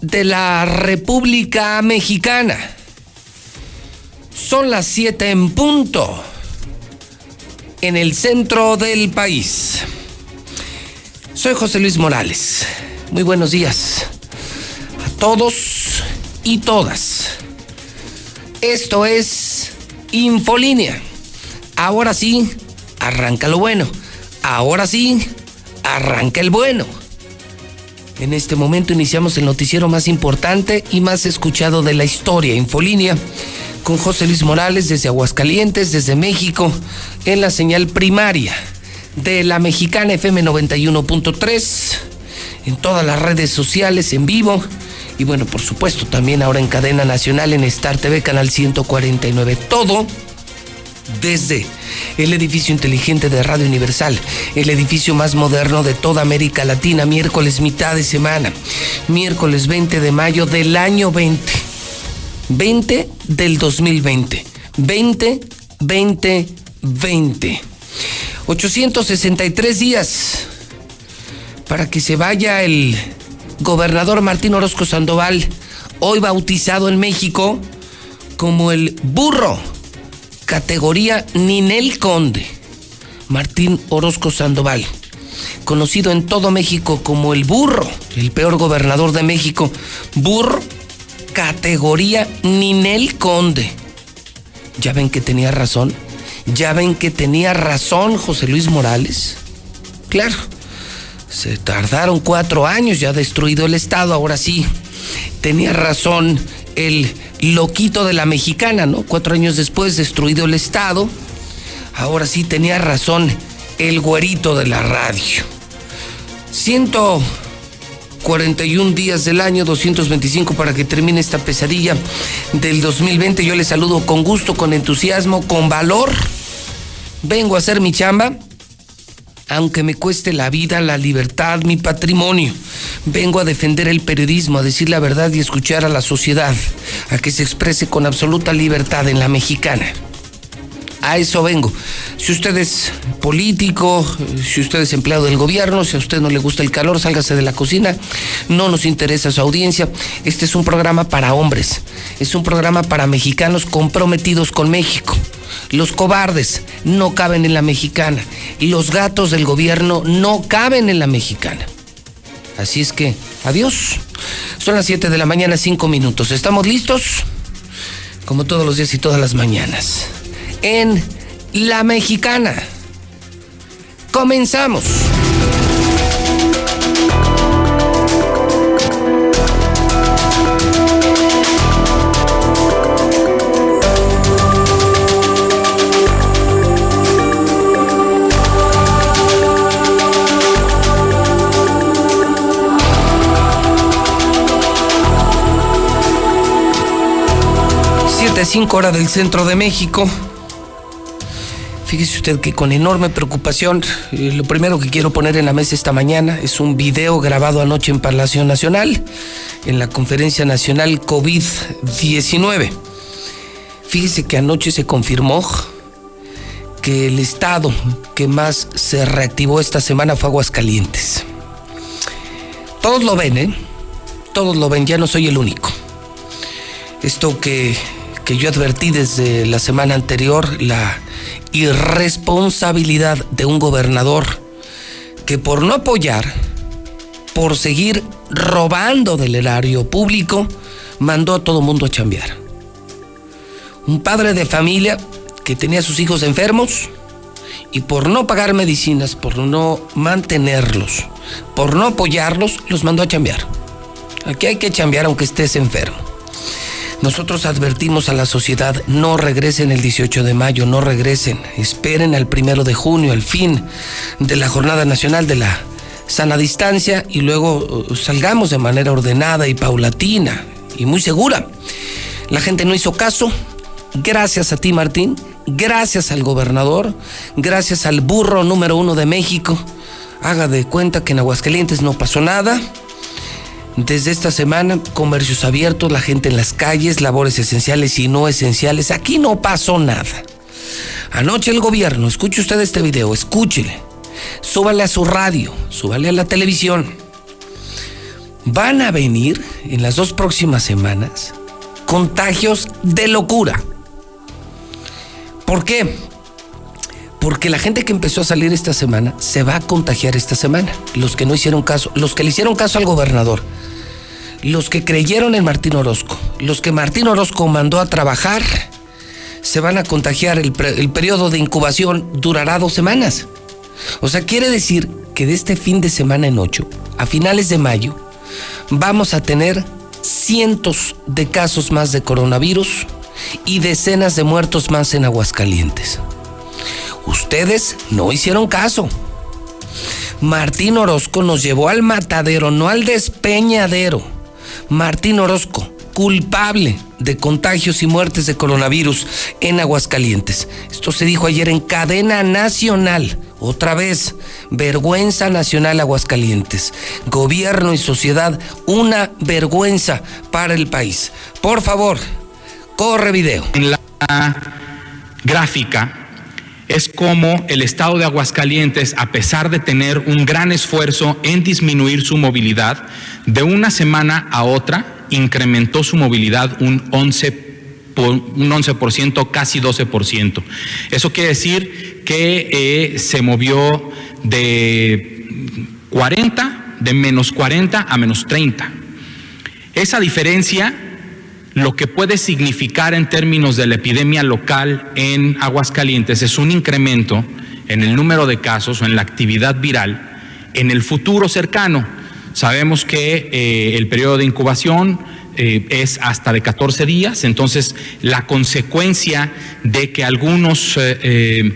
de la República Mexicana. Son las 7 en punto en el centro del país. Soy José Luis Morales. Muy buenos días a todos y todas. Esto es Infolínea. Ahora sí, arranca lo bueno. Ahora sí, arranca el bueno. En este momento iniciamos el noticiero más importante y más escuchado de la historia, Infolínea, con José Luis Morales desde Aguascalientes, desde México, en la señal primaria de la mexicana FM 91.3, en todas las redes sociales en vivo y bueno, por supuesto, también ahora en cadena nacional en Star TV, canal 149. Todo desde el edificio inteligente de Radio Universal, el edificio más moderno de toda América Latina, miércoles mitad de semana, miércoles 20 de mayo del año 20, 20 del 2020, 20, 20, 20. 863 días para que se vaya el gobernador Martín Orozco Sandoval, hoy bautizado en México como el burro, categoría Ninel Conde. Martín Orozco Sandoval, conocido en todo México como el burro, el peor gobernador de México, burro, categoría Ninel Conde. ¿Ya ven que tenía razón? ¿Ya ven que tenía razón José Luis Morales? Claro se tardaron cuatro años, ya destruido el Estado, ahora sí. Tenía razón el loquito de la mexicana, ¿no? Cuatro años después, destruido el Estado. Ahora sí tenía razón el güerito de la radio. 141 días del año, 225 para que termine esta pesadilla del 2020. Yo les saludo con gusto, con entusiasmo, con valor. Vengo a hacer mi chamba aunque me cueste la vida, la libertad, mi patrimonio. Vengo a defender el periodismo, a decir la verdad y escuchar a la sociedad, a que se exprese con absoluta libertad en la mexicana. A eso vengo. Si usted es político, si usted es empleado del gobierno, si a usted no le gusta el calor, sálgase de la cocina. No nos interesa su audiencia. Este es un programa para hombres. Es un programa para mexicanos comprometidos con México. Los cobardes no caben en la mexicana. Los gatos del gobierno no caben en la mexicana. Así es que, adiós. Son las 7 de la mañana, 5 minutos. ¿Estamos listos? Como todos los días y todas las mañanas. En la mexicana. Comenzamos. 5 horas del centro de México. Fíjese usted que con enorme preocupación, eh, lo primero que quiero poner en la mesa esta mañana es un video grabado anoche en Palacio Nacional, en la Conferencia Nacional COVID-19. Fíjese que anoche se confirmó que el estado que más se reactivó esta semana fue Aguascalientes. Todos lo ven, ¿eh? Todos lo ven, ya no soy el único. Esto que que yo advertí desde la semana anterior, la irresponsabilidad de un gobernador que por no apoyar, por seguir robando del erario público, mandó a todo mundo a chambear. Un padre de familia que tenía a sus hijos enfermos y por no pagar medicinas, por no mantenerlos, por no apoyarlos, los mandó a chambear. Aquí hay que chambear aunque estés enfermo. Nosotros advertimos a la sociedad, no regresen el 18 de mayo, no regresen, esperen al primero de junio, al fin de la Jornada Nacional de la Sana Distancia y luego uh, salgamos de manera ordenada y paulatina y muy segura. La gente no hizo caso. Gracias a ti, Martín. Gracias al gobernador. Gracias al burro número uno de México. Haga de cuenta que en Aguascalientes no pasó nada. Desde esta semana, comercios abiertos, la gente en las calles, labores esenciales y no esenciales. Aquí no pasó nada. Anoche el gobierno, escuche usted este video, escúchele. Súbale a su radio, súbale a la televisión. Van a venir en las dos próximas semanas contagios de locura. ¿Por qué? Porque la gente que empezó a salir esta semana se va a contagiar esta semana. Los que no hicieron caso, los que le hicieron caso al gobernador, los que creyeron en Martín Orozco, los que Martín Orozco mandó a trabajar, se van a contagiar. El, periodo de incubación durará dos semanas. O sea, quiere decir que de este fin de semana en ocho, a finales de mayo, vamos a tener cientos de casos más de coronavirus y decenas de muertos más en Aguascalientes. Ustedes no hicieron caso. Martín Orozco nos llevó al matadero, no al despeñadero. Martín Orozco, culpable de contagios y muertes de coronavirus en Aguascalientes. Esto se dijo ayer en cadena nacional. Otra vez, vergüenza nacional Aguascalientes. Gobierno y sociedad, una vergüenza para el país. Por favor, corre video. En la gráfica es como el estado de Aguascalientes, a pesar de tener un gran esfuerzo en disminuir su movilidad, de una semana a otra incrementó su movilidad un 11 un 11%, casi 12%. Eso quiere decir que eh, se movió de 40, de menos 40 a menos 30. Esa diferencia, lo que puede significar en términos de la epidemia local en Aguascalientes es un incremento en el número de casos o en la actividad viral en el futuro cercano. Sabemos que eh, el periodo de incubación eh, es hasta de 14 días, entonces la consecuencia de que algunos eh,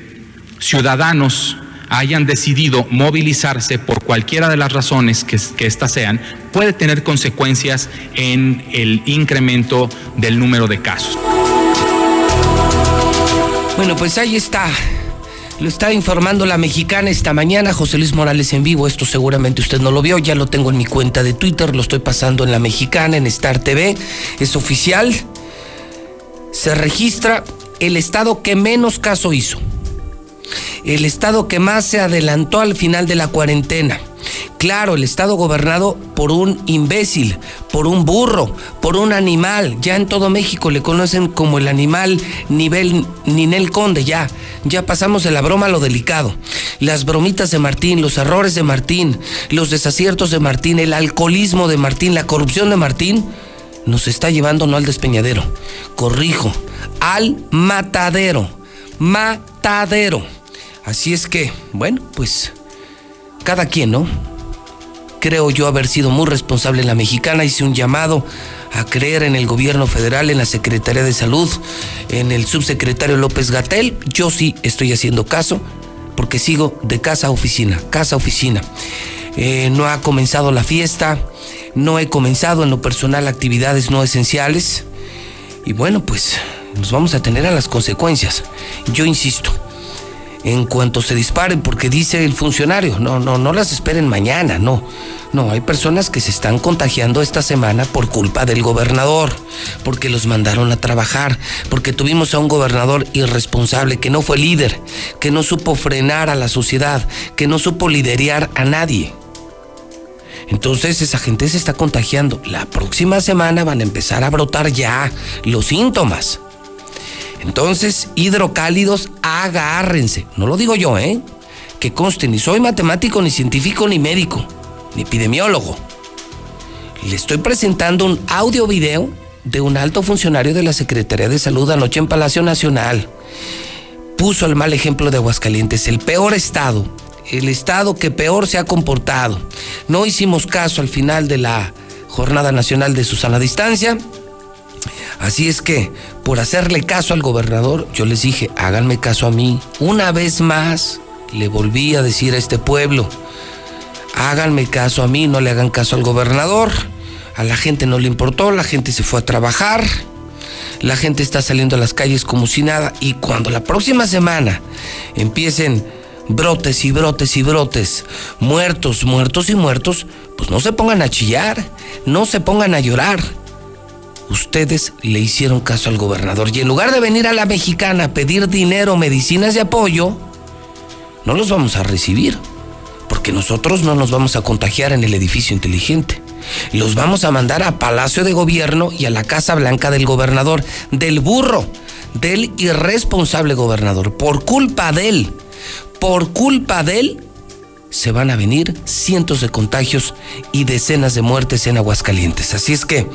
ciudadanos hayan decidido movilizarse por cualquiera de las razones que, que éstas sean, puede tener consecuencias en el incremento del número de casos. Bueno, pues ahí está lo está informando la mexicana esta mañana, José Luis Morales en vivo. Esto seguramente usted no lo vio, ya lo tengo en mi cuenta de Twitter, lo estoy pasando en la mexicana, en Star TV. Es oficial. Se registra el estado que menos caso hizo. El estado que más se adelantó al final de la cuarentena Claro, el Estado gobernado por un imbécil, por un burro, por un animal. Ya en todo México le conocen como el animal nivel Ninel Conde. Ya, ya pasamos de la broma a lo delicado. Las bromitas de Martín, los errores de Martín, los desaciertos de Martín, el alcoholismo de Martín, la corrupción de Martín, nos está llevando no al despeñadero, corrijo, al matadero. Matadero. Así es que, bueno, pues cada quien, ¿no? Creo yo haber sido muy responsable en la mexicana, hice un llamado a creer en el gobierno federal, en la Secretaría de Salud, en el subsecretario López Gatel. Yo sí estoy haciendo caso porque sigo de casa a oficina, casa a oficina. Eh, no ha comenzado la fiesta, no he comenzado en lo personal actividades no esenciales y bueno, pues nos vamos a tener a las consecuencias. Yo insisto, en cuanto se disparen, porque dice el funcionario, no, no, no las esperen mañana, no. No, hay personas que se están contagiando esta semana por culpa del gobernador, porque los mandaron a trabajar, porque tuvimos a un gobernador irresponsable que no fue líder, que no supo frenar a la sociedad, que no supo liderar a nadie. Entonces esa gente se está contagiando. La próxima semana van a empezar a brotar ya los síntomas. Entonces, hidrocálidos, agárrense. No lo digo yo, ¿eh? Que conste, ni soy matemático, ni científico, ni médico, ni epidemiólogo. Le estoy presentando un audio video de un alto funcionario de la Secretaría de Salud anoche en Palacio Nacional. Puso el mal ejemplo de Aguascalientes, el peor estado, el estado que peor se ha comportado. No hicimos caso al final de la Jornada Nacional de Susana Distancia Así es que, por hacerle caso al gobernador, yo les dije, háganme caso a mí. Una vez más, le volví a decir a este pueblo, háganme caso a mí, no le hagan caso al gobernador. A la gente no le importó, la gente se fue a trabajar, la gente está saliendo a las calles como si nada y cuando la próxima semana empiecen brotes y brotes y brotes, muertos, muertos y muertos, pues no se pongan a chillar, no se pongan a llorar. Ustedes le hicieron caso al gobernador y en lugar de venir a la mexicana a pedir dinero, medicinas y apoyo, no los vamos a recibir, porque nosotros no nos vamos a contagiar en el edificio inteligente. Los vamos a mandar a Palacio de Gobierno y a la Casa Blanca del gobernador, del burro, del irresponsable gobernador. Por culpa de él, por culpa de él, se van a venir cientos de contagios y decenas de muertes en Aguascalientes. Así es que,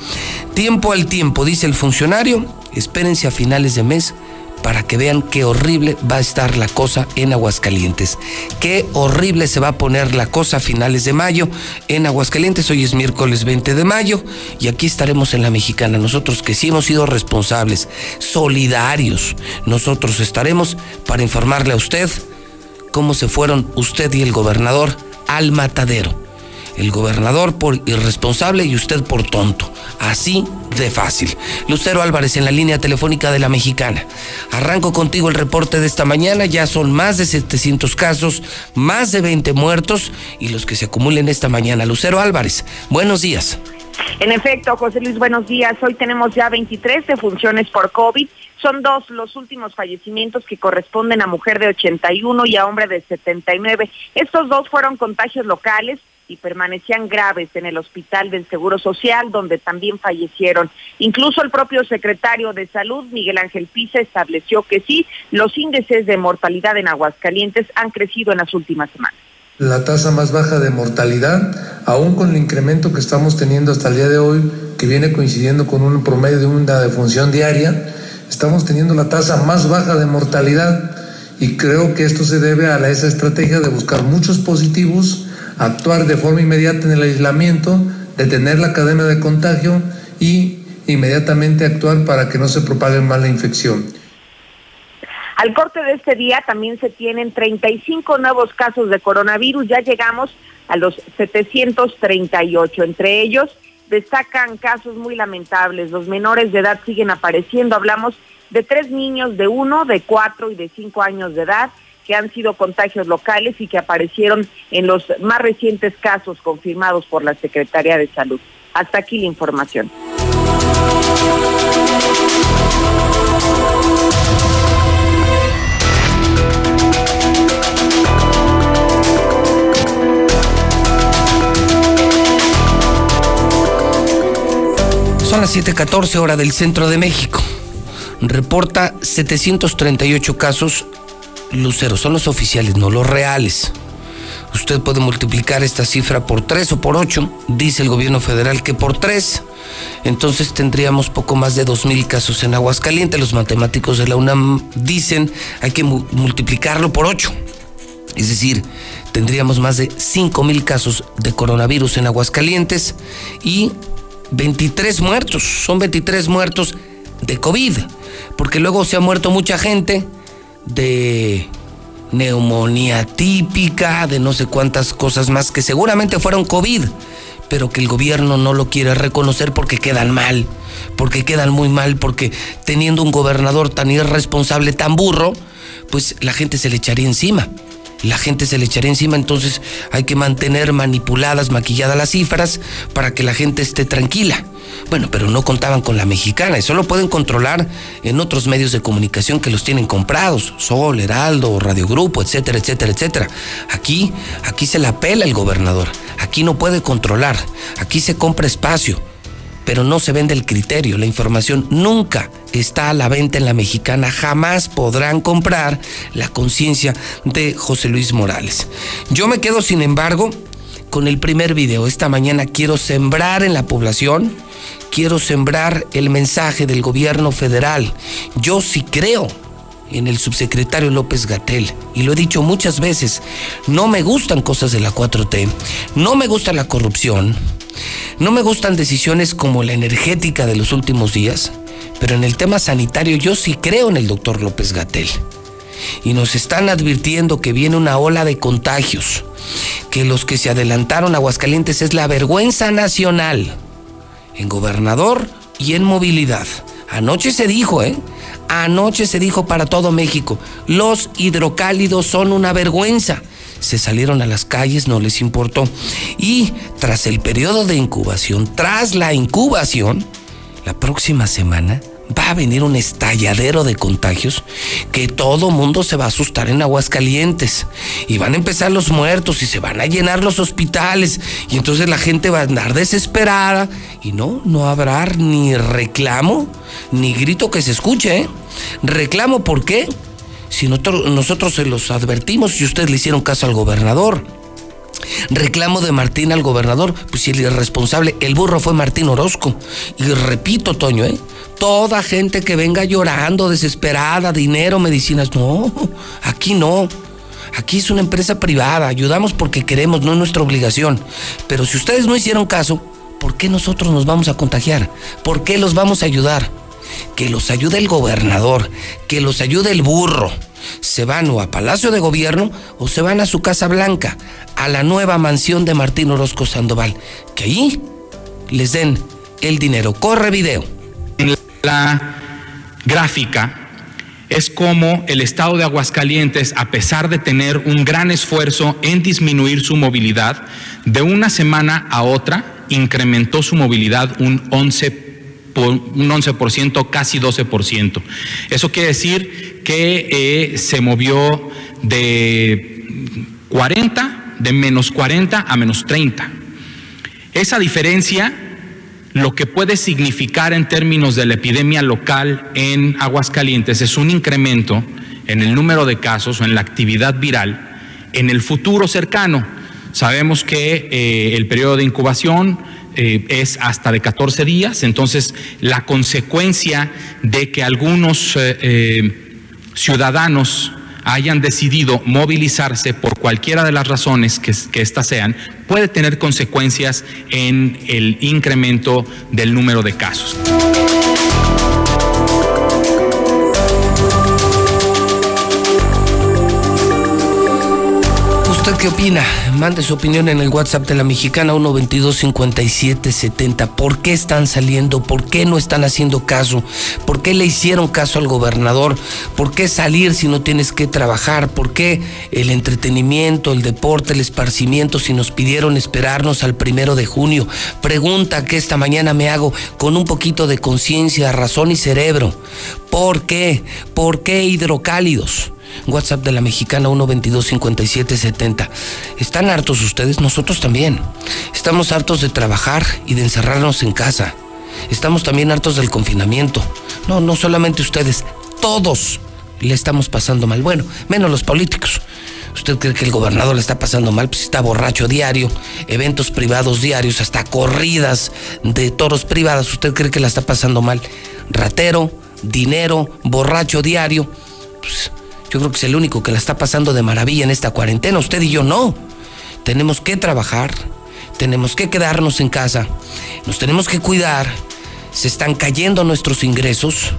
tiempo al tiempo, dice el funcionario, espérense a finales de mes para que vean qué horrible va a estar la cosa en Aguascalientes. Qué horrible se va a poner la cosa a finales de mayo en Aguascalientes. Hoy es miércoles 20 de mayo y aquí estaremos en la mexicana. Nosotros que sí hemos sido responsables, solidarios, nosotros estaremos para informarle a usted cómo se fueron usted y el gobernador al matadero el gobernador por irresponsable y usted por tonto. Así de fácil. Lucero Álvarez en la línea telefónica de la Mexicana. Arranco contigo el reporte de esta mañana. Ya son más de 700 casos, más de 20 muertos y los que se acumulen esta mañana. Lucero Álvarez, buenos días. En efecto, José Luis, buenos días. Hoy tenemos ya 23 defunciones por COVID. Son dos los últimos fallecimientos que corresponden a mujer de 81 y a hombre de 79. Estos dos fueron contagios locales y permanecían graves en el Hospital del Seguro Social, donde también fallecieron. Incluso el propio secretario de Salud, Miguel Ángel Pisa, estableció que sí, los índices de mortalidad en Aguascalientes han crecido en las últimas semanas. La tasa más baja de mortalidad, aún con el incremento que estamos teniendo hasta el día de hoy, que viene coincidiendo con un promedio de una defunción diaria, estamos teniendo la tasa más baja de mortalidad y creo que esto se debe a esa estrategia de buscar muchos positivos actuar de forma inmediata en el aislamiento, detener la cadena de contagio y inmediatamente actuar para que no se propague más la infección. Al corte de este día también se tienen 35 nuevos casos de coronavirus, ya llegamos a los 738, entre ellos destacan casos muy lamentables, los menores de edad siguen apareciendo, hablamos de tres niños de uno, de cuatro y de cinco años de edad, que han sido contagios locales y que aparecieron en los más recientes casos confirmados por la Secretaría de Salud. Hasta aquí la información. Son las 7:14 hora del centro de México. Reporta 738 casos Lucero, son los oficiales, no los reales. Usted puede multiplicar esta cifra por tres o por ocho. Dice el gobierno federal que por tres. Entonces tendríamos poco más de dos mil casos en Aguascalientes. Los matemáticos de la UNAM dicen hay que multiplicarlo por ocho. Es decir, tendríamos más de cinco mil casos de coronavirus en Aguascalientes y 23 muertos. Son 23 muertos de COVID. Porque luego se ha muerto mucha gente de neumonía típica, de no sé cuántas cosas más que seguramente fueron COVID, pero que el gobierno no lo quiere reconocer porque quedan mal, porque quedan muy mal, porque teniendo un gobernador tan irresponsable, tan burro, pues la gente se le echaría encima la gente se le echaría encima, entonces hay que mantener manipuladas, maquilladas las cifras para que la gente esté tranquila. Bueno, pero no contaban con la mexicana, eso lo pueden controlar en otros medios de comunicación que los tienen comprados, Sol, Heraldo, Radio Grupo, etcétera, etcétera, etcétera. Aquí, aquí se la pela el gobernador, aquí no puede controlar, aquí se compra espacio pero no se vende el criterio. La información nunca está a la venta en la mexicana. Jamás podrán comprar la conciencia de José Luis Morales. Yo me quedo, sin embargo, con el primer video. Esta mañana quiero sembrar en la población, quiero sembrar el mensaje del gobierno federal. Yo sí creo en el subsecretario López Gatel, y lo he dicho muchas veces, no me gustan cosas de la 4T, no me gusta la corrupción, no me gustan decisiones como la energética de los últimos días, pero en el tema sanitario yo sí creo en el doctor López Gatel. Y nos están advirtiendo que viene una ola de contagios, que los que se adelantaron a Aguascalientes es la vergüenza nacional. en gobernador y en movilidad. Anoche se dijo, ¿eh? Anoche se dijo para todo México, los hidrocálidos son una vergüenza. Se salieron a las calles, no les importó. Y tras el periodo de incubación, tras la incubación, la próxima semana va a venir un estalladero de contagios que todo mundo se va a asustar en Aguascalientes y van a empezar los muertos y se van a llenar los hospitales y entonces la gente va a andar desesperada y no, no habrá ni reclamo ni grito que se escuche. ¿eh? Reclamo, ¿por qué? Si nosotros, nosotros se los advertimos y ustedes le hicieron caso al gobernador. Reclamo de Martín al gobernador, pues si el responsable, el burro fue Martín Orozco. Y repito, Toño, ¿eh? Toda gente que venga llorando, desesperada, dinero, medicinas, no, aquí no. Aquí es una empresa privada, ayudamos porque queremos, no es nuestra obligación. Pero si ustedes no hicieron caso, ¿por qué nosotros nos vamos a contagiar? ¿Por qué los vamos a ayudar? Que los ayude el gobernador, que los ayude el burro se van o a Palacio de Gobierno o se van a su Casa Blanca, a la nueva mansión de Martín Orozco Sandoval, que ahí les den el dinero. Corre video. En la gráfica es como el estado de Aguascalientes, a pesar de tener un gran esfuerzo en disminuir su movilidad, de una semana a otra incrementó su movilidad un 11% un 11%, casi 12%. Eso quiere decir que eh, se movió de 40, de menos 40 a menos 30. Esa diferencia lo que puede significar en términos de la epidemia local en Aguascalientes es un incremento en el número de casos o en la actividad viral en el futuro cercano. Sabemos que eh, el periodo de incubación eh, es hasta de 14 días, entonces la consecuencia de que algunos eh, eh, ciudadanos hayan decidido movilizarse por cualquiera de las razones que, que éstas sean, puede tener consecuencias en el incremento del número de casos. Qué opina? Mande su opinión en el WhatsApp de la mexicana 122-5770. ¿Por qué están saliendo? ¿Por qué no están haciendo caso? ¿Por qué le hicieron caso al gobernador? ¿Por qué salir si no tienes que trabajar? ¿Por qué el entretenimiento, el deporte, el esparcimiento si nos pidieron esperarnos al primero de junio? Pregunta que esta mañana me hago con un poquito de conciencia, razón y cerebro. ¿Por qué? ¿Por qué hidrocálidos? WhatsApp de la mexicana 122-5770. ¿Están hartos ustedes? Nosotros también. Estamos hartos de trabajar y de encerrarnos en casa. Estamos también hartos del confinamiento. No, no solamente ustedes, todos le estamos pasando mal. Bueno, menos los políticos. ¿Usted cree que el gobernador le está pasando mal? Pues está borracho diario, eventos privados diarios, hasta corridas de toros privadas. ¿Usted cree que la está pasando mal? Ratero, dinero, borracho diario. Pues, yo creo que es el único que la está pasando de maravilla en esta cuarentena. Usted y yo no. Tenemos que trabajar, tenemos que quedarnos en casa, nos tenemos que cuidar. Se están cayendo nuestros ingresos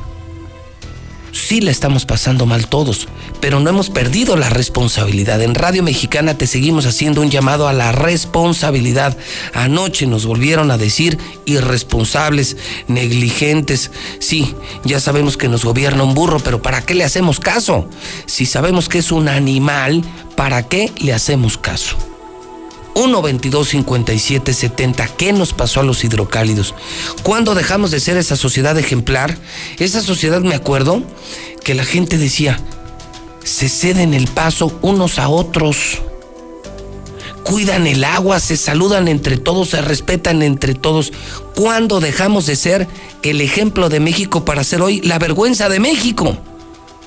sí la estamos pasando mal todos, pero no hemos perdido la responsabilidad. En Radio Mexicana te seguimos haciendo un llamado a la responsabilidad. Anoche nos volvieron a decir irresponsables, negligentes. Sí, ya sabemos que nos gobierna un burro, pero ¿para qué le hacemos caso? Si sabemos que es un animal, ¿para qué le hacemos caso? 1-22-57-70. ¿Qué nos pasó a los hidrocálidos? ¿Cuándo dejamos de ser esa sociedad ejemplar? Esa sociedad, me acuerdo, que la gente decía, se ceden el paso unos a otros, cuidan el agua, se saludan entre todos, se respetan entre todos. ¿Cuándo dejamos de ser el ejemplo de México para ser hoy la vergüenza de México?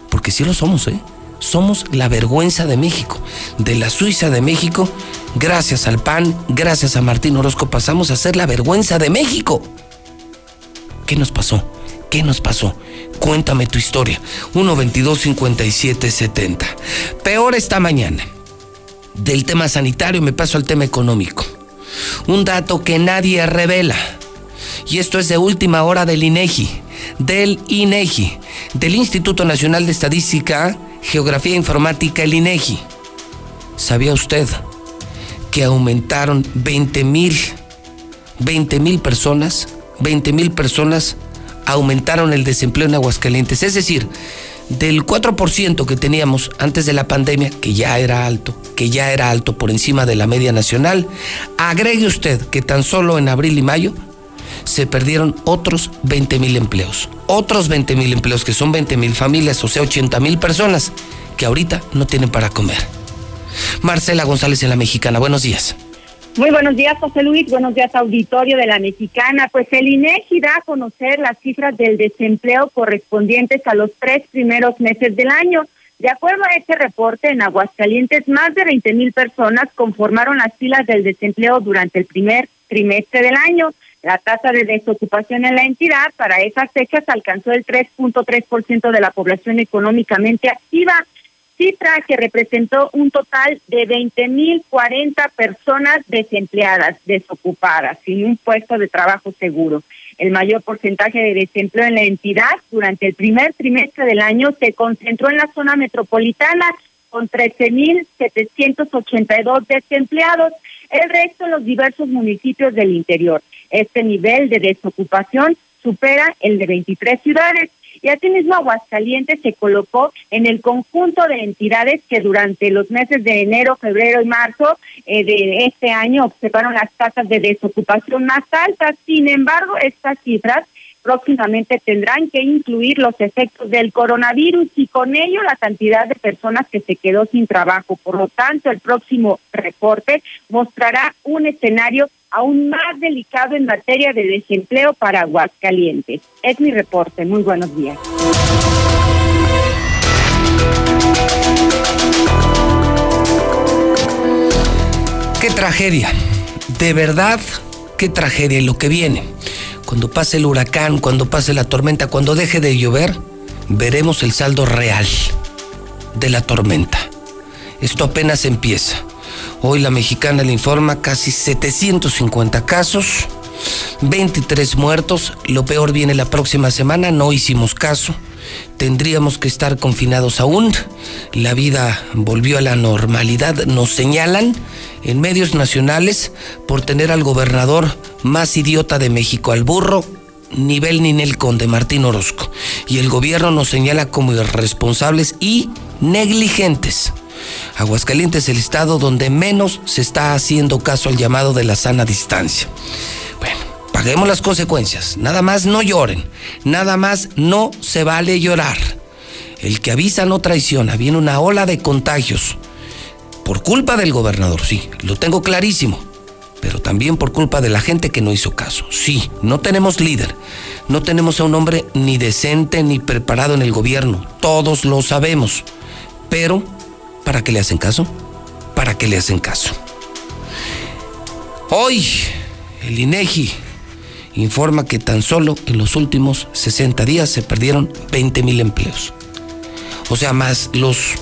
Porque sí lo somos, ¿eh? Somos la vergüenza de México, de la Suiza de México. Gracias al PAN, gracias a Martín Orozco, pasamos a ser la vergüenza de México. ¿Qué nos pasó? ¿Qué nos pasó? Cuéntame tu historia. 122-5770. Peor esta mañana. Del tema sanitario me paso al tema económico. Un dato que nadie revela. Y esto es de última hora del INEGI. Del INEGI. Del Instituto Nacional de Estadística Geografía Informática, el INEGI. ¿Sabía usted que aumentaron 20 mil, 20 mil personas, 20 mil personas aumentaron el desempleo en Aguascalientes. Es decir, del 4% que teníamos antes de la pandemia, que ya era alto, que ya era alto por encima de la media nacional, agregue usted que tan solo en abril y mayo se perdieron otros 20 mil empleos. Otros 20 mil empleos, que son 20 mil familias, o sea, 80 mil personas que ahorita no tienen para comer. Marcela González en la Mexicana, buenos días. Muy buenos días, José Luis. Buenos días, auditorio de la Mexicana. Pues el INEGI da a conocer las cifras del desempleo correspondientes a los tres primeros meses del año. De acuerdo a este reporte, en Aguascalientes, más de 20 mil personas conformaron las filas del desempleo durante el primer trimestre del año. La tasa de desocupación en la entidad para esas fechas alcanzó el 3.3% de la población económicamente activa cifra que representó un total de 20.040 personas desempleadas, desocupadas, sin un puesto de trabajo seguro. El mayor porcentaje de desempleo en la entidad durante el primer trimestre del año se concentró en la zona metropolitana con 13.782 desempleados, el resto en los diversos municipios del interior. Este nivel de desocupación supera el de 23 ciudades y asimismo Aguascalientes se colocó en el conjunto de entidades que durante los meses de enero, febrero y marzo eh, de este año observaron las tasas de desocupación más altas. Sin embargo, estas cifras próximamente tendrán que incluir los efectos del coronavirus y con ello la cantidad de personas que se quedó sin trabajo. Por lo tanto, el próximo reporte mostrará un escenario aún más delicado en materia de desempleo para Aguascalientes. Es mi reporte. Muy buenos días. Qué tragedia. De verdad, qué tragedia. Lo que viene. Cuando pase el huracán, cuando pase la tormenta, cuando deje de llover, veremos el saldo real de la tormenta. Esto apenas empieza. Hoy la mexicana le informa casi 750 casos, 23 muertos. Lo peor viene la próxima semana, no hicimos caso. Tendríamos que estar confinados aún. La vida volvió a la normalidad. Nos señalan en medios nacionales por tener al gobernador más idiota de México, al burro nivel Ninel Conde, Martín Orozco. Y el gobierno nos señala como irresponsables y negligentes. Aguascalientes es el estado donde menos se está haciendo caso al llamado de la sana distancia. Bueno, paguemos las consecuencias. Nada más no lloren. Nada más no se vale llorar. El que avisa no traiciona. Viene una ola de contagios. Por culpa del gobernador, sí, lo tengo clarísimo. Pero también por culpa de la gente que no hizo caso. Sí, no tenemos líder. No tenemos a un hombre ni decente ni preparado en el gobierno. Todos lo sabemos. Pero ¿Para qué le hacen caso? ¿Para qué le hacen caso? Hoy, el INEGI informa que tan solo en los últimos 60 días se perdieron 20 mil empleos. O sea, más los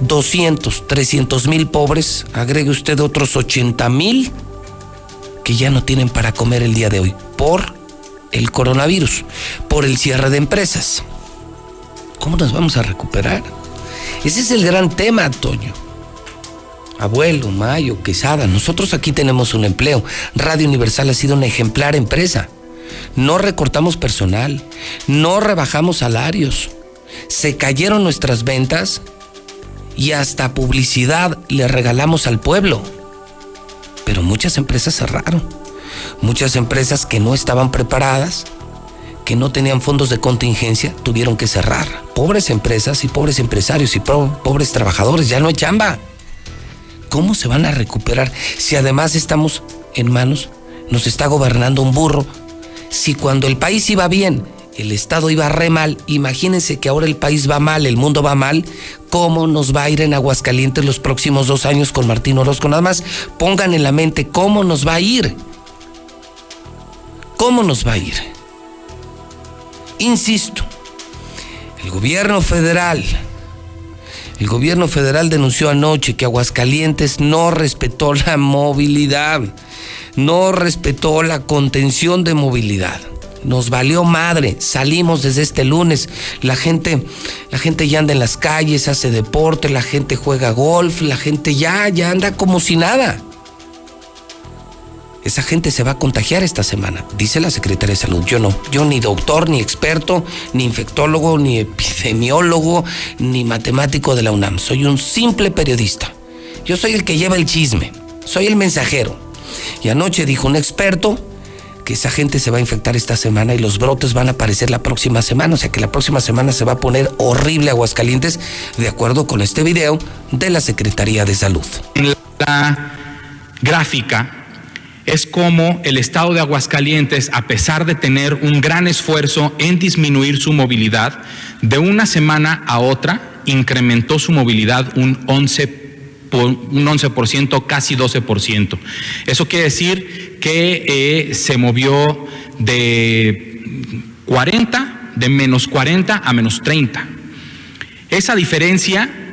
200, 300 mil pobres, agregue usted otros 80 mil que ya no tienen para comer el día de hoy por el coronavirus, por el cierre de empresas. ¿Cómo nos vamos a recuperar? Ese es el gran tema, Toño. Abuelo, Mayo, Quesada, nosotros aquí tenemos un empleo. Radio Universal ha sido una ejemplar empresa. No recortamos personal, no rebajamos salarios. Se cayeron nuestras ventas y hasta publicidad le regalamos al pueblo. Pero muchas empresas cerraron. Muchas empresas que no estaban preparadas que no tenían fondos de contingencia tuvieron que cerrar. Pobres empresas y pobres empresarios y pobres trabajadores, ya no hay chamba. ¿Cómo se van a recuperar si además estamos en manos, nos está gobernando un burro? Si cuando el país iba bien, el Estado iba re mal, imagínense que ahora el país va mal, el mundo va mal, ¿cómo nos va a ir en Aguascalientes los próximos dos años con Martín Orozco? Nada más pongan en la mente cómo nos va a ir. ¿Cómo nos va a ir? Insisto, el gobierno federal, el gobierno federal denunció anoche que Aguascalientes no respetó la movilidad, no respetó la contención de movilidad. Nos valió madre, salimos desde este lunes, la gente, la gente ya anda en las calles, hace deporte, la gente juega golf, la gente ya, ya anda como si nada. Esa gente se va a contagiar esta semana, dice la Secretaría de Salud. Yo no, yo ni doctor, ni experto, ni infectólogo, ni epidemiólogo, ni matemático de la UNAM. Soy un simple periodista. Yo soy el que lleva el chisme, soy el mensajero. Y anoche dijo un experto que esa gente se va a infectar esta semana y los brotes van a aparecer la próxima semana, o sea que la próxima semana se va a poner horrible Aguascalientes, de acuerdo con este video de la Secretaría de Salud. La gráfica es como el estado de Aguascalientes, a pesar de tener un gran esfuerzo en disminuir su movilidad, de una semana a otra incrementó su movilidad un 11%, un 11% casi 12%. Eso quiere decir que eh, se movió de 40, de menos 40 a menos 30. Esa diferencia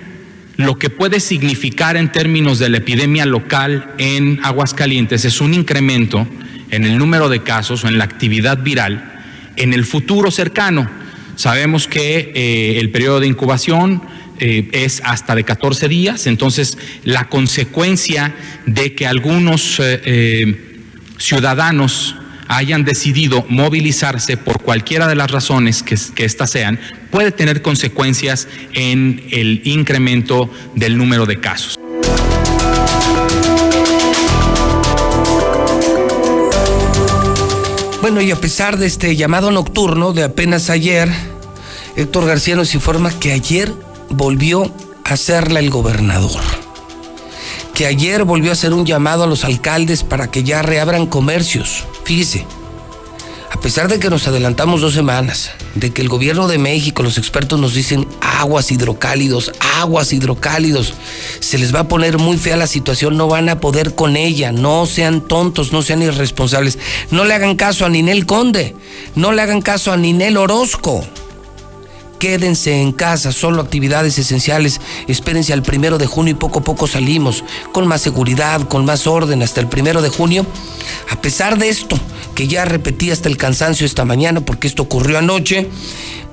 lo que puede significar en términos de la epidemia local en Aguascalientes es un incremento en el número de casos o en la actividad viral en el futuro cercano. Sabemos que eh, el periodo de incubación eh, es hasta de 14 días, entonces la consecuencia de que algunos eh, ciudadanos hayan decidido movilizarse por cualquiera de las razones que, que éstas sean, puede tener consecuencias en el incremento del número de casos. Bueno, y a pesar de este llamado nocturno de apenas ayer, Héctor García nos informa que ayer volvió a hacerla el gobernador. Que ayer volvió a hacer un llamado a los alcaldes para que ya reabran comercios. Fíjese, a pesar de que nos adelantamos dos semanas, de que el gobierno de México, los expertos nos dicen aguas hidrocálidos, aguas hidrocálidos, se les va a poner muy fea la situación, no van a poder con ella, no sean tontos, no sean irresponsables, no le hagan caso a Ninel Conde, no le hagan caso a Ninel Orozco quédense en casa, solo actividades esenciales, espérense al primero de junio y poco a poco salimos, con más seguridad, con más orden, hasta el primero de junio. A pesar de esto, que ya repetí hasta el cansancio esta mañana, porque esto ocurrió anoche,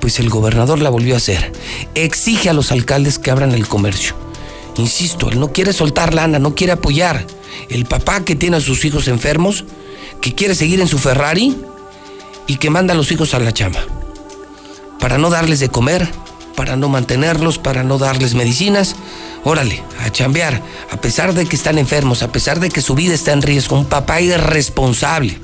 pues el gobernador la volvió a hacer. Exige a los alcaldes que abran el comercio. Insisto, él no quiere soltar lana, no quiere apoyar. El papá que tiene a sus hijos enfermos, que quiere seguir en su Ferrari y que manda a los hijos a la chamba para no darles de comer, para no mantenerlos, para no darles medicinas. Órale, a chambear, a pesar de que están enfermos, a pesar de que su vida está en riesgo, un papá irresponsable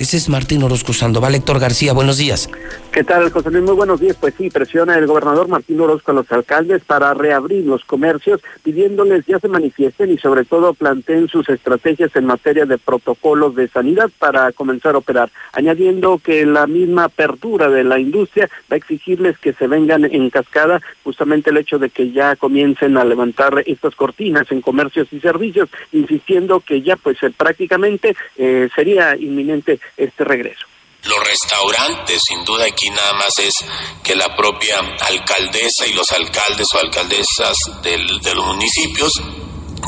ese es Martín Orozco Sandoval. Héctor García, buenos días. ¿Qué tal, José Luis? Muy buenos días. Pues sí, presiona el gobernador Martín Orozco a los alcaldes para reabrir los comercios, pidiéndoles ya se manifiesten y sobre todo planteen sus estrategias en materia de protocolos de sanidad para comenzar a operar, añadiendo que la misma apertura de la industria va a exigirles que se vengan en cascada justamente el hecho de que ya comiencen a levantar estas cortinas en comercios y servicios, insistiendo que ya pues eh, prácticamente eh, sería inminente este regreso. Los restaurantes, sin duda aquí nada más es que la propia alcaldesa y los alcaldes o alcaldesas del, de los municipios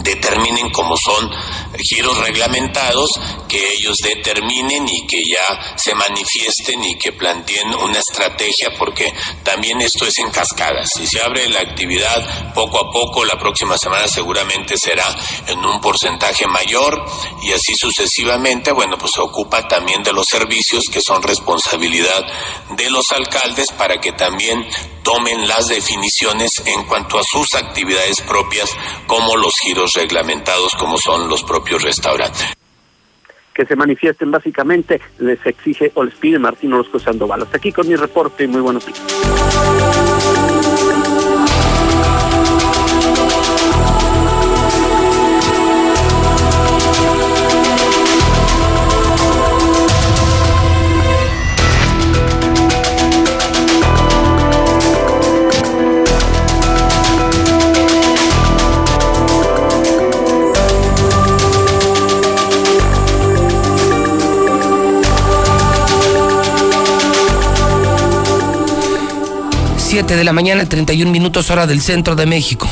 determinen cómo son giros reglamentados, que ellos determinen y que ya se manifiesten y que planteen una estrategia, porque también esto es en cascadas. Si se abre la actividad poco a poco, la próxima semana seguramente será en un porcentaje mayor y así sucesivamente, bueno, pues se ocupa también de los servicios que son responsabilidad de los alcaldes para que también tomen las definiciones en cuanto a sus actividades propias, como los giros reglamentados, como son los propios restaurantes. Que se manifiesten básicamente, les exige o les Martín Orozco Sandoval. Hasta aquí con mi reporte y muy buenos días. De la mañana, 31 minutos hora del centro de México.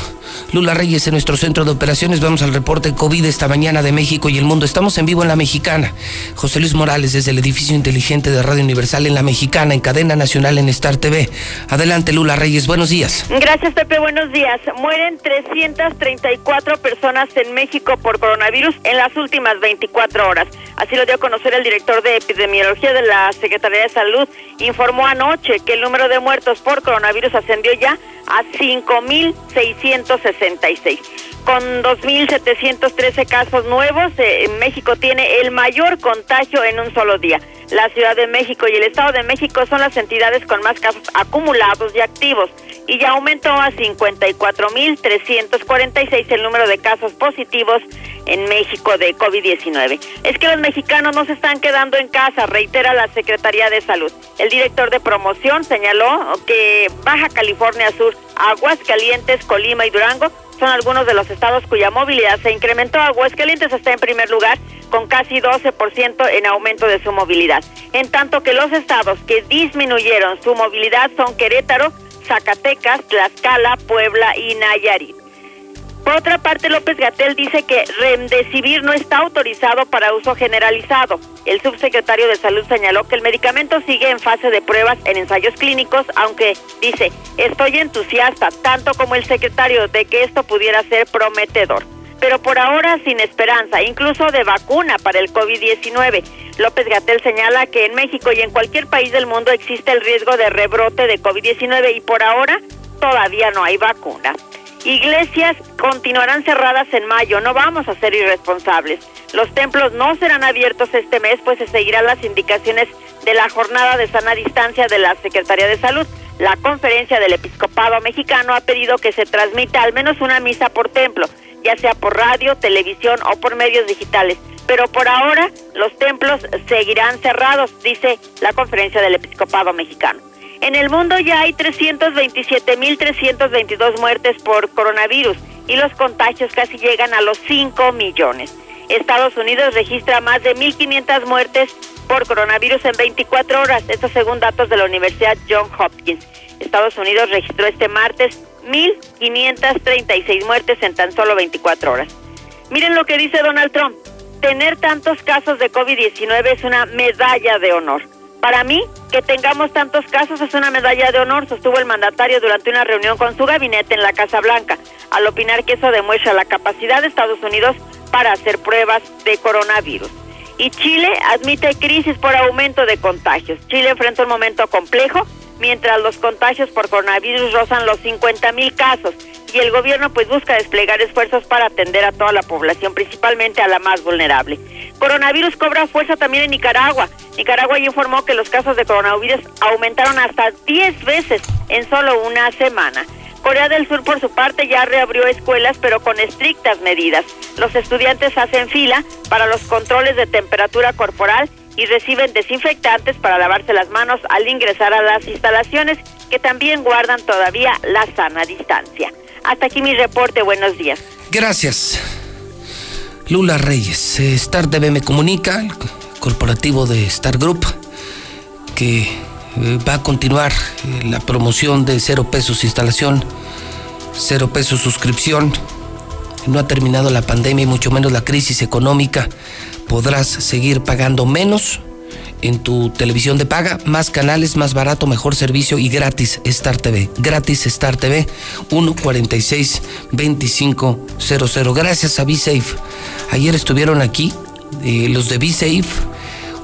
Lula Reyes en nuestro centro de operaciones. Vamos al reporte COVID esta mañana de México y el mundo. Estamos en vivo en La Mexicana. José Luis Morales desde el edificio inteligente de Radio Universal en La Mexicana, en cadena nacional en Star TV. Adelante, Lula Reyes. Buenos días. Gracias, Pepe. Buenos días. Mueren 334 personas en México por coronavirus en las últimas 24 horas. Así lo dio a conocer el director de epidemiología de la Secretaría de Salud. Informó anoche que el número de muertos por coronavirus ascendió ya a 5.666. Con 2.713 casos nuevos, eh, México tiene el mayor contagio en un solo día. La Ciudad de México y el Estado de México son las entidades con más casos acumulados y activos y ya aumentó a 54.346 el número de casos positivos en México de COVID-19. Es que los mexicanos no se están quedando en casa, reitera la Secretaría de Salud. El director de promoción señaló que Baja California Sur, Aguascalientes, Colima y Durango son algunos de los estados cuya movilidad se incrementó. Aguascalientes está en primer lugar con casi 12% en aumento de su movilidad. En tanto que los estados que disminuyeron su movilidad son Querétaro, Zacatecas, Tlaxcala, Puebla y Nayarit. Por otra parte, López Gatel dice que Remdesivir no está autorizado para uso generalizado. El subsecretario de Salud señaló que el medicamento sigue en fase de pruebas en ensayos clínicos, aunque dice, estoy entusiasta, tanto como el secretario, de que esto pudiera ser prometedor. Pero por ahora sin esperanza, incluso de vacuna para el COVID-19. López Gatel señala que en México y en cualquier país del mundo existe el riesgo de rebrote de COVID-19 y por ahora todavía no hay vacuna. Iglesias continuarán cerradas en mayo, no vamos a ser irresponsables. Los templos no serán abiertos este mes, pues se seguirán las indicaciones de la jornada de sana distancia de la Secretaría de Salud. La conferencia del Episcopado Mexicano ha pedido que se transmita al menos una misa por templo, ya sea por radio, televisión o por medios digitales. Pero por ahora los templos seguirán cerrados, dice la conferencia del Episcopado Mexicano. En el mundo ya hay 327.322 muertes por coronavirus y los contagios casi llegan a los 5 millones. Estados Unidos registra más de 1.500 muertes por coronavirus en 24 horas, esto según datos de la Universidad Johns Hopkins. Estados Unidos registró este martes 1.536 muertes en tan solo 24 horas. Miren lo que dice Donald Trump. Tener tantos casos de COVID-19 es una medalla de honor. Para mí, que tengamos tantos casos es una medalla de honor, sostuvo el mandatario durante una reunión con su gabinete en la Casa Blanca, al opinar que eso demuestra la capacidad de Estados Unidos para hacer pruebas de coronavirus. Y Chile admite crisis por aumento de contagios. Chile enfrenta un momento complejo mientras los contagios por coronavirus rozan los 50 mil casos y el gobierno pues busca desplegar esfuerzos para atender a toda la población, principalmente a la más vulnerable. Coronavirus cobra fuerza también en Nicaragua. Nicaragua ya informó que los casos de coronavirus aumentaron hasta 10 veces en solo una semana. Corea del Sur, por su parte, ya reabrió escuelas, pero con estrictas medidas. Los estudiantes hacen fila para los controles de temperatura corporal y reciben desinfectantes para lavarse las manos al ingresar a las instalaciones que también guardan todavía la sana distancia. Hasta aquí mi reporte, buenos días. Gracias. Lula Reyes, eh, Star TV me comunica, el corporativo de Star Group, que eh, va a continuar eh, la promoción de cero pesos instalación, cero pesos suscripción. No ha terminado la pandemia y mucho menos la crisis económica. Podrás seguir pagando menos en tu televisión de paga, más canales, más barato, mejor servicio y gratis Star TV. Gratis Star TV 146 2500. Gracias a BeSafe. Ayer estuvieron aquí eh, los de BeSafe,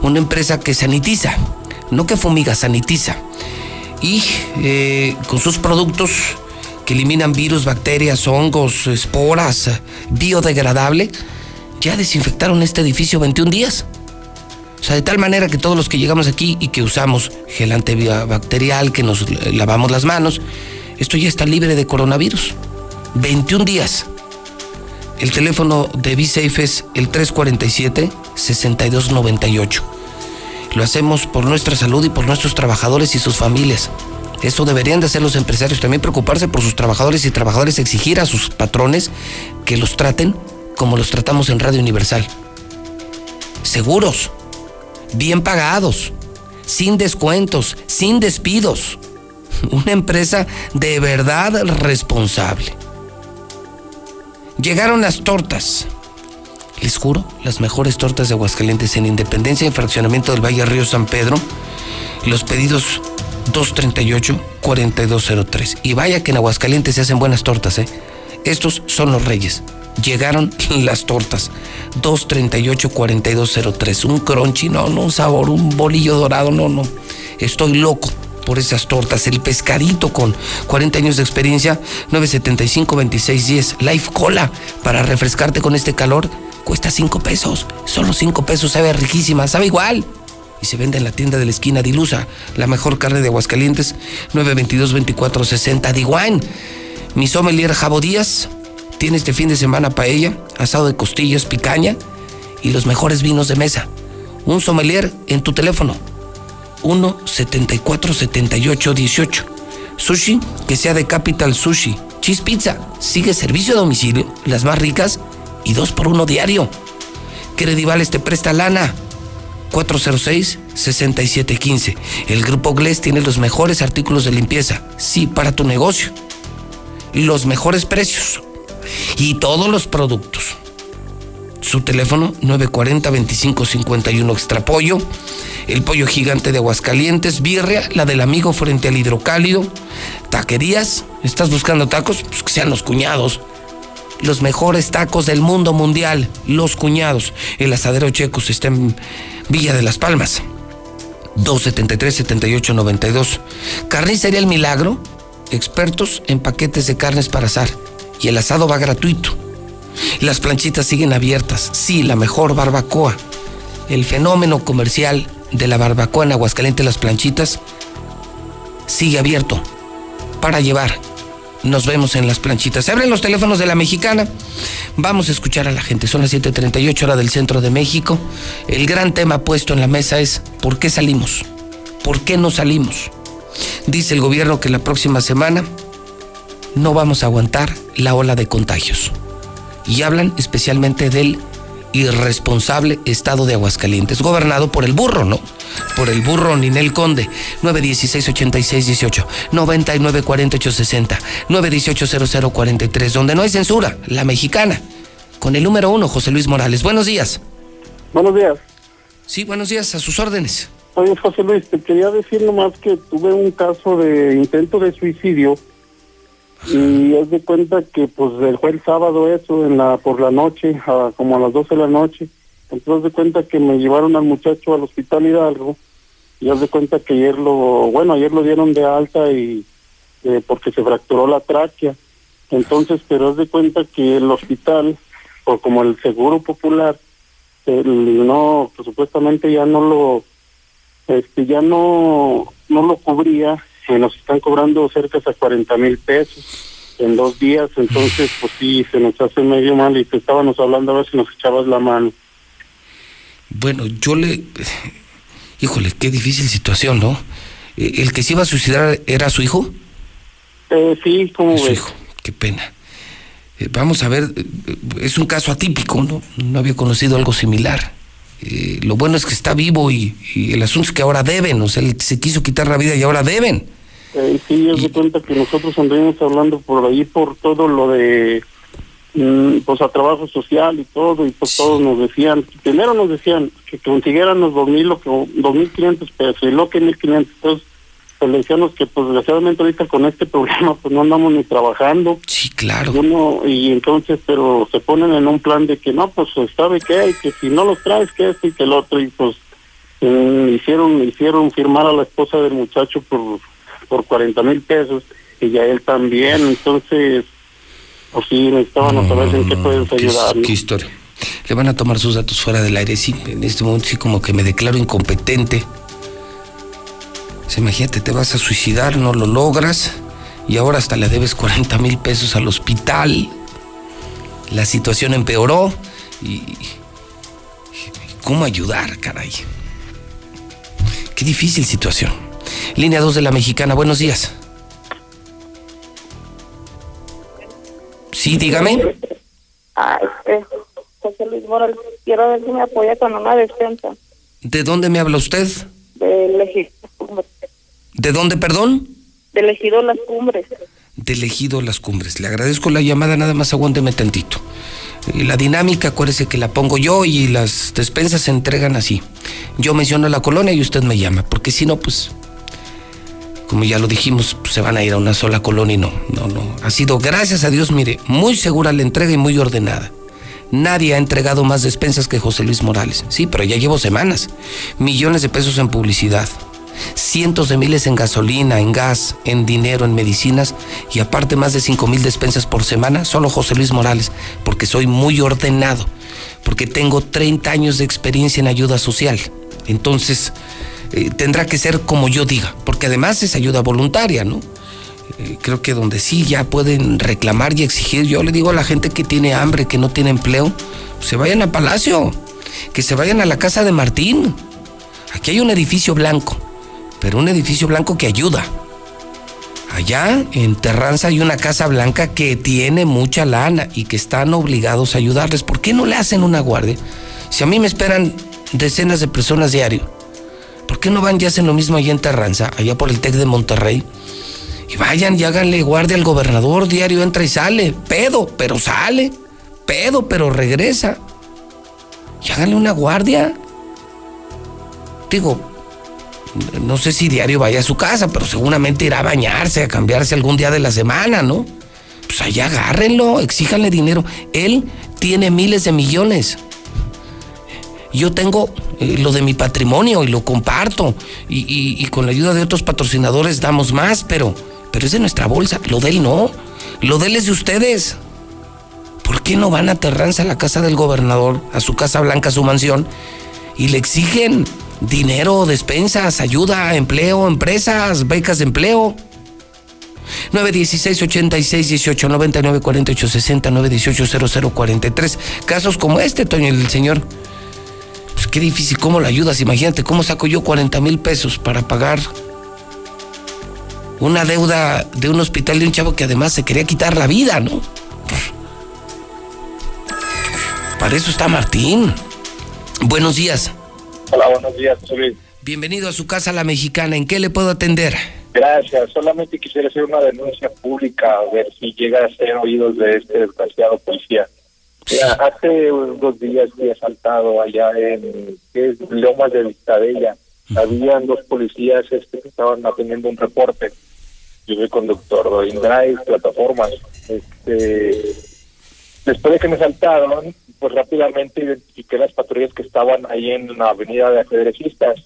una empresa que sanitiza, no que fumiga, sanitiza. Y eh, con sus productos que eliminan virus, bacterias, hongos, esporas, biodegradable, ya desinfectaron este edificio 21 días. O sea, de tal manera que todos los que llegamos aquí y que usamos gel antibacterial, que nos lavamos las manos, esto ya está libre de coronavirus. 21 días. El teléfono de BeSafe es el 347-6298. Lo hacemos por nuestra salud y por nuestros trabajadores y sus familias. Eso deberían de hacer los empresarios, también preocuparse por sus trabajadores y trabajadores, exigir a sus patrones que los traten como los tratamos en Radio Universal. Seguros, bien pagados, sin descuentos, sin despidos. Una empresa de verdad responsable. Llegaron las tortas. Les juro, las mejores tortas de Aguascalientes en Independencia y Fraccionamiento del Valle Río San Pedro. Los pedidos 238-4203. Y vaya que en Aguascalientes se hacen buenas tortas, ¿eh? Estos son los reyes. Llegaron las tortas. 238-4203. Un crunchy, no, no, un sabor, un bolillo dorado, no, no. Estoy loco por esas tortas. El pescadito con 40 años de experiencia, 975-2610. Life Cola para refrescarte con este calor. Cuesta 5 pesos. Solo 5 pesos. Sabe riquísima. Sabe igual y se vende en la tienda de la esquina Dilusa, la mejor carne de Aguascalientes, 922-2460. Diguán, mi sommelier Jabo Díaz tiene este fin de semana paella, asado de costillas, picaña y los mejores vinos de mesa. Un sommelier en tu teléfono, 1-74-78-18. Sushi, que sea de Capital Sushi. Cheese Pizza, sigue servicio a domicilio, las más ricas y dos por uno diario. Credivales te presta lana. 406-6715. El Grupo Gles tiene los mejores artículos de limpieza. Sí, para tu negocio. Los mejores precios. Y todos los productos. Su teléfono 940-2551 Extra Pollo. El pollo gigante de Aguascalientes. Birria, la del amigo frente al hidrocálido. Taquerías. ¿Estás buscando tacos? Pues que sean los cuñados los mejores tacos del mundo mundial, los cuñados. El asadero Checos está en Villa de las Palmas. 273-7892. Carnicería El Milagro, expertos en paquetes de carnes para asar. Y el asado va gratuito. Las planchitas siguen abiertas. Sí, la mejor barbacoa. El fenómeno comercial de la barbacoa en Aguascalientes, las planchitas, sigue abierto para llevar nos vemos en las planchitas. Se abren los teléfonos de la mexicana. Vamos a escuchar a la gente. Son las 7:38 hora del centro de México. El gran tema puesto en la mesa es ¿por qué salimos? ¿Por qué no salimos? Dice el gobierno que la próxima semana no vamos a aguantar la ola de contagios. Y hablan especialmente del irresponsable estado de Aguascalientes, gobernado por el burro, ¿no? Por el burro Ninel Conde, 916-8618, 994860, 918-0043, donde no hay censura, la mexicana, con el número uno, José Luis Morales. Buenos días. Buenos días. Sí, buenos días, a sus órdenes. Oye, José Luis, te quería decir nomás que tuve un caso de intento de suicidio y es de cuenta que pues fue el sábado eso en la por la noche como a las 12 de la noche. Entonces de cuenta que me llevaron al muchacho al hospital Hidalgo y haz de cuenta que ayer lo bueno ayer lo dieron de alta y eh, porque se fracturó la tráquea. Entonces pero haz de cuenta que el hospital o como el seguro popular no pues, supuestamente ya no lo este ya no no lo cubría que nos están cobrando cerca de 40 mil pesos en dos días, entonces pues sí, se nos hace medio mal y te estábamos hablando a ver si nos echabas la mano. Bueno, yo le... Híjole, qué difícil situación, ¿no? Eh, ¿El que se iba a suicidar era su hijo? Eh, sí, como Su hijo, qué pena. Eh, vamos a ver, es un caso atípico, ¿no? No había conocido algo similar. Lo bueno es que está vivo y, y, el asunto es que ahora deben, o sea, se quiso quitar la vida y ahora deben. Eh, sí, es de cuenta que nosotros anduvimos hablando por ahí por todo lo de mm, pues a trabajo social y todo y pues todos nos decían primero nos decían que consiguieran los dos mil o dos mil quinientos pesos y lo que mil quinientos entonces pues le decíamos que pues desgraciadamente ahorita con este problema pues no andamos ni trabajando sí claro uno y entonces pero se ponen en un plan de que no pues sabe qué y que si no los traes que esto y que el otro y pues mm, hicieron hicieron firmar a la esposa del muchacho por por 40 mil pesos y ya él también, entonces, pues sí, necesitábamos saber en qué puedes ayudar. Qué, historia. Le van a tomar sus datos fuera del aire, sí, en este momento sí como que me declaro incompetente. Imagínate, te vas a suicidar, no lo logras y ahora hasta le debes 40 mil pesos al hospital. La situación empeoró y... ¿Cómo ayudar, caray? Qué difícil situación. Línea 2 de la Mexicana, buenos días. Sí, dígame. Ah, este, José Luis Morales, quiero ver si me apoya con una defensa. ¿De dónde me habla usted? De Cumbres. ¿De dónde, perdón? De Elegido Las Cumbres. ejido Las Cumbres. Le agradezco la llamada, nada más aguánteme tantito. La dinámica, acuérdese que la pongo yo y las despensas se entregan así. Yo menciono la colonia y usted me llama, porque si no, pues, como ya lo dijimos, pues, se van a ir a una sola colonia y no, no, no. Ha sido, gracias a Dios, mire, muy segura la entrega y muy ordenada. Nadie ha entregado más despensas que José Luis Morales. Sí, pero ya llevo semanas. Millones de pesos en publicidad. Cientos de miles en gasolina, en gas, en dinero, en medicinas y aparte más de cinco mil despensas por semana, solo José Luis Morales, porque soy muy ordenado, porque tengo 30 años de experiencia en ayuda social. Entonces, eh, tendrá que ser como yo diga, porque además es ayuda voluntaria, ¿no? Eh, creo que donde sí ya pueden reclamar y exigir, yo le digo a la gente que tiene hambre, que no tiene empleo, se vayan a Palacio, que se vayan a la casa de Martín. Aquí hay un edificio blanco, un edificio blanco que ayuda. Allá en Terranza hay una casa blanca que tiene mucha lana y que están obligados a ayudarles. ¿Por qué no le hacen una guardia? Si a mí me esperan decenas de personas diario, ¿por qué no van y hacen lo mismo allá en Terranza, allá por el TEC de Monterrey? Y vayan y háganle guardia al gobernador, diario entra y sale, pedo, pero sale, pedo, pero regresa. Y háganle una guardia. Digo, no sé si diario vaya a su casa, pero seguramente irá a bañarse, a cambiarse algún día de la semana, ¿no? Pues allá agárrenlo, exíjanle dinero. Él tiene miles de millones. Yo tengo eh, lo de mi patrimonio y lo comparto. Y, y- con la ayuda de otros patrocinadores damos más, pero, pero es de nuestra bolsa. Lo de él no. Lo de él es de ustedes. ¿Por qué no van a Terranza, a la casa del gobernador, a su casa blanca, a su mansión, y le exigen dinero, despensas, ayuda, empleo, empresas, becas de empleo? 916 86 18 99 48 60 918 00 43 Casos como este, Toño, el señor. Pues qué difícil, ¿cómo lo ayudas? Imagínate, ¿cómo saco yo 40 mil pesos para pagar una deuda de un hospital de un chavo que además se quería quitar la vida, ¿no? Para eso está Martín. Buenos días. Hola, buenos días, José Luis. Bienvenido a su casa La Mexicana. ¿En qué le puedo atender? Gracias. Solamente quisiera hacer una denuncia pública, a ver si llega a ser oídos de este desgraciado policía. Mira, hace dos días fui asaltado allá en. Lomas de Vistabella. Habían dos policías este, que estaban atendiendo un reporte. Yo soy conductor de InDrive, plataformas. Este, después de que me saltaron, pues rápidamente identifiqué las patrullas que estaban ahí en la avenida de ajedrecistas.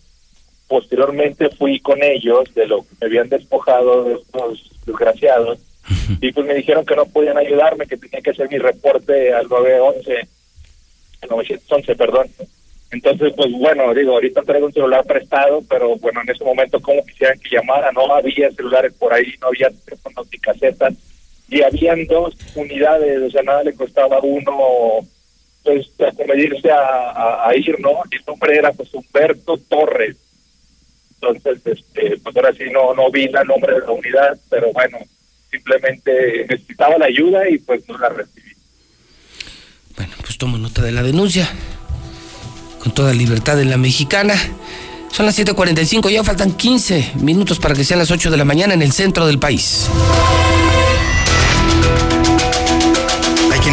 Posteriormente fui con ellos de lo que me habían despojado de estos desgraciados y pues me dijeron que no podían ayudarme, que tenía que hacer mi reporte al 911, al 911, perdón. Entonces, pues bueno, digo, ahorita traigo un celular prestado, pero bueno, en ese momento como quisieran que llamara, no había celulares por ahí, no había teléfonos ni casetas, y habían dos unidades, o sea, nada le costaba a uno pues acomedirse a, a, a ir, ¿no? El nombre era pues Humberto Torres. Entonces, este, pues ahora sí no, no vi el nombre de la unidad, pero bueno, simplemente necesitaba la ayuda y pues no la recibí. Bueno, pues tomo nota de la denuncia. Con toda libertad en la mexicana. Son las 7:45, ya faltan 15 minutos para que sean las 8 de la mañana en el centro del país.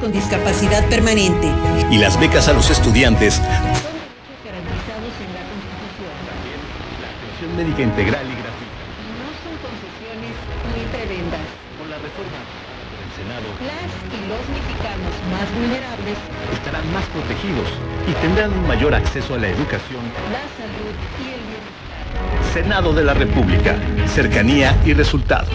Con discapacidad permanente. Y las becas a los estudiantes. garantizados en la Constitución. La atención médica integral y gratuita. No son concesiones ni prebendas. Con la reforma del Senado. Las y los mexicanos más vulnerables estarán más protegidos y tendrán un mayor acceso a la educación, la salud y el bienestar. Senado de la República. Cercanía y resultados.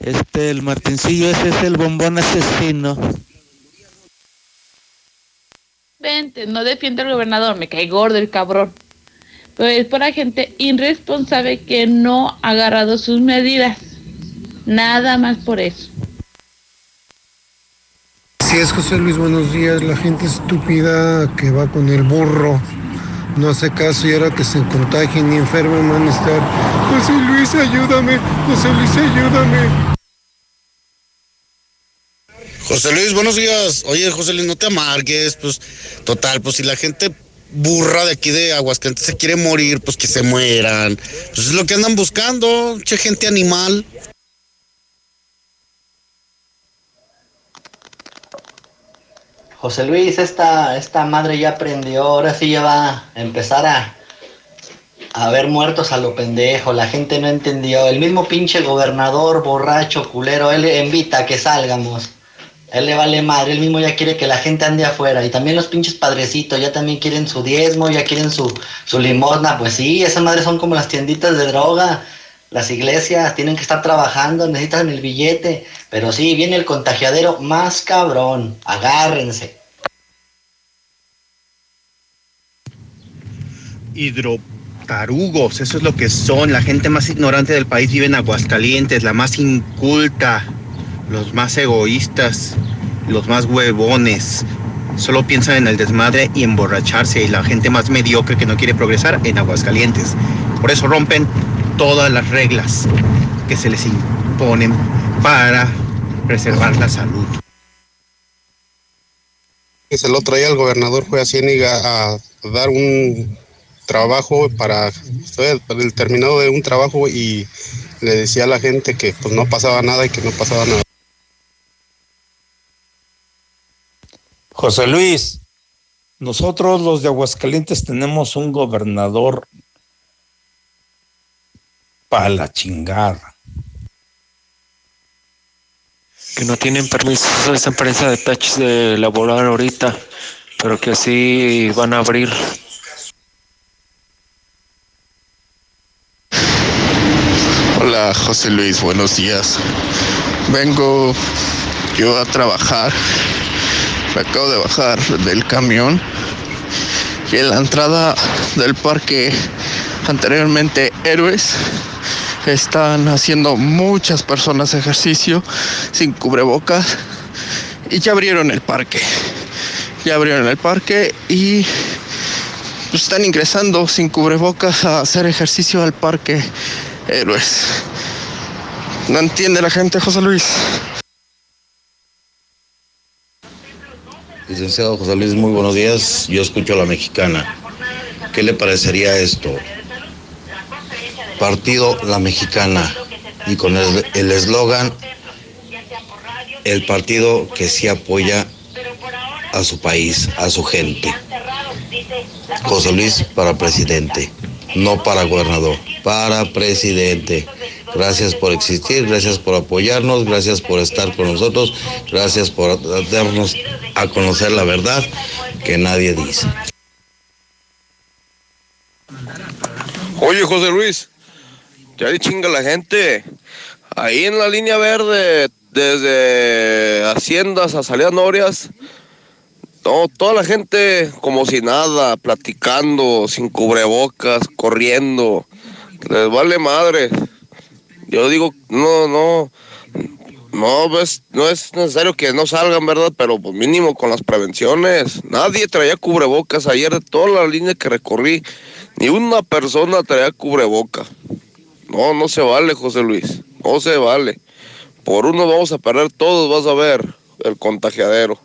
este, el Martincillo, ese es el bombón asesino. Vente, no defiende al gobernador, me cae gordo el cabrón. Pero es para gente irresponsable que no ha agarrado sus medidas. Nada más por eso. Si es José Luis, buenos días. La gente estúpida que va con el burro no hace caso y ahora que se contagien y enfermen van a estar. José Luis, ayúdame. José Luis, ayúdame. José Luis, buenos días. Oye, José Luis, no te amargues. Pues, total, pues si la gente burra de aquí de Aguascalientes se quiere morir, pues que se mueran. Pues es lo que andan buscando, che gente animal. José Luis, esta, esta madre ya aprendió, ahora sí ya va a empezar a, a ver muertos a lo pendejo, la gente no entendió, el mismo pinche gobernador borracho, culero, él invita a que salgamos, él le vale madre, él mismo ya quiere que la gente ande afuera, y también los pinches padrecitos ya también quieren su diezmo, ya quieren su, su limosna, pues sí, esas madres son como las tienditas de droga, las iglesias tienen que estar trabajando, necesitan el billete. Pero sí, viene el contagiadero más cabrón. Agárrense. Hidrotarugos, eso es lo que son. La gente más ignorante del país vive en Aguascalientes, la más inculta, los más egoístas, los más huevones. Solo piensan en el desmadre y emborracharse y la gente más mediocre que no quiere progresar en Aguascalientes. Por eso rompen todas las reglas que se les imponen para preservar la salud. El otro día el gobernador fue a Ciéniga a dar un trabajo para, el terminado de un trabajo y le decía a la gente que pues no pasaba nada y que no pasaba nada. José Luis, nosotros los de Aguascalientes tenemos un gobernador para la chingada. Que no tienen permiso esa empresa de touch de laborar ahorita, pero que sí van a abrir. Hola José Luis, buenos días. Vengo yo a trabajar. Me acabo de bajar del camión y en la entrada del parque anteriormente Héroes están haciendo muchas personas ejercicio sin cubrebocas y ya abrieron el parque. Ya abrieron el parque y pues, están ingresando sin cubrebocas a hacer ejercicio al parque Héroes. ¿No entiende la gente, José Luis? Licenciado José Luis, muy buenos días. Yo escucho a la mexicana. ¿Qué le parecería esto? Partido La Mexicana y con el eslogan el partido que sí apoya a su país, a su gente. José Luis para presidente. no para gobernador, para presidente. Gracias por existir, gracias por apoyarnos, gracias por estar con nosotros, gracias por darnos a conocer la verdad que nadie dice. Oye, José Luis, ya le chinga la gente. Ahí en la línea verde, desde Haciendas a Salidas Norias, no, toda la gente como si nada, platicando, sin cubrebocas, corriendo. Les vale madre. Yo digo, no, no, no, pues, no es necesario que no salgan, ¿verdad? Pero pues mínimo con las prevenciones. Nadie traía cubrebocas ayer de toda la línea que recorrí. Ni una persona traía cubreboca. No, no se vale, José Luis. No se vale. Por uno vamos a perder todos, vas a ver, el contagiadero.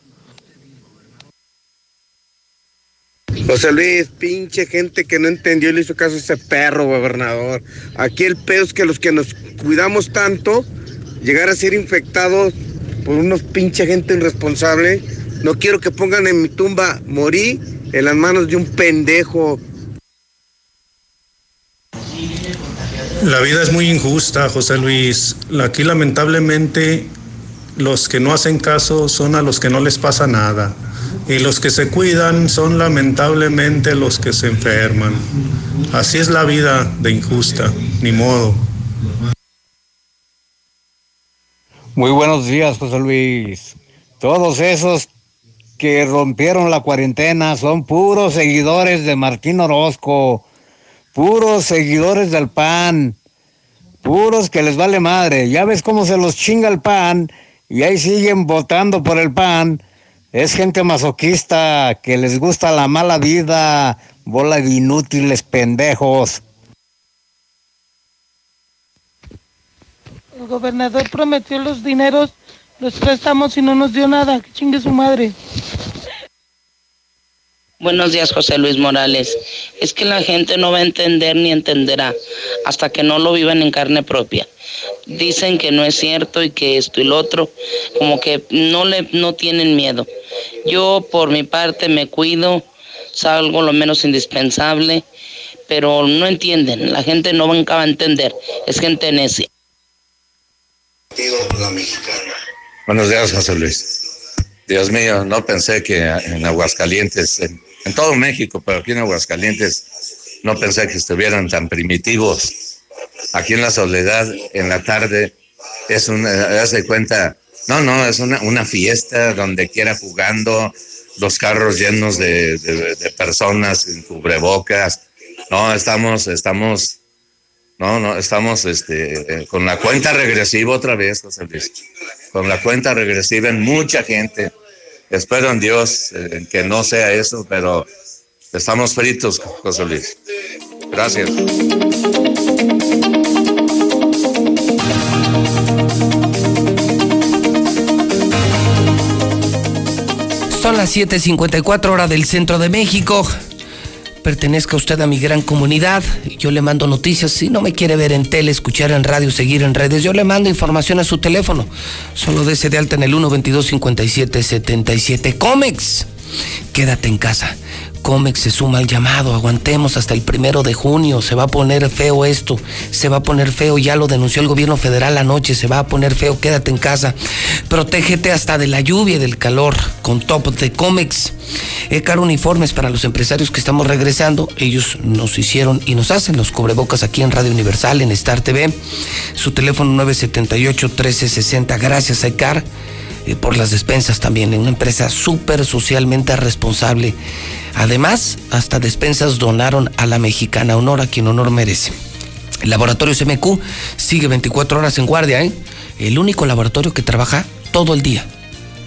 José Luis, pinche gente que no entendió y le hizo caso a ese perro, gobernador. Aquí el pedo es que los que nos cuidamos tanto, llegar a ser infectados por unos pinche gente irresponsable, no quiero que pongan en mi tumba, morí en las manos de un pendejo. La vida es muy injusta, José Luis. Aquí lamentablemente los que no hacen caso son a los que no les pasa nada. Y los que se cuidan son lamentablemente los que se enferman. Así es la vida de injusta, ni modo. Muy buenos días, José Luis. Todos esos que rompieron la cuarentena son puros seguidores de Martín Orozco, puros seguidores del PAN, puros que les vale madre. Ya ves cómo se los chinga el PAN y ahí siguen votando por el PAN. Es gente masoquista que les gusta la mala vida, bola de inútiles pendejos. El gobernador prometió los dineros, los préstamos y no nos dio nada. Que chingue su madre. Buenos días, José Luis Morales. Es que la gente no va a entender ni entenderá hasta que no lo vivan en carne propia. Dicen que no es cierto y que esto y lo otro, como que no le no tienen miedo. Yo por mi parte me cuido, salgo lo menos indispensable, pero no entienden. La gente no va a entender. Es gente necia. Buenos días, José Luis. Dios mío, no pensé que en Aguascalientes, en, todo México, pero aquí en Aguascalientes, no pensé que estuvieran tan primitivos. Aquí en la soledad, en la tarde, es una, haz de cuenta, no, no, es una, fiesta donde quiera jugando, los carros llenos de, de- personas en cubrebocas. No, estamos, estamos, no, no, estamos este, eh, con la cuenta regresiva otra vez, José Luis. Con la cuenta regresiva en mucha gente. Espero en Dios eh, que no sea eso, pero estamos fritos, José Luis. Gracias. Son las 7:54 hora del centro de México. Pertenezca usted a mi gran comunidad. Yo le mando noticias. Si no me quiere ver en tele, escuchar en radio, seguir en redes, yo le mando información a su teléfono. Solo dese de alta en el 122 5777 Comex. Quédate en casa. Comex se suma al llamado. Aguantemos hasta el primero de junio. Se va a poner feo esto. Se va a poner feo. Ya lo denunció el gobierno federal anoche. Se va a poner feo. Quédate en casa. Protégete hasta de la lluvia y del calor con Top de Comex. Ecar Uniformes para los empresarios que estamos regresando. Ellos nos hicieron y nos hacen los cubrebocas aquí en Radio Universal, en Star TV. Su teléfono 978-1360. Gracias Ecar eh, por las despensas también, en una empresa súper socialmente responsable. Además, hasta despensas donaron a la mexicana, honor a quien honor merece. El laboratorio CMQ sigue 24 horas en guardia, ¿eh? El único laboratorio que trabaja todo el día,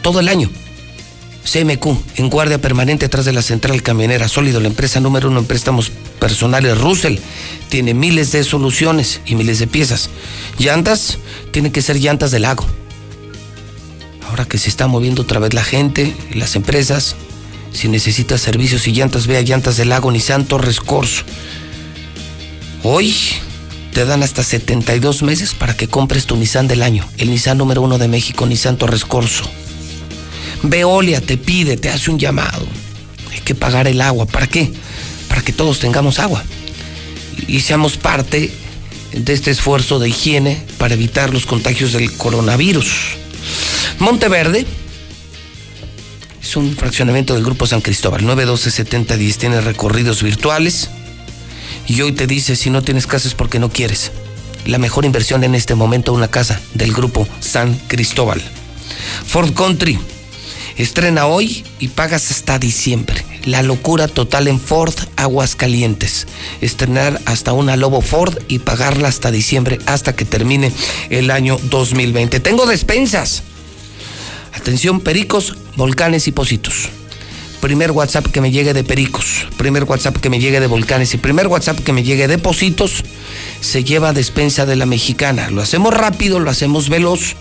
todo el año. CMQ, en guardia permanente atrás de la central camionera sólido, la empresa número uno en préstamos personales Russell. Tiene miles de soluciones y miles de piezas. Llantas, tienen que ser llantas de lago. Que se está moviendo otra vez la gente, las empresas, si necesitas servicios y llantas, ve a Llantas del Lago Nissan Torres Corso. Hoy te dan hasta 72 meses para que compres tu Nissan del año, el Nissan número uno de México, Nissan Torres Corso. Veolia te pide, te hace un llamado. Hay que pagar el agua. ¿Para qué? Para que todos tengamos agua. y seamos parte de este esfuerzo de higiene para evitar los contagios del coronavirus. Monteverde es un fraccionamiento del Grupo San Cristóbal, 912-7010, tiene recorridos virtuales y hoy te dice si no tienes casa es porque no quieres. La mejor inversión en este momento una casa del Grupo San Cristóbal. Ford Country estrena hoy y pagas hasta diciembre. La locura total en Ford Aguascalientes. Estrenar hasta una Lobo Ford y pagarla hasta diciembre, hasta que termine el año 2020. Tengo despensas. Atención, pericos, volcanes y positos. Primer WhatsApp que me llegue de pericos, primer WhatsApp que me llegue de volcanes y primer WhatsApp que me llegue de positos se lleva despensa de la mexicana. Lo hacemos rápido, lo hacemos veloz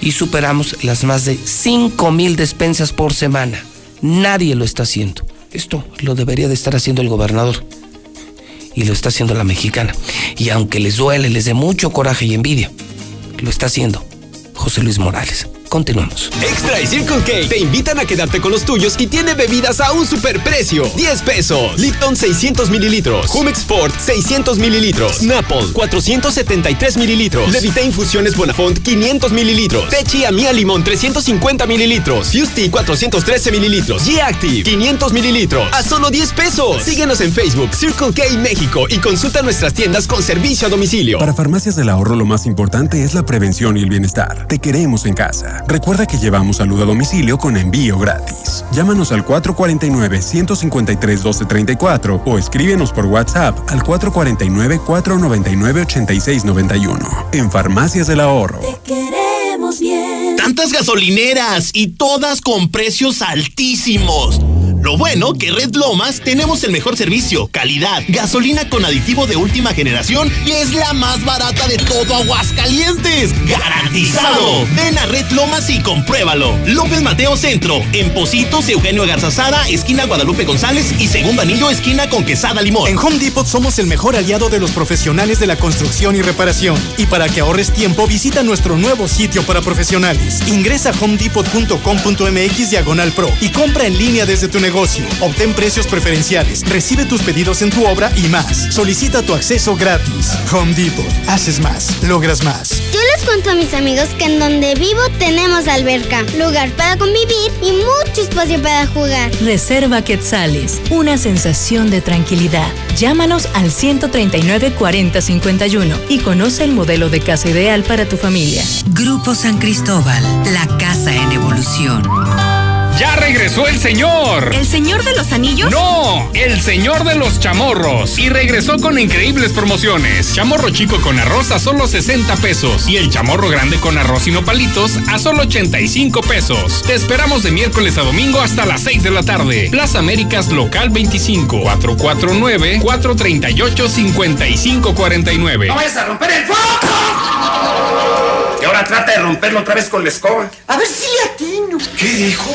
y superamos las más de 5 mil despensas por semana. Nadie lo está haciendo. Esto lo debería de estar haciendo el gobernador. Y lo está haciendo la mexicana. Y aunque les duele, les dé mucho coraje y envidia, lo está haciendo José Luis Morales. Continuamos. Extra y Circle K te invitan a quedarte con los tuyos y tiene bebidas a un superprecio. 10 pesos. Lipton 600 mililitros. Humex Sport 600 mililitros. Snapple 473 mililitros. Levita Infusiones Bonafont 500 mililitros. Techi Mía Limón 350 mililitros. Fusti 413 mililitros. G-Active 500 mililitros. A solo 10 pesos. Síguenos en Facebook Circle K México y consulta nuestras tiendas con servicio a domicilio. Para Farmacias del Ahorro lo más importante es la prevención y el bienestar. Te queremos en casa. Recuerda que llevamos salud a domicilio con envío gratis. Llámanos al 449-153-1234 o escríbenos por WhatsApp al 449-499-8691. En Farmacias del Ahorro. Te queremos bien. Tantas gasolineras y todas con precios altísimos. Lo bueno que Red Lomas tenemos el mejor servicio, calidad, gasolina con aditivo de última generación y es la más barata de todo Aguascalientes. ¡Garantizado! Ven a Red Lomas y compruébalo. López Mateo Centro, en Positos, Eugenio Garzazada, esquina Guadalupe González y segundo anillo, esquina con Quesada Limón. En Home Depot somos el mejor aliado de los profesionales de la construcción y reparación. Y para que ahorres tiempo, visita nuestro nuevo sitio para profesionales. Ingresa a homedepot.com.mx diagonal pro y compra en línea desde tu negocio. Obtén precios preferenciales, recibe tus pedidos en tu obra y más. Solicita tu acceso gratis. Home Depot. Haces más, logras más. Yo les cuento a mis amigos que en donde vivo tenemos alberca, lugar para convivir y mucho espacio para jugar. Reserva Quetzales, una sensación de tranquilidad. Llámanos al 139 4051 y conoce el modelo de casa ideal para tu familia. Grupo San Cristóbal, la casa en evolución. ¡Ya regresó el señor! ¿El señor de los anillos? ¡No! El señor de los chamorros. Y regresó con increíbles promociones. Chamorro chico con arroz a solo 60 pesos. Y el chamorro grande con arroz y nopalitos a solo 85 pesos. Te esperamos de miércoles a domingo hasta las 6 de la tarde. Plaza Américas Local 25. 449-438-5549. ¡No vayas a romper el foco! Y ahora trata de romperlo otra vez con la escoba. A ver si le atino. ¿Qué dijo?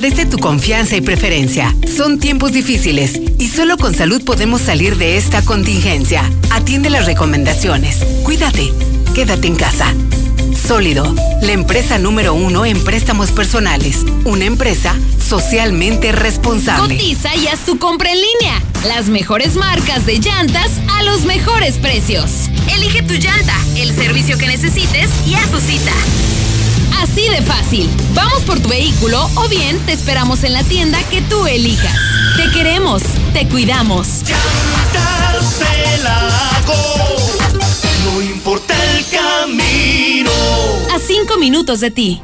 tu confianza y preferencia. Son tiempos difíciles y solo con salud podemos salir de esta contingencia. Atiende las recomendaciones. Cuídate. Quédate en casa. Sólido, la empresa número uno en préstamos personales. Una empresa socialmente responsable. Cotiza y haz tu compra en línea. Las mejores marcas de llantas a los mejores precios. Elige tu llanta, el servicio que necesites y haz tu cita. Así de fácil. Vamos por tu vehículo o bien te esperamos en la tienda que tú elijas. Te queremos, te cuidamos. No importa el camino. A cinco minutos de ti.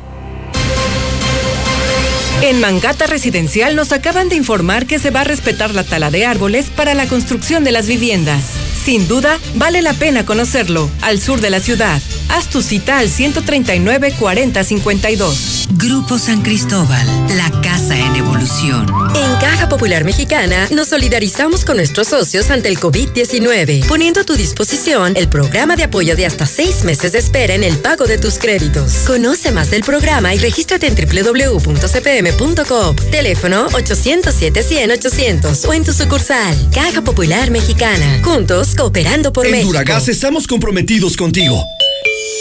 En Mangata Residencial nos acaban de informar que se va a respetar la tala de árboles para la construcción de las viviendas. Sin duda, vale la pena conocerlo, al sur de la ciudad. Haz tu cita al 139 40 52. Grupo San Cristóbal, la casa en evolución. En Caja Popular Mexicana nos solidarizamos con nuestros socios ante el COVID-19, poniendo a tu disposición el programa de apoyo de hasta seis meses de espera en el pago de tus créditos. Conoce más del programa y regístrate en www.cpm.com. Teléfono 807-100-800 o en tu sucursal. Caja Popular Mexicana. Juntos cooperando por en México. Duragas estamos comprometidos contigo.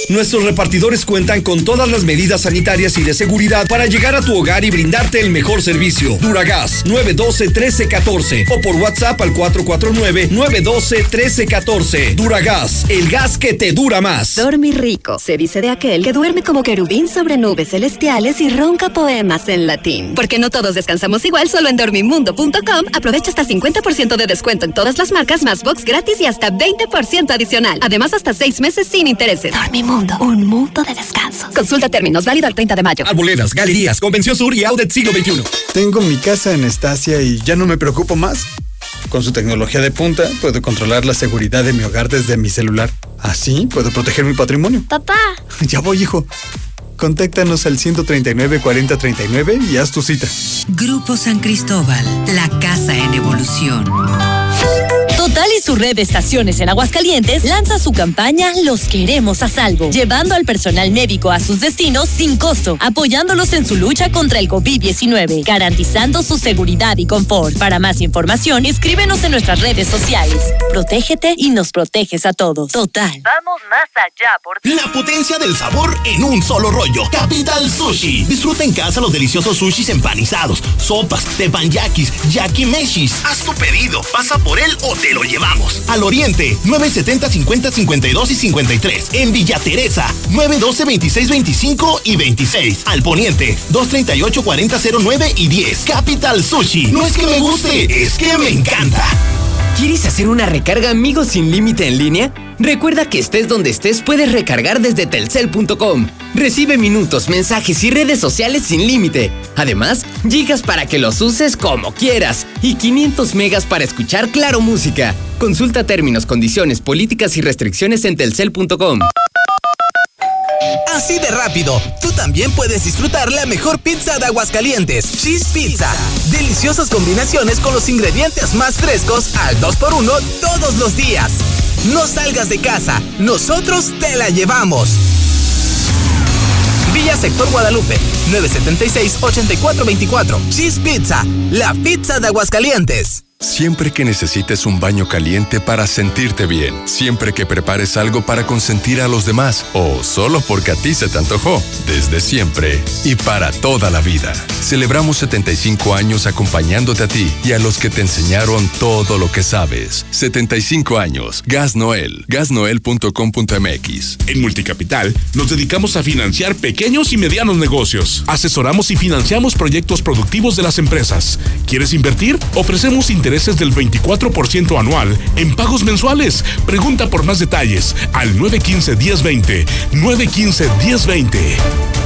Nuestros repartidores cuentan con todas las medidas sanitarias y de seguridad para llegar a tu hogar y brindarte el mejor servicio. Duragas 912-1314 o por WhatsApp al 449-912-1314. Duragas, el gas que te dura más. Dormir rico. Se dice de aquel que duerme como querubín sobre nubes celestiales y ronca poemas en latín. Porque no todos descansamos igual, solo en dormimundo.com aprovecha hasta 50% de descuento en todas las marcas, más box gratis y hasta 20% adicional. Además, hasta seis meses sin intereses. Dormimundo, un mundo de descanso. Consulta términos, válido al 30 de mayo. Arboledas, galerías, Convención Sur y Audet Siglo XXI. Tengo mi casa en Estacia y ya no me preocupo más. Con su tecnología de punta, puedo controlar la seguridad de mi hogar desde mi celular. Así puedo proteger mi patrimonio. Papá. Ya voy, hijo. Contáctanos al 139 40 39 y haz tu cita. Grupo San Cristóbal, la casa en evolución. Y su red de estaciones en Aguascalientes lanza su campaña Los queremos a salvo, llevando al personal médico a sus destinos sin costo, apoyándolos en su lucha contra el COVID-19, garantizando su seguridad y confort. Para más información, escríbenos en nuestras redes sociales. Protégete y nos proteges a todos. Total. Vamos más allá por La potencia del sabor en un solo rollo. Capital Sushi. Disfruta en casa los deliciosos sushis empanizados, sopas, tepanyakis, yakimeshis. Haz tu pedido, pasa por él o te lo llevamos. Al Oriente, 970 50 52 y 53. En Villa Teresa, 912 26 25 y 26. Al Poniente, 238 40 09 y 10. Capital Sushi. No es que me guste, es que me encanta. ¿Quieres hacer una recarga amigos sin límite en línea? Recuerda que estés donde estés puedes recargar desde telcel.com. Recibe minutos, mensajes y redes sociales sin límite. Además, gigas para que los uses como quieras y 500 megas para escuchar Claro Música. Consulta términos, condiciones, políticas y restricciones en telcel.com. Así de rápido, tú también puedes disfrutar la mejor pizza de Aguascalientes, Cheese Pizza. Deliciosas combinaciones con los ingredientes más frescos al 2x1 todos los días. No salgas de casa, nosotros te la llevamos. Villa Sector Guadalupe, 976-8424. Cheese Pizza, la pizza de Aguascalientes. Siempre que necesites un baño caliente para sentirte bien, siempre que prepares algo para consentir a los demás o solo porque a ti se te antojó, desde siempre y para toda la vida. Celebramos 75 años acompañándote a ti y a los que te enseñaron todo lo que sabes. 75 años. Gas Noel. Gasnoel.com.mx. En Multicapital nos dedicamos a financiar pequeños y medianos negocios. Asesoramos y financiamos proyectos productivos de las empresas. ¿Quieres invertir? Ofrecemos intereses del 24% anual en pagos mensuales. Pregunta por más detalles al 915-1020. 915-1020.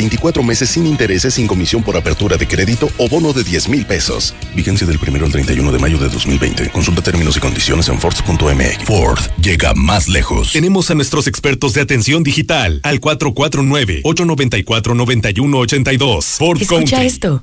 24 meses sin intereses, sin comisión por apertura de crédito o bono de 10 mil pesos. Vigencia del 1 al 31 de mayo de 2020. Consulta términos y condiciones en Ford.mx. Ford llega más lejos. Tenemos a nuestros expertos de atención digital al 449-894-9182. Ford Escucha Country. esto.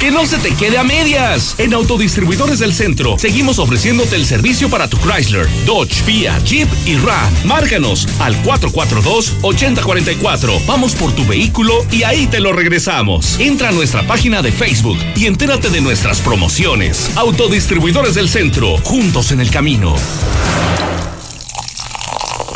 Que no se te quede a medias. En Autodistribuidores del Centro seguimos ofreciéndote el servicio para tu Chrysler, Dodge, Fiat, Jeep y Ram. Márcanos al 442-8044. Vamos por tu vehículo y ahí te lo regresamos. Entra a nuestra página de Facebook y entérate de nuestras promociones. Autodistribuidores del Centro, juntos en el camino.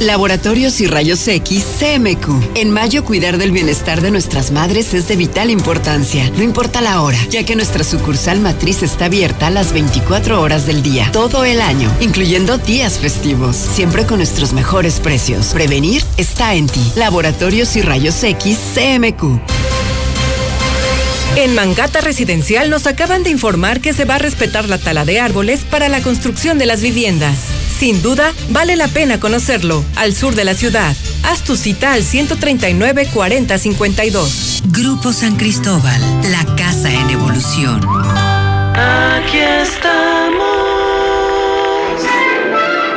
Laboratorios y Rayos X CMQ. En mayo cuidar del bienestar de nuestras madres es de vital importancia, no importa la hora, ya que nuestra sucursal matriz está abierta las 24 horas del día, todo el año, incluyendo días festivos, siempre con nuestros mejores precios. Prevenir está en ti. Laboratorios y Rayos X CMQ. En Mangata Residencial nos acaban de informar que se va a respetar la tala de árboles para la construcción de las viviendas. Sin duda, vale la pena conocerlo, al sur de la ciudad. Haz tu cita al 139 40 52. Grupo San Cristóbal, la casa en evolución. Aquí estamos.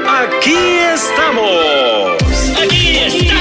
Aquí estamos. Aquí estamos.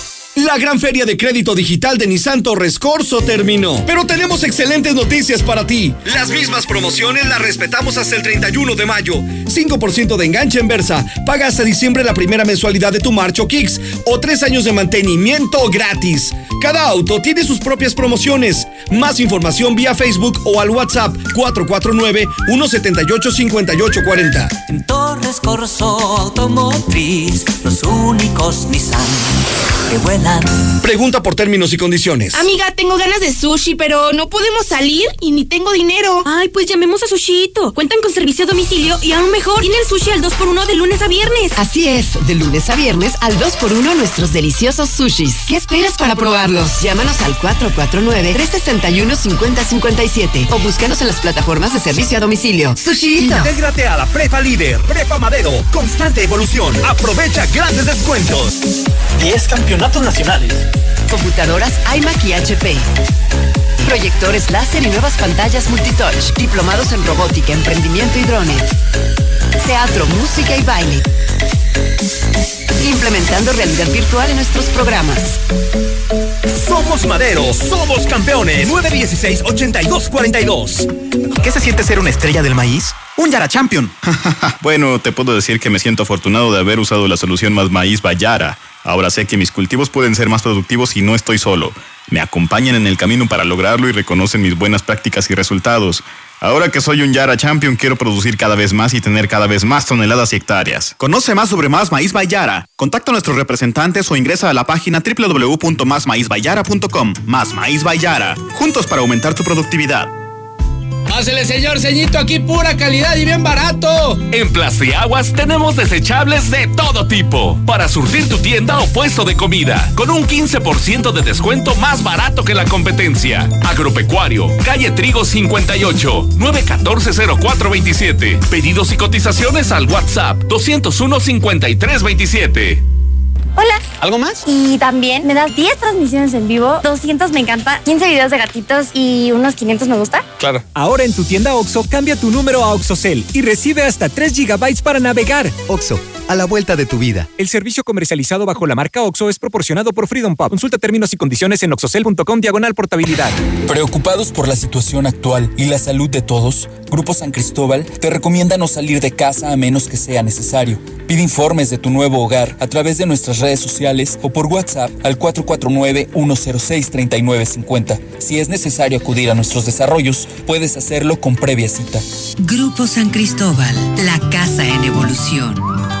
La gran feria de crédito digital de Nissan Torres Corso terminó. Pero tenemos excelentes noticias para ti. Las mismas promociones las respetamos hasta el 31 de mayo. 5% de enganche en Versa. Paga hasta diciembre la primera mensualidad de tu Marcho Kicks o tres años de mantenimiento gratis. Cada auto tiene sus propias promociones. Más información vía Facebook o al WhatsApp 449-178-5840. En Torres Corso Automotriz, los únicos Nissan que vuelan. Pregunta por términos y condiciones. Amiga, tengo ganas de sushi, pero no podemos salir y ni tengo dinero. Ay, pues llamemos a Sushito. Cuentan con servicio a domicilio y aún mejor, tienen sushi al 2x1 de lunes a viernes. Así es, de lunes a viernes al 2x1 nuestros deliciosos sushis. ¿Qué esperas para probarlos? Llámanos al 449-361-5057 o búscanos en las plataformas de servicio a domicilio. Sushito. Intégrate a la Prepa Líder, Prepa Madero, constante evolución. Aprovecha grandes descuentos. 10 campeonatos nacionales. Computadoras iMac y HP. Proyectores láser y nuevas pantallas multitouch. Diplomados en robótica, emprendimiento y drones. Teatro, música y baile. Implementando realidad virtual en nuestros programas. Somos Madero, somos campeones. 916-8242. ¿Qué se siente ser una estrella del maíz? Un Yara Champion. bueno, te puedo decir que me siento afortunado de haber usado la solución más maíz Bayara. Ahora sé que mis cultivos pueden ser más productivos y no estoy solo. Me acompañan en el camino para lograrlo y reconocen mis buenas prácticas y resultados. Ahora que soy un Yara Champion, quiero producir cada vez más y tener cada vez más toneladas y hectáreas. Conoce más sobre Más Maíz Bayara. Contacta a nuestros representantes o ingresa a la página www.másmaízbayara.com. Más Maíz Bayara. Juntos para aumentar tu productividad. Pásele, señor ceñito, aquí pura calidad y bien barato. En Plastiaguas tenemos desechables de todo tipo para surtir tu tienda o puesto de comida con un 15% de descuento más barato que la competencia. Agropecuario, calle Trigo 58, 914-0427. Pedidos y cotizaciones al WhatsApp 201-5327. Hola. ¿Algo más? Y también me das 10 transmisiones en vivo, 200 me encanta, 15 videos de gatitos y unos 500 me gusta. Claro. Ahora en tu tienda OXO, cambia tu número a OXOCEL y recibe hasta 3 GB para navegar. OXO, a la vuelta de tu vida. El servicio comercializado bajo la marca OXO es proporcionado por Freedom Pop. Consulta términos y condiciones en oxocel.com diagonal portabilidad. Preocupados por la situación actual y la salud de todos, Grupo San Cristóbal te recomienda no salir de casa a menos que sea necesario. Pide informes de tu nuevo hogar a través de nuestras redes sociales o por WhatsApp al 449-106-3950. Si es necesario acudir a nuestros desarrollos, puedes hacerlo con previa cita. Grupo San Cristóbal, la casa en evolución.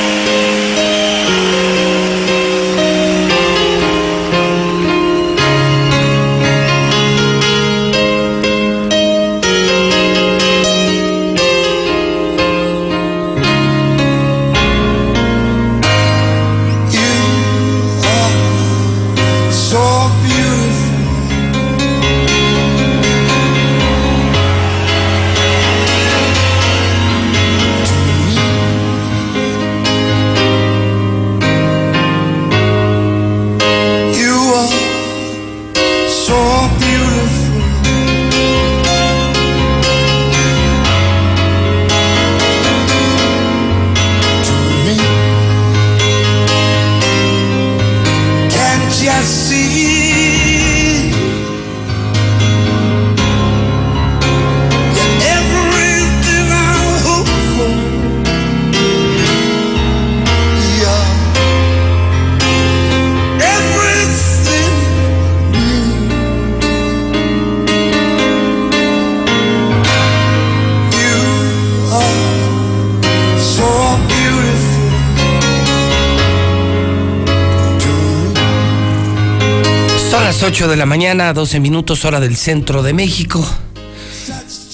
Las 8 de la mañana, 12 minutos hora del centro de México.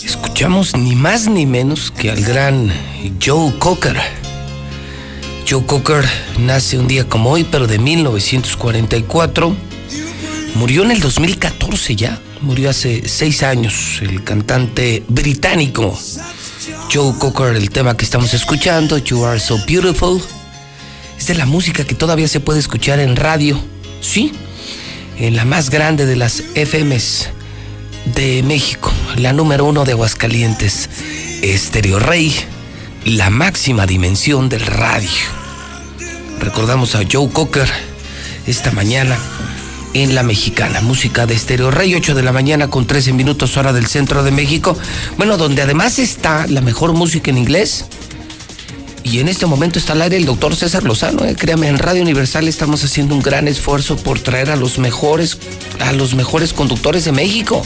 Escuchamos ni más ni menos que al gran Joe Cocker. Joe Cocker nace un día como hoy, pero de 1944. Murió en el 2014 ya, murió hace seis años, el cantante británico Joe Cocker, el tema que estamos escuchando, You Are So Beautiful, es de la música que todavía se puede escuchar en radio, ¿sí? En la más grande de las FMs de México, la número uno de Aguascalientes, Estéreo Rey, la máxima dimensión del radio. Recordamos a Joe Cocker esta mañana en la mexicana, música de Estéreo Rey, 8 de la mañana con 13 minutos hora del centro de México, bueno, donde además está la mejor música en inglés. Y en este momento está al aire el doctor César Lozano, eh. créame, en Radio Universal estamos haciendo un gran esfuerzo por traer a los mejores, a los mejores conductores de México.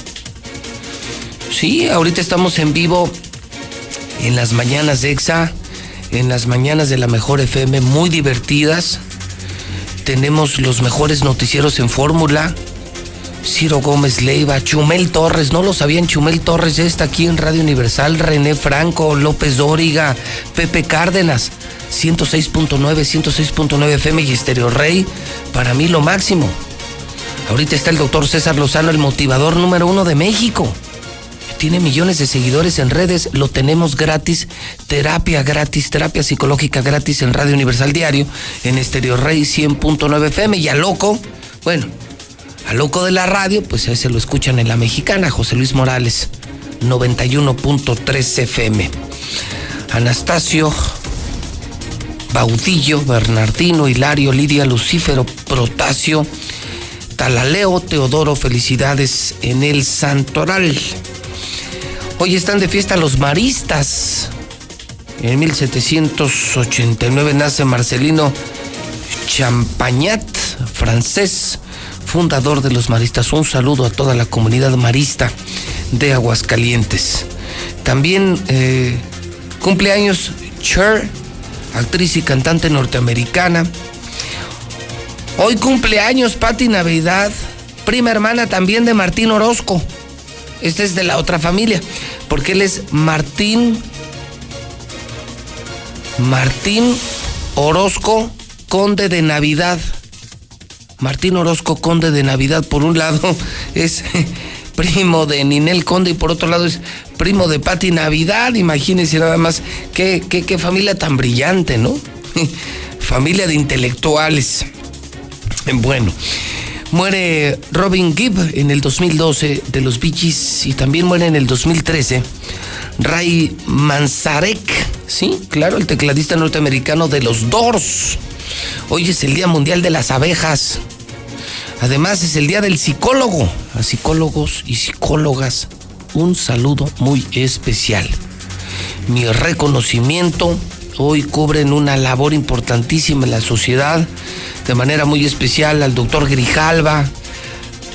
Sí, ahorita estamos en vivo en las mañanas de EXA, en las mañanas de la mejor FM, muy divertidas. Tenemos los mejores noticieros en fórmula. Ciro Gómez Leiva, Chumel Torres, no lo sabían, Chumel Torres ya está aquí en Radio Universal, René Franco, López Dóriga, Pepe Cárdenas, 106.9, 106.9 FM y Estéreo Rey, para mí lo máximo. Ahorita está el doctor César Lozano, el motivador número uno de México. Tiene millones de seguidores en redes, lo tenemos gratis, terapia gratis, terapia psicológica gratis en Radio Universal Diario, en Estéreo Rey 100.9 FM y a loco, bueno, a loco de la radio, pues ahí se lo escuchan en la mexicana, José Luis Morales, 91.3 FM. Anastasio, Baudillo, Bernardino, Hilario, Lidia, Lucífero, Protasio, Talaleo, Teodoro, felicidades en el Santoral. Hoy están de fiesta los maristas. En 1789 nace Marcelino Champagnat, francés, fundador de los maristas. Un saludo a toda la comunidad marista de Aguascalientes. También eh, cumpleaños Cher, actriz y cantante norteamericana. Hoy cumpleaños Patti Navidad, prima hermana también de Martín Orozco. Este es de la otra familia, porque él es Martín Martín Orozco, conde de Navidad. Martín Orozco, conde de Navidad, por un lado es primo de Ninel Conde y por otro lado es primo de Patti Navidad. Imagínense nada más qué, qué, qué familia tan brillante, ¿no? familia de intelectuales. Bueno, muere Robin Gibb en el 2012 de los Bee Gees y también muere en el 2013 Ray Manzarek, sí, claro, el tecladista norteamericano de los Doors. Hoy es el Día Mundial de las Abejas. Además es el Día del Psicólogo. A psicólogos y psicólogas un saludo muy especial. Mi reconocimiento, hoy cubren una labor importantísima en la sociedad, de manera muy especial al doctor Grijalva,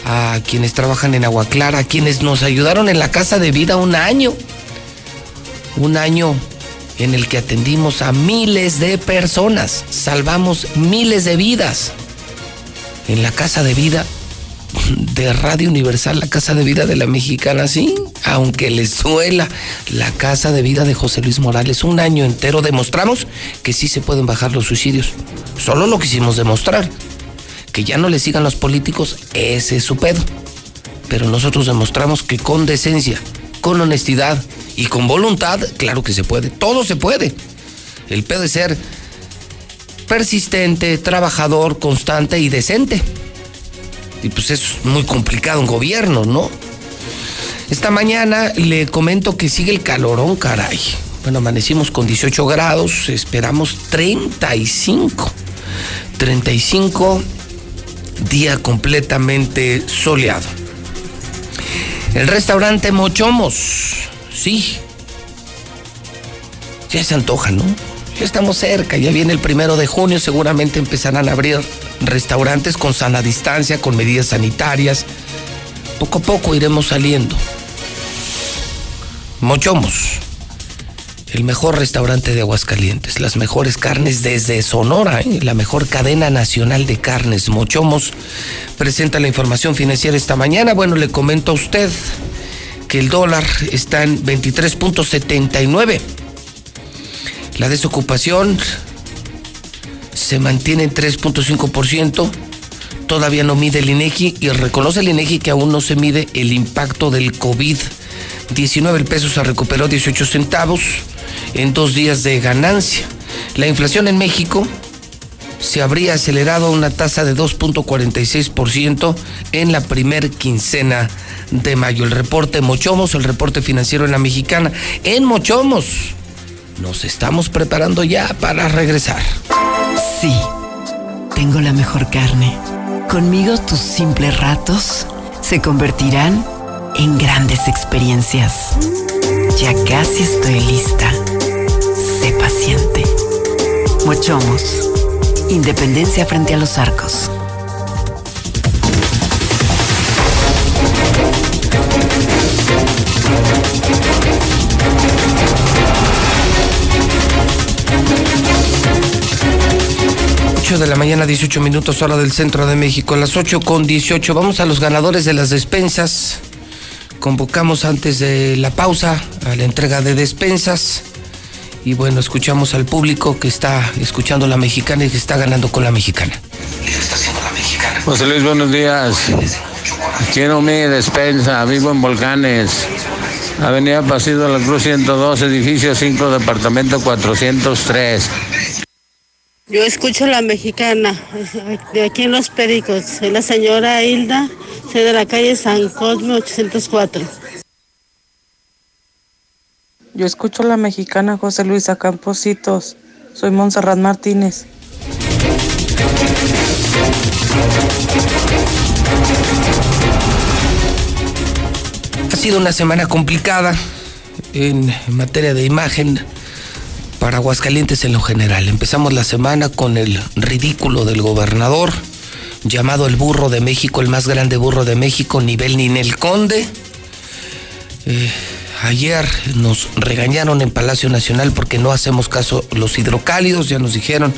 a quienes trabajan en Agua Clara, a quienes nos ayudaron en la Casa de Vida un año. Un año en el que atendimos a miles de personas, salvamos miles de vidas. En la Casa de Vida de Radio Universal, la Casa de Vida de la Mexicana, sí, aunque les suela la Casa de Vida de José Luis Morales. Un año entero demostramos que sí se pueden bajar los suicidios. Solo lo quisimos demostrar. Que ya no le sigan los políticos, ese es su pedo. Pero nosotros demostramos que con decencia, con honestidad y con voluntad, claro que se puede. Todo se puede. El pedo es ser persistente, trabajador, constante y decente. Y pues es muy complicado en gobierno, ¿no? Esta mañana le comento que sigue el calorón, caray. Bueno, amanecimos con 18 grados, esperamos 35. 35 día completamente soleado. El restaurante Mochomos, sí. Ya se antoja, ¿no? Ya estamos cerca, ya viene el primero de junio, seguramente empezarán a abrir restaurantes con sana distancia, con medidas sanitarias. Poco a poco iremos saliendo. Mochomos, el mejor restaurante de Aguascalientes, las mejores carnes desde Sonora, ¿eh? la mejor cadena nacional de carnes. Mochomos presenta la información financiera esta mañana. Bueno, le comento a usted que el dólar está en 23.79. La desocupación se mantiene en 3.5%. Todavía no mide el INEGI y reconoce el INEGI que aún no se mide el impacto del COVID-19. El peso se recuperó 18 centavos en dos días de ganancia. La inflación en México se habría acelerado a una tasa de 2.46% en la primer quincena de mayo. El reporte Mochomos, el reporte financiero en la mexicana. En Mochomos nos estamos preparando ya para regresar. Sí, tengo la mejor carne. Conmigo tus simples ratos se convertirán en grandes experiencias. Ya casi estoy lista. Sé paciente. Mochomos. Independencia frente a los arcos. De la mañana, 18 minutos hora del centro de México. A las 8 con 18 vamos a los ganadores de las despensas. Convocamos antes de la pausa a la entrega de despensas. Y bueno, escuchamos al público que está escuchando la mexicana y que está ganando con la mexicana. José Luis, buenos días. Quiero mi despensa, vivo en Volcanes. Avenida Pasillo de la Cruz 102, edificio 5, departamento 403. Yo escucho la mexicana, de aquí en Los Pericos. Soy la señora Hilda, soy de la calle San Cosme 804. Yo escucho la mexicana José Luis Acampositos. Soy Montserrat Martínez. Ha sido una semana complicada en materia de imagen para Aguascalientes en lo general. Empezamos la semana con el ridículo del gobernador, llamado el burro de México, el más grande burro de México, nivel Ninel Conde. Eh, ayer nos regañaron en Palacio Nacional porque no hacemos caso los hidrocálidos, ya nos dijeron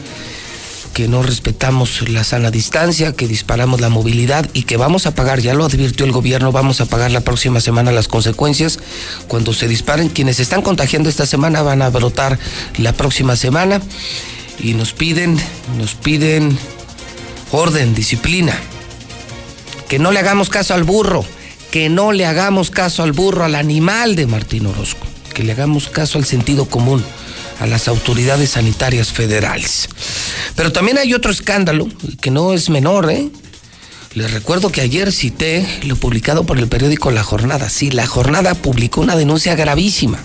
que no respetamos la sana distancia, que disparamos la movilidad y que vamos a pagar, ya lo advirtió el gobierno, vamos a pagar la próxima semana las consecuencias. Cuando se disparen, quienes están contagiando esta semana van a brotar la próxima semana y nos piden, nos piden orden, disciplina, que no le hagamos caso al burro, que no le hagamos caso al burro, al animal de Martín Orozco, que le hagamos caso al sentido común a las autoridades sanitarias federales. Pero también hay otro escándalo que no es menor, ¿eh? Les recuerdo que ayer cité lo publicado por el periódico La Jornada. Sí, La Jornada publicó una denuncia gravísima.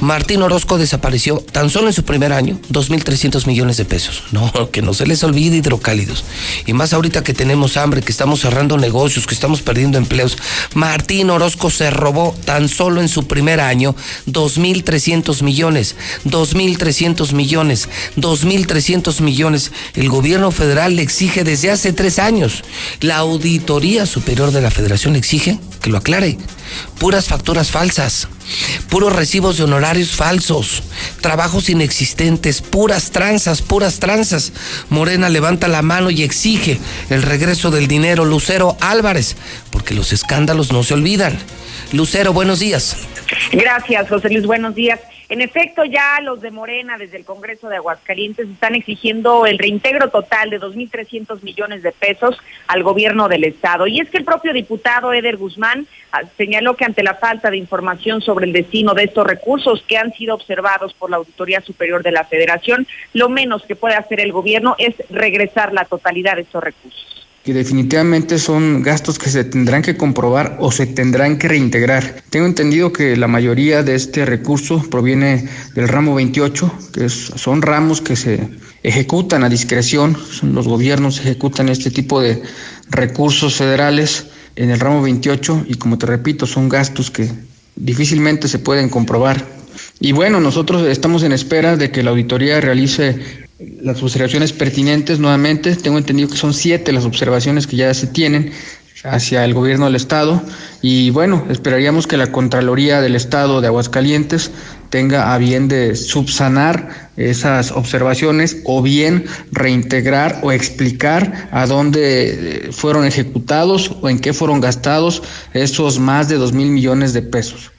Martín Orozco desapareció tan solo en su primer año 2.300 millones de pesos. No, que no se les olvide hidrocálidos. Y más ahorita que tenemos hambre, que estamos cerrando negocios, que estamos perdiendo empleos. Martín Orozco se robó tan solo en su primer año 2.300 millones, 2.300 millones, 2.300 millones. El gobierno federal le exige desde hace tres años. La Auditoría Superior de la Federación exige que lo aclare. Puras facturas falsas, puros recibos de honorarios falsos, trabajos inexistentes, puras tranzas, puras tranzas. Morena levanta la mano y exige el regreso del dinero. Lucero Álvarez, porque los escándalos no se olvidan. Lucero, buenos días. Gracias, José Luis. Buenos días. En efecto, ya los de Morena desde el Congreso de Aguascalientes están exigiendo el reintegro total de 2.300 millones de pesos al gobierno del Estado. Y es que el propio diputado Eder Guzmán ah, señaló que ante la falta de información sobre el destino de estos recursos que han sido observados por la Auditoría Superior de la Federación, lo menos que puede hacer el gobierno es regresar la totalidad de estos recursos que definitivamente son gastos que se tendrán que comprobar o se tendrán que reintegrar. Tengo entendido que la mayoría de este recurso proviene del ramo 28, que son ramos que se ejecutan a discreción, los gobiernos ejecutan este tipo de recursos federales en el ramo 28 y como te repito, son gastos que difícilmente se pueden comprobar. Y bueno, nosotros estamos en espera de que la auditoría realice las observaciones pertinentes nuevamente. Tengo entendido que son siete las observaciones que ya se tienen hacia el gobierno del Estado y bueno, esperaríamos que la Contraloría del Estado de Aguascalientes tenga a bien de subsanar esas observaciones o bien reintegrar o explicar a dónde fueron ejecutados o en qué fueron gastados esos más de dos mil millones de pesos.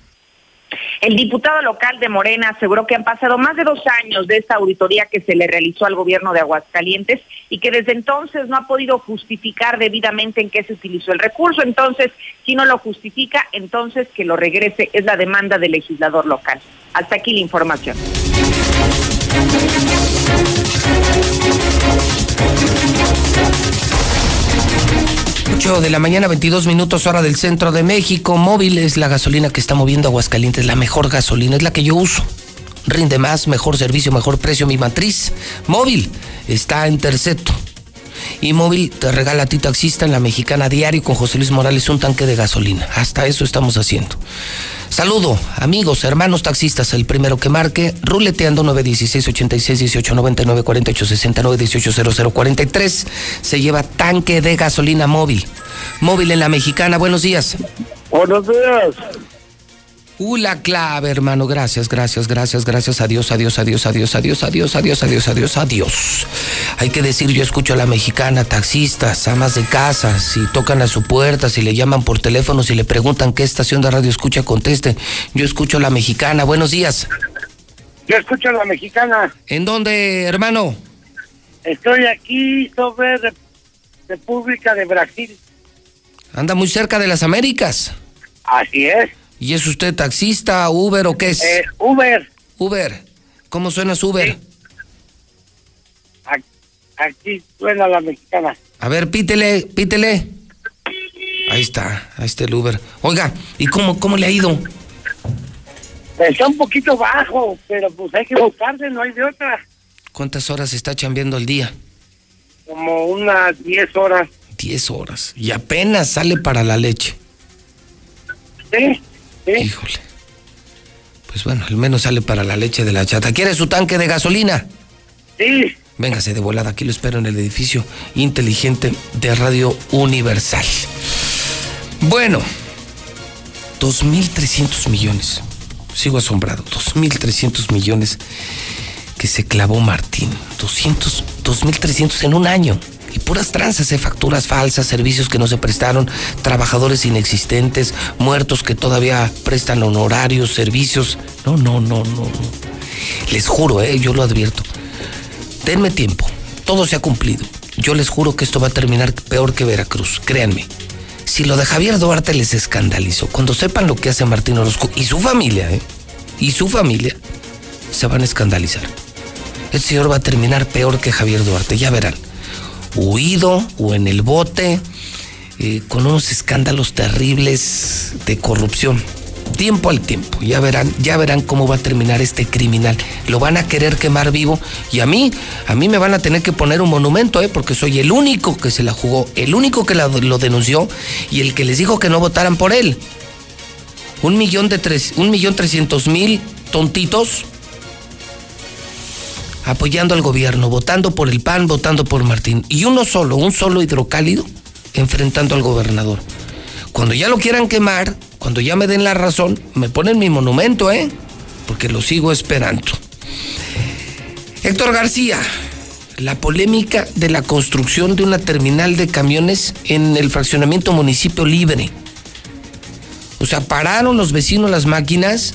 El diputado local de Morena aseguró que han pasado más de dos años de esta auditoría que se le realizó al gobierno de Aguascalientes y que desde entonces no ha podido justificar debidamente en qué se utilizó el recurso. Entonces, si no lo justifica, entonces que lo regrese es la demanda del legislador local. Hasta aquí la información. 8 de la mañana, 22 minutos hora del centro de México. Móvil es la gasolina que está moviendo Aguascalientes, la mejor gasolina, es la que yo uso. Rinde más, mejor servicio, mejor precio. Mi matriz móvil está en Terceto. Y móvil te regala a ti taxista en la mexicana diario con José Luis Morales un tanque de gasolina. Hasta eso estamos haciendo. Saludo, amigos, hermanos taxistas. El primero que marque, ruleteando 916 86 18 99 48 69 18 00 43. Se lleva tanque de gasolina móvil. Móvil en la mexicana. Buenos días. Buenos días. Uh, la clave, hermano. Gracias, gracias, gracias, gracias. Adiós, adiós, adiós, adiós, adiós, adiós, adiós, adiós, adiós, adiós. Hay que decir, yo escucho a la mexicana, taxistas, amas de casa, si tocan a su puerta, si le llaman por teléfono, si le preguntan qué estación de radio escucha, conteste. Yo escucho a la mexicana. Buenos días. Yo escucho a la mexicana. ¿En dónde, hermano? Estoy aquí sobre Re- República de Brasil. Anda muy cerca de las Américas. Así es. ¿Y es usted taxista, Uber o qué es? Eh, Uber. Uber. ¿Cómo suena su Uber? Aquí suena la mexicana. A ver, pítele, pítele. Ahí está, ahí está el Uber. Oiga, ¿y cómo, cómo le ha ido? Está un poquito bajo, pero pues hay que buscarse, no hay de otra. ¿Cuántas horas está chambeando al día? Como unas 10 horas. Diez horas. Y apenas sale para la leche. Sí, sí. Híjole. Pues bueno, al menos sale para la leche de la chata. ¿Quiere su tanque de gasolina? Sí. Véngase de volada, aquí lo espero en el edificio inteligente de Radio Universal. Bueno, 2.300 millones. Sigo asombrado. 2.300 millones que se clavó Martín. 200, 2.300 en un año. Y puras tranzas, ¿eh? facturas falsas, servicios que no se prestaron, trabajadores inexistentes, muertos que todavía prestan honorarios, servicios. No, no, no, no. Les juro, ¿eh? yo lo advierto. Denme tiempo. Todo se ha cumplido. Yo les juro que esto va a terminar peor que Veracruz. Créanme. Si lo de Javier Duarte les escandalizó, cuando sepan lo que hace Martín Orozco y su familia, ¿eh? Y su familia, se van a escandalizar. El señor va a terminar peor que Javier Duarte, ya verán. Huido o en el bote, eh, con unos escándalos terribles de corrupción. tiempo al tiempo. Ya verán, ya verán cómo va a terminar este criminal. Lo van a querer quemar vivo y a mí, a mí me van a tener que poner un monumento, ¿eh? porque soy el único que se la jugó, el único que la- lo denunció y el que les dijo que no votaran por él. Un millón de tres, un millón trescientos mil tontitos apoyando al gobierno, votando por el PAN, votando por Martín. Y uno solo, un solo hidrocálido, enfrentando al gobernador. Cuando ya lo quieran quemar, cuando ya me den la razón, me ponen mi monumento, ¿eh? Porque lo sigo esperando. Héctor García, la polémica de la construcción de una terminal de camiones en el fraccionamiento municipio libre. O sea, pararon los vecinos las máquinas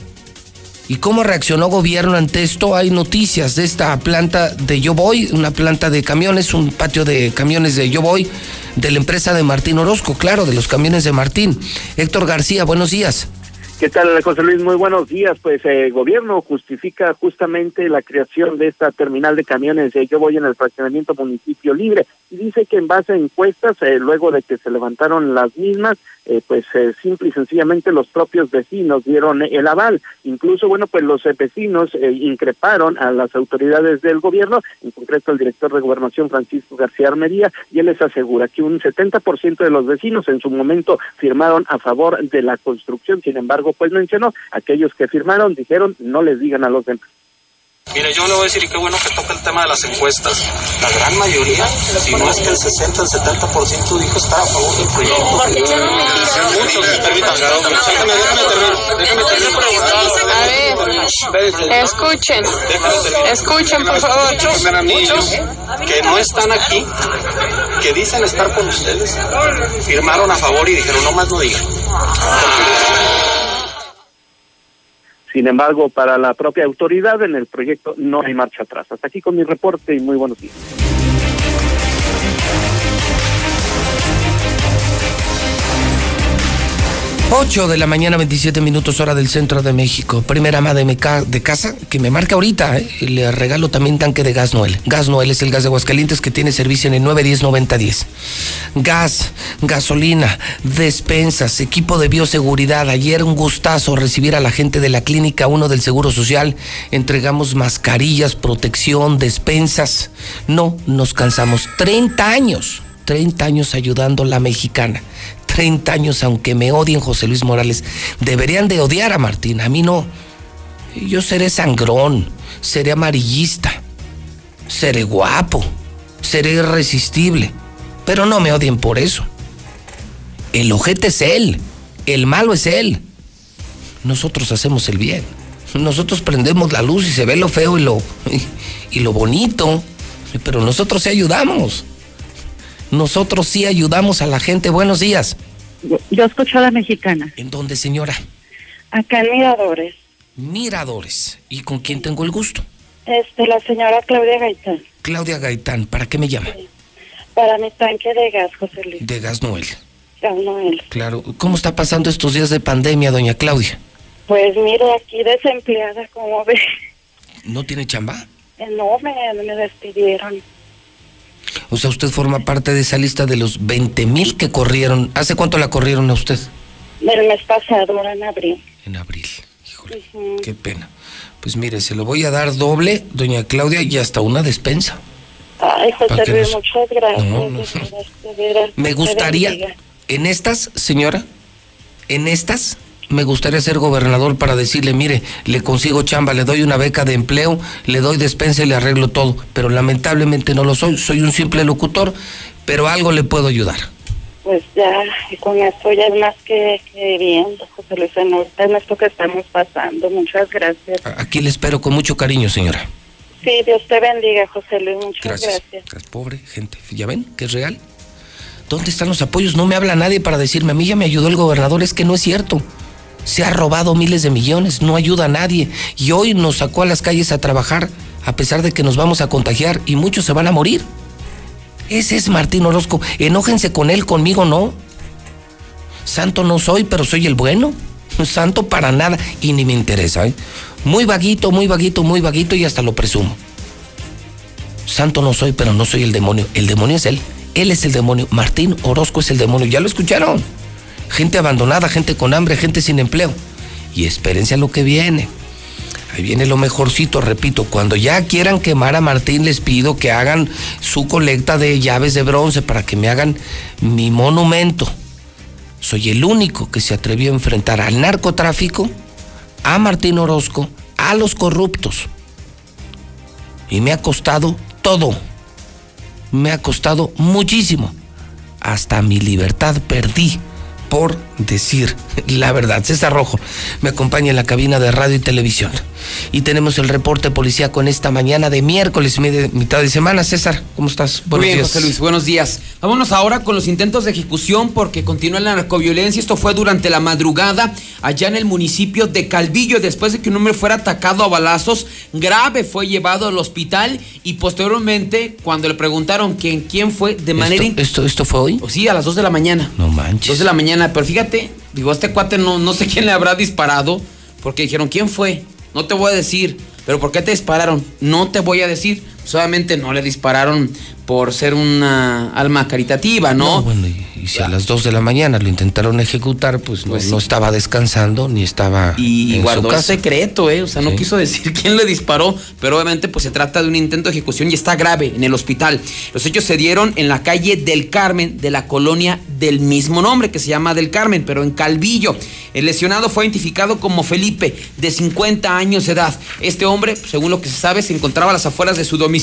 ¿Y cómo reaccionó gobierno ante esto? Hay noticias de esta planta de Yo Voy, una planta de camiones, un patio de camiones de Yo Voy, de la empresa de Martín Orozco, claro, de los camiones de Martín. Héctor García, buenos días. ¿Qué tal, José Luis? Muy buenos días. Pues el gobierno justifica justamente la creación de esta terminal de camiones de Yo Voy en el fraccionamiento municipio libre dice que en base a encuestas, eh, luego de que se levantaron las mismas, eh, pues eh, simple y sencillamente los propios vecinos dieron el aval. Incluso, bueno, pues los eh, vecinos eh, increparon a las autoridades del gobierno, en concreto el director de gobernación Francisco García Armería, y él les asegura que un 70% de los vecinos en su momento firmaron a favor de la construcción. Sin embargo, pues mencionó, aquellos que firmaron dijeron no les digan a los demás. Mire, yo le voy a decir, y qué bueno que toca el tema de las encuestas. La gran mayoría, si no es que el 60, el 70% dijo estar a favor del proyecto. Muchos, terminar, déjame terminar. A ver, escuchen, escuchen por favor. Muchos, muchos que no están aquí, que dicen estar con ustedes, firmaron a favor y dijeron, no más no digan. Sin embargo, para la propia autoridad en el proyecto no hay marcha atrás. Hasta aquí con mi reporte y muy buenos días. 8 de la mañana, 27 minutos hora del centro de México. Primera ama de, casa que me marca ahorita. ¿eh? Le regalo también tanque de gas Noel. Gas Noel es el gas de Aguascalientes que tiene servicio en el 910-9010. Gas, gasolina, despensas, equipo de bioseguridad. Ayer un gustazo recibir a la gente de la Clínica 1 del Seguro Social. Entregamos mascarillas, protección, despensas. No nos cansamos. 30 años. 30 años ayudando a la mexicana. 30 años, aunque me odien José Luis Morales, deberían de odiar a Martín, a mí no. Yo seré sangrón, seré amarillista, seré guapo, seré irresistible, pero no me odien por eso. El ojete es él, el malo es él. Nosotros hacemos el bien. Nosotros prendemos la luz y se ve lo feo y lo, y, lo bonito, pero nosotros sí ayudamos. Nosotros sí ayudamos a la gente. Buenos días. Yo escucho a la mexicana. ¿En dónde, señora? Acá en Miradores. Miradores. ¿Y con quién tengo el gusto? Este, la señora Claudia Gaitán. Claudia Gaitán. ¿Para qué me llama? Para mi tanque de gas, José Luis. De Gas Noel. Gas Noel. Claro. ¿Cómo está pasando estos días de pandemia, doña Claudia? Pues mire, aquí desempleada, como ve. ¿No tiene chamba? Eh, No, me, me despidieron. O sea, usted forma parte de esa lista de los 20 mil que corrieron. ¿Hace cuánto la corrieron a usted? El mes pasado, en abril. En abril. Ujú. Qué pena. Pues mire, se lo voy a dar doble, doña Claudia, y hasta una despensa. Ay, ¿Para José Luis, nos- muchas gracias. No, no. Me gustaría, en estas, señora, en estas, me gustaría ser gobernador para decirle, mire, le consigo chamba, le doy una beca de empleo, le doy despensa y le arreglo todo. Pero lamentablemente no lo soy, soy un simple locutor, pero algo le puedo ayudar. Pues ya, con esto ya es más que, que bien, José Luis, en esto que estamos pasando. Muchas gracias. Aquí le espero con mucho cariño, señora. Sí, Dios te bendiga, José Luis. Muchas Gracias. gracias. Gracias, Pobre gente, ¿ya ven que es real? ¿Dónde están los apoyos? No me habla nadie para decirme, a mí ya me ayudó el gobernador, es que no es cierto. Se ha robado miles de millones, no ayuda a nadie. Y hoy nos sacó a las calles a trabajar, a pesar de que nos vamos a contagiar y muchos se van a morir. Ese es Martín Orozco. Enójense con él, conmigo no. Santo no soy, pero soy el bueno. Santo para nada y ni me interesa. ¿eh? Muy vaguito, muy vaguito, muy vaguito y hasta lo presumo. Santo no soy, pero no soy el demonio. El demonio es él. Él es el demonio. Martín Orozco es el demonio. Ya lo escucharon. Gente abandonada, gente con hambre, gente sin empleo. Y espérense a lo que viene. Ahí viene lo mejorcito, repito, cuando ya quieran quemar a Martín, les pido que hagan su colecta de llaves de bronce para que me hagan mi monumento. Soy el único que se atrevió a enfrentar al narcotráfico, a Martín Orozco, a los corruptos. Y me ha costado todo. Me ha costado muchísimo. Hasta mi libertad perdí por decir la verdad. César Rojo me acompaña en la cabina de radio y televisión. Y tenemos el reporte policíaco en esta mañana de miércoles, mitad de semana. César, ¿cómo estás? Muy bien, José Luis, buenos días. Vámonos ahora con los intentos de ejecución porque continúa la narcoviolencia. Esto fue durante la madrugada allá en el municipio de Calvillo, después de que un hombre fuera atacado a balazos. Grave fue llevado al hospital y posteriormente, cuando le preguntaron quién, quién fue, de manera... ¿Esto, esto, esto fue hoy? Sí, a las 2 de la mañana. No manches. 2 de la mañana, pero fíjate, digo, este cuate no, no sé quién le habrá disparado, porque dijeron, ¿quién fue? No te voy a decir, pero ¿por qué te dispararon? No te voy a decir. Solamente no le dispararon por ser una alma caritativa, ¿no? No, bueno, y, y si a las 2 de la mañana lo intentaron ejecutar, pues, no- Pues sí. no, estaba descansando ni estaba Y en guardó su el casa. secreto, ¿eh? O sea, no Sí. quiso decir quién le disparó, pero obviamente pues se trata de un intento de ejecución y está grave en el hospital. Los hechos se dieron en la calle del Carmen de la colonia del mismo nombre, que se llama del Carmen, pero en Calvillo. El lesionado fue identificado como Felipe, de 50 años de edad. Este hombre, según lo que se sabe, se encontraba a las afueras de su domicilio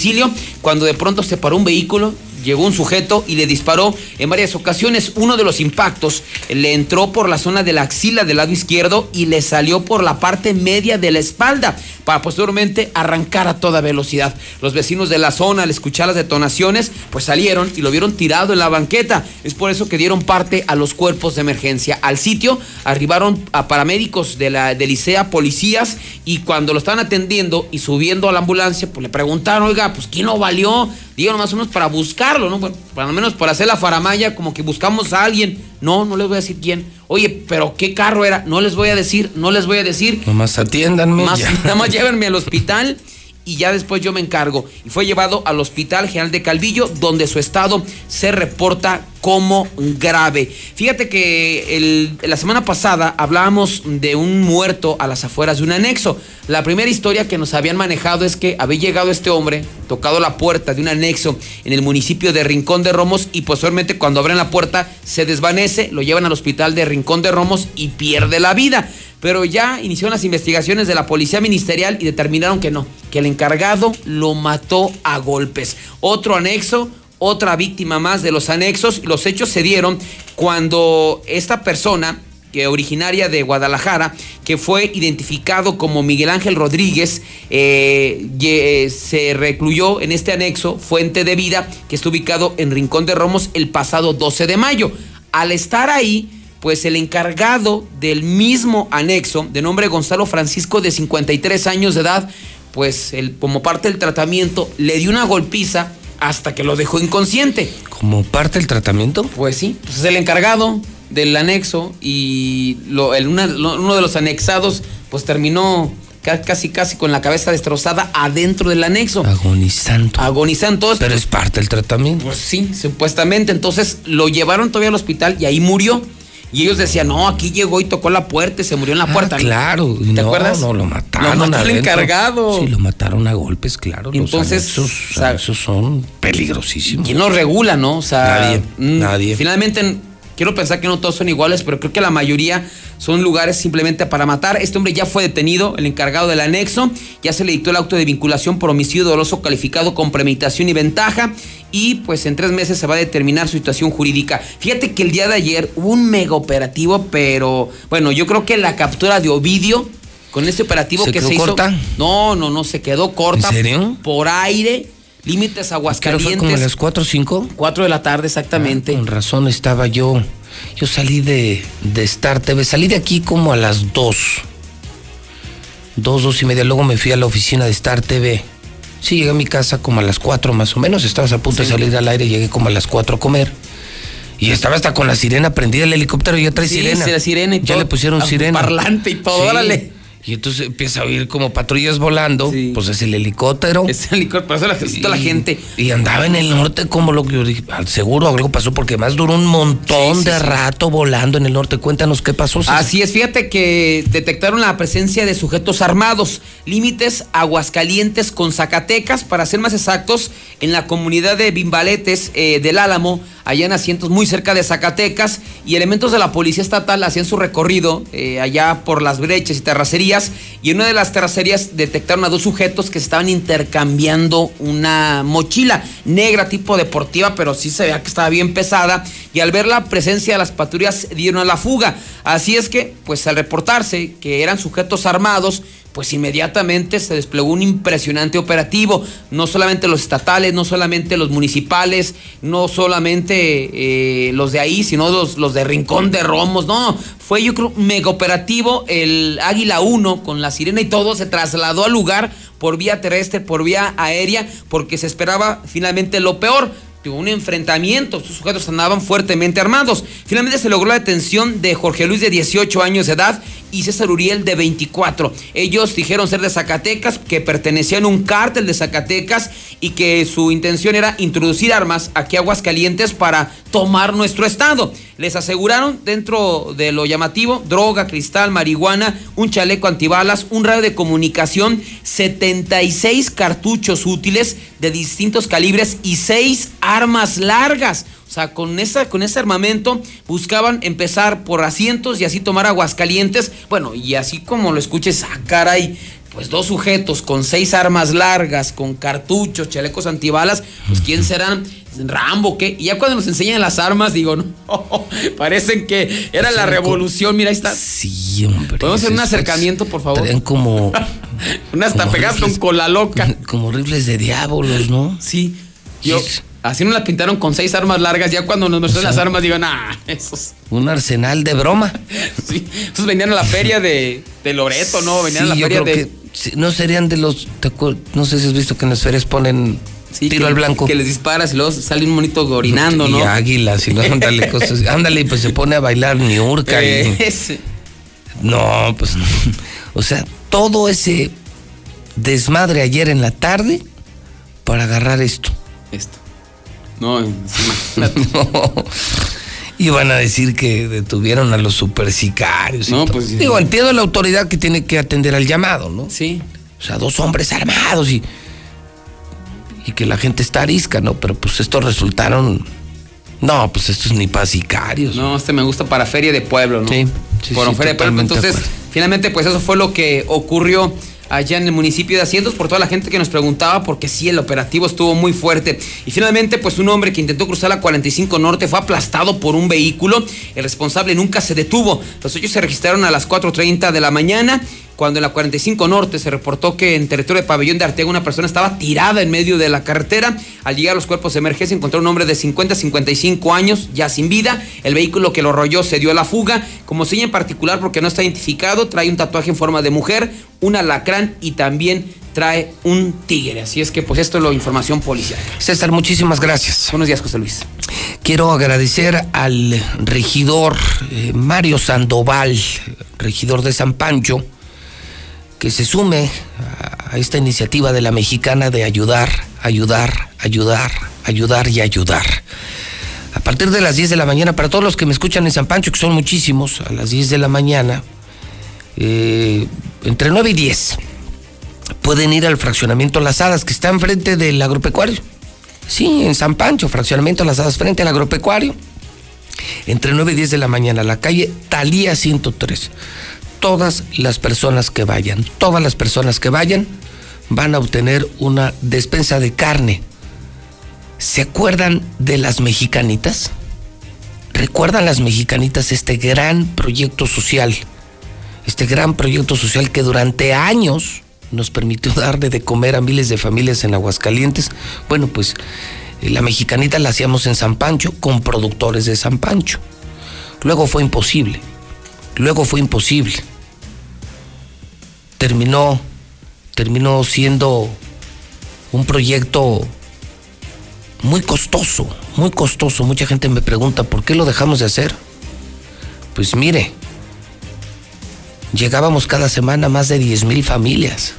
cuando de pronto se paró un vehículo, llegó un sujeto y le disparó en varias ocasiones. Uno de los impactos le entró por la zona de la axila del lado izquierdo y le salió por la parte media de la espalda para posteriormente arrancar a toda velocidad. Los vecinos de la zona al escuchar las detonaciones pues salieron y lo vieron tirado en la banqueta. Es por eso que dieron parte a los cuerpos de emergencia. Al sitio arribaron a paramédicos de la de Licea, policías y cuando lo estaban atendiendo y subiendo a la ambulancia pues le preguntaron, oiga, pues ¿quién lo valió? Díganos más o menos para buscarlo, ¿no? Bueno, para lo menos para hacer la faramaya, como que buscamos a alguien. No, no les voy a decir quién. Oye, pero ¿qué carro era? No les voy a decir, no les voy a decir. Nomás atiéndanme. Más- nada más llévenme al hospital y ya después yo me encargo. Y fue llevado al Hospital General de Calvillo, donde su estado se reporta como grave. Fíjate que la semana pasada hablábamos de un muerto a las afueras de un anexo. La primera historia que nos habían manejado es que había llegado este hombre, tocado la puerta de un anexo en el municipio de Rincón de Romos y posteriormente cuando abren la puerta se desvanece, lo llevan al hospital de Rincón de Romos y pierde la vida pero ya iniciaron las investigaciones de la policía ministerial y determinaron que no, que el encargado lo mató a golpes. Otro anexo, otra víctima más de los anexos. Los hechos se dieron cuando esta persona que originaria de Guadalajara, que fue identificado como Miguel Ángel Rodríguez, eh, ye- se recluyó en este anexo Fuente de Vida, que está ubicado en Rincón de Romos el pasado 12 de mayo. Al estar ahí, pues el encargado del mismo anexo, de nombre Gonzalo Francisco, de 53 años de edad, pues el, como parte del tratamiento le dio una golpiza hasta que lo dejó inconsciente. ¿Como parte del tratamiento? Pues sí, pues es el encargado del anexo y lo- el- una- lo- uno de los anexados pues terminó ca- casi casi con la cabeza destrozada adentro del anexo. Agonizando. Agonizando. Pero es parte del tratamiento. Pues sí, supuestamente. Entonces lo llevaron todavía al hospital y ahí murió. Y ellos decían, no, aquí llegó y tocó la puerta y se murió en la puerta. Ah, claro. ¿Te no, acuerdas? No, lo mataron. Lo adentro. encargado. Sí, lo mataron a golpes, claro. Entonces, anexos, o sea, son peligrosísimos. ¿Quién los regula, no? O sea, Nadie, mm, nadie. Finalmente, quiero pensar que no todos son iguales, pero creo que la mayoría son lugares simplemente para matar. Este hombre ya fue detenido, el encargado del anexo, ya se le dictó el auto de vinculación por homicidio doloso calificado con premeditación y ventaja. Y pues en tres meses se va a determinar su situación jurídica. Fíjate que el día de ayer hubo un mega operativo, pero bueno, yo creo que la captura de Ovidio con ese operativo ¿Se que quedó se hizo. corta? No, no, no, se quedó corta. ¿En serio? Por aire, límites Pero Aguascalientes. fue como a las 4 o 5. 4 de la tarde, exactamente. Con razón estaba yo. Yo salí de, de Star TV. Salí de aquí como a las 2. 2, 2 y media. Luego me fui a la oficina de Star TV. Sí, llegué a mi casa como a las 4 más o menos. Estabas a punto de salir al aire. Llegué como a las 4 a comer. Y estaba hasta con la sirena prendida. El helicóptero ya trae Sí, sirena. sí, la sirena y ya todo. le pusieron Ah, sirena. parlante y todo, órale. Y entonces empieza a oír como patrullas volando, pues es el helicóptero. Es el helicóptero, por eso la, toda la Y- gente. Y andaba en el norte como lo que yo dije, al seguro algo pasó porque más duró un montón Sí, sí, de rato volando en el norte. Cuéntanos qué pasó. César. Así es, fíjate que detectaron la presencia de sujetos armados, límites Aguascalientes con Zacatecas, para ser más exactos, en la comunidad de Bimbaletes eh, del Álamo, allá en asientos muy cerca de Zacatecas, y elementos de la Policía Estatal hacían su recorrido eh, allá por las brechas y terracerías, y en una de las terracerías detectaron a dos sujetos que estaban intercambiando una mochila negra tipo deportiva, pero sí se veía que estaba bien pesada, y al ver la presencia de las patrullas dieron a la fuga. Así es que, pues al reportarse que eran sujetos armados, pues inmediatamente se desplegó un impresionante operativo. No solamente los estatales, no solamente los municipales, no solamente eh, los de ahí, sino los, los de Rincón de Romos. No, fue yo creo mega operativo. El Águila 1 con la sirena y todo se trasladó al lugar por vía terrestre, por vía aérea, porque se esperaba finalmente lo peor. Tuvo un enfrentamiento, sus sujetos andaban fuertemente armados. Finalmente se logró la detención de Jorge Luis de 18 años de edad y César Uriel de 24. Ellos dijeron ser de Zacatecas, que pertenecían a un cártel de Zacatecas y que su intención era introducir armas aquí a Aguascalientes para tomar nuestro estado. Les aseguraron dentro de lo llamativo droga, cristal, marihuana, un chaleco antibalas, un radio de comunicación, 76 cartuchos útiles de distintos calibres y 6 armas largas. O sea, con, esa, con ese armamento buscaban empezar por asientos y así tomar Aguascalientes. Bueno, y así como lo escuches, ah, caray, pues dos sujetos con seis armas largas, con cartuchos, chalecos antibalas, pues ¿quién serán? Rambo, ¿qué? Y ya cuando nos enseñan las armas, digo, no, parecen que era la revolución, mira, ahí está. Sí, hombre. ¿Podemos hacer un acercamiento, por favor? Traen como, Una hasta como pegadas con cola loca. como rifles de diablos, ¿no? Sí. Yo, así nos la pintaron con seis armas largas. Ya cuando nos mostraron las armas, digo, nah, esos. Un arsenal de broma. Sí, esos venían a la feria de, de Loreto, ¿no? Venían Sí, a la feria de. que no serían de los. no sé si has visto que en las ferias ponen Sí, tiro que- al blanco. Que les disparas y luego sale un monito orinando, Y ¿no? águilas, y luego ándale cosas. Ándale, y pues se pone a bailar Niurka. Eh, y, ese. no, pues. O sea, todo ese desmadre ayer en la tarde para agarrar esto. Esto. No, imagínate. Iban a decir que detuvieron a los supersicarios. y No, pues, Digo, entiendo la autoridad que tiene que atender al llamado, ¿no? Sí. O sea, dos hombres armados y. Y que la gente está arisca, ¿no? Pero pues estos resultaron. No, pues estos ni para sicarios. No, este me gusta para Feria de Pueblo, ¿no? Sí, sí, Por sí, Feria de Pueblo. Entonces, acuerdo. finalmente, pues eso fue lo que ocurrió allá en el municipio de Asientos por toda la gente que nos preguntaba, porque sí, el operativo estuvo muy fuerte. Y finalmente, pues un hombre que intentó cruzar la 45 Norte fue aplastado por un vehículo. El responsable nunca se detuvo. Los hechos se registraron a las 4.30 de la mañana. Cuando en la 45 Norte se reportó que en territorio de Pabellón de Arteaga una persona estaba tirada en medio de la carretera. Al llegar a los cuerpos de emergencia encontró un hombre de 50 a 55 años ya sin vida. El vehículo que lo arrolló se dio a la fuga. Como seña en particular porque no está identificado, trae un tatuaje en forma de mujer, un alacrán y también trae un tigre. Así es que pues esto es la información policial. César, muchísimas gracias. Buenos días, José Luis. Quiero agradecer al regidor eh, Mario Sandoval, regidor de San Pancho, que se sume a, esta iniciativa de la mexicana de ayudar, ayudar, ayudar, ayudar y ayudar. A partir de las 10 de la mañana, para todos los que me escuchan en San Pancho, que son muchísimos, a las 10 de la mañana, eh, entre 9 y 10, pueden ir al fraccionamiento Las Hadas, que está enfrente del agropecuario. Sí, en San Pancho, fraccionamiento Las Hadas, frente al agropecuario. Entre 9 y 10 de la mañana, la calle Talía 103. Todas las personas que vayan, todas las personas que vayan, van a obtener una despensa de carne. ¿Se acuerdan de las mexicanitas? ¿Recuerdan las mexicanitas este gran proyecto social? Este gran proyecto social que durante años nos permitió darle de comer a miles de familias en Aguascalientes. Bueno, pues eh, la mexicanita la hacíamos en San Pancho con productores de San Pancho. Luego fue imposible. Luego fue imposible. Terminó terminó siendo un proyecto muy costoso, muy costoso. Mucha gente me pregunta, ¿por qué lo dejamos de hacer? Pues mire, llegábamos cada semana más de 10 mil familias.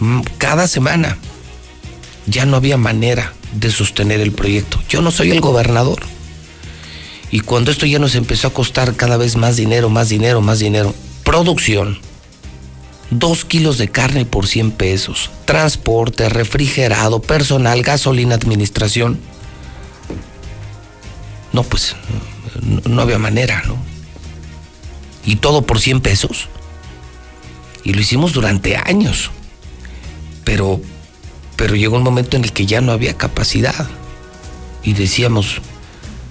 Mm, Cada semana. Ya no había manera de sostener el proyecto. Yo no soy el gobernador. Y cuando esto ya nos empezó a costar cada vez más dinero, más dinero, más dinero, producción, dos kilos de carne por 100 pesos, transporte, refrigerado, personal, gasolina, administración. No, pues no, no había manera, ¿no? Y todo por 100 pesos. Y lo hicimos durante años. Pero, pero llegó un momento en el que ya no había capacidad. Y decíamos,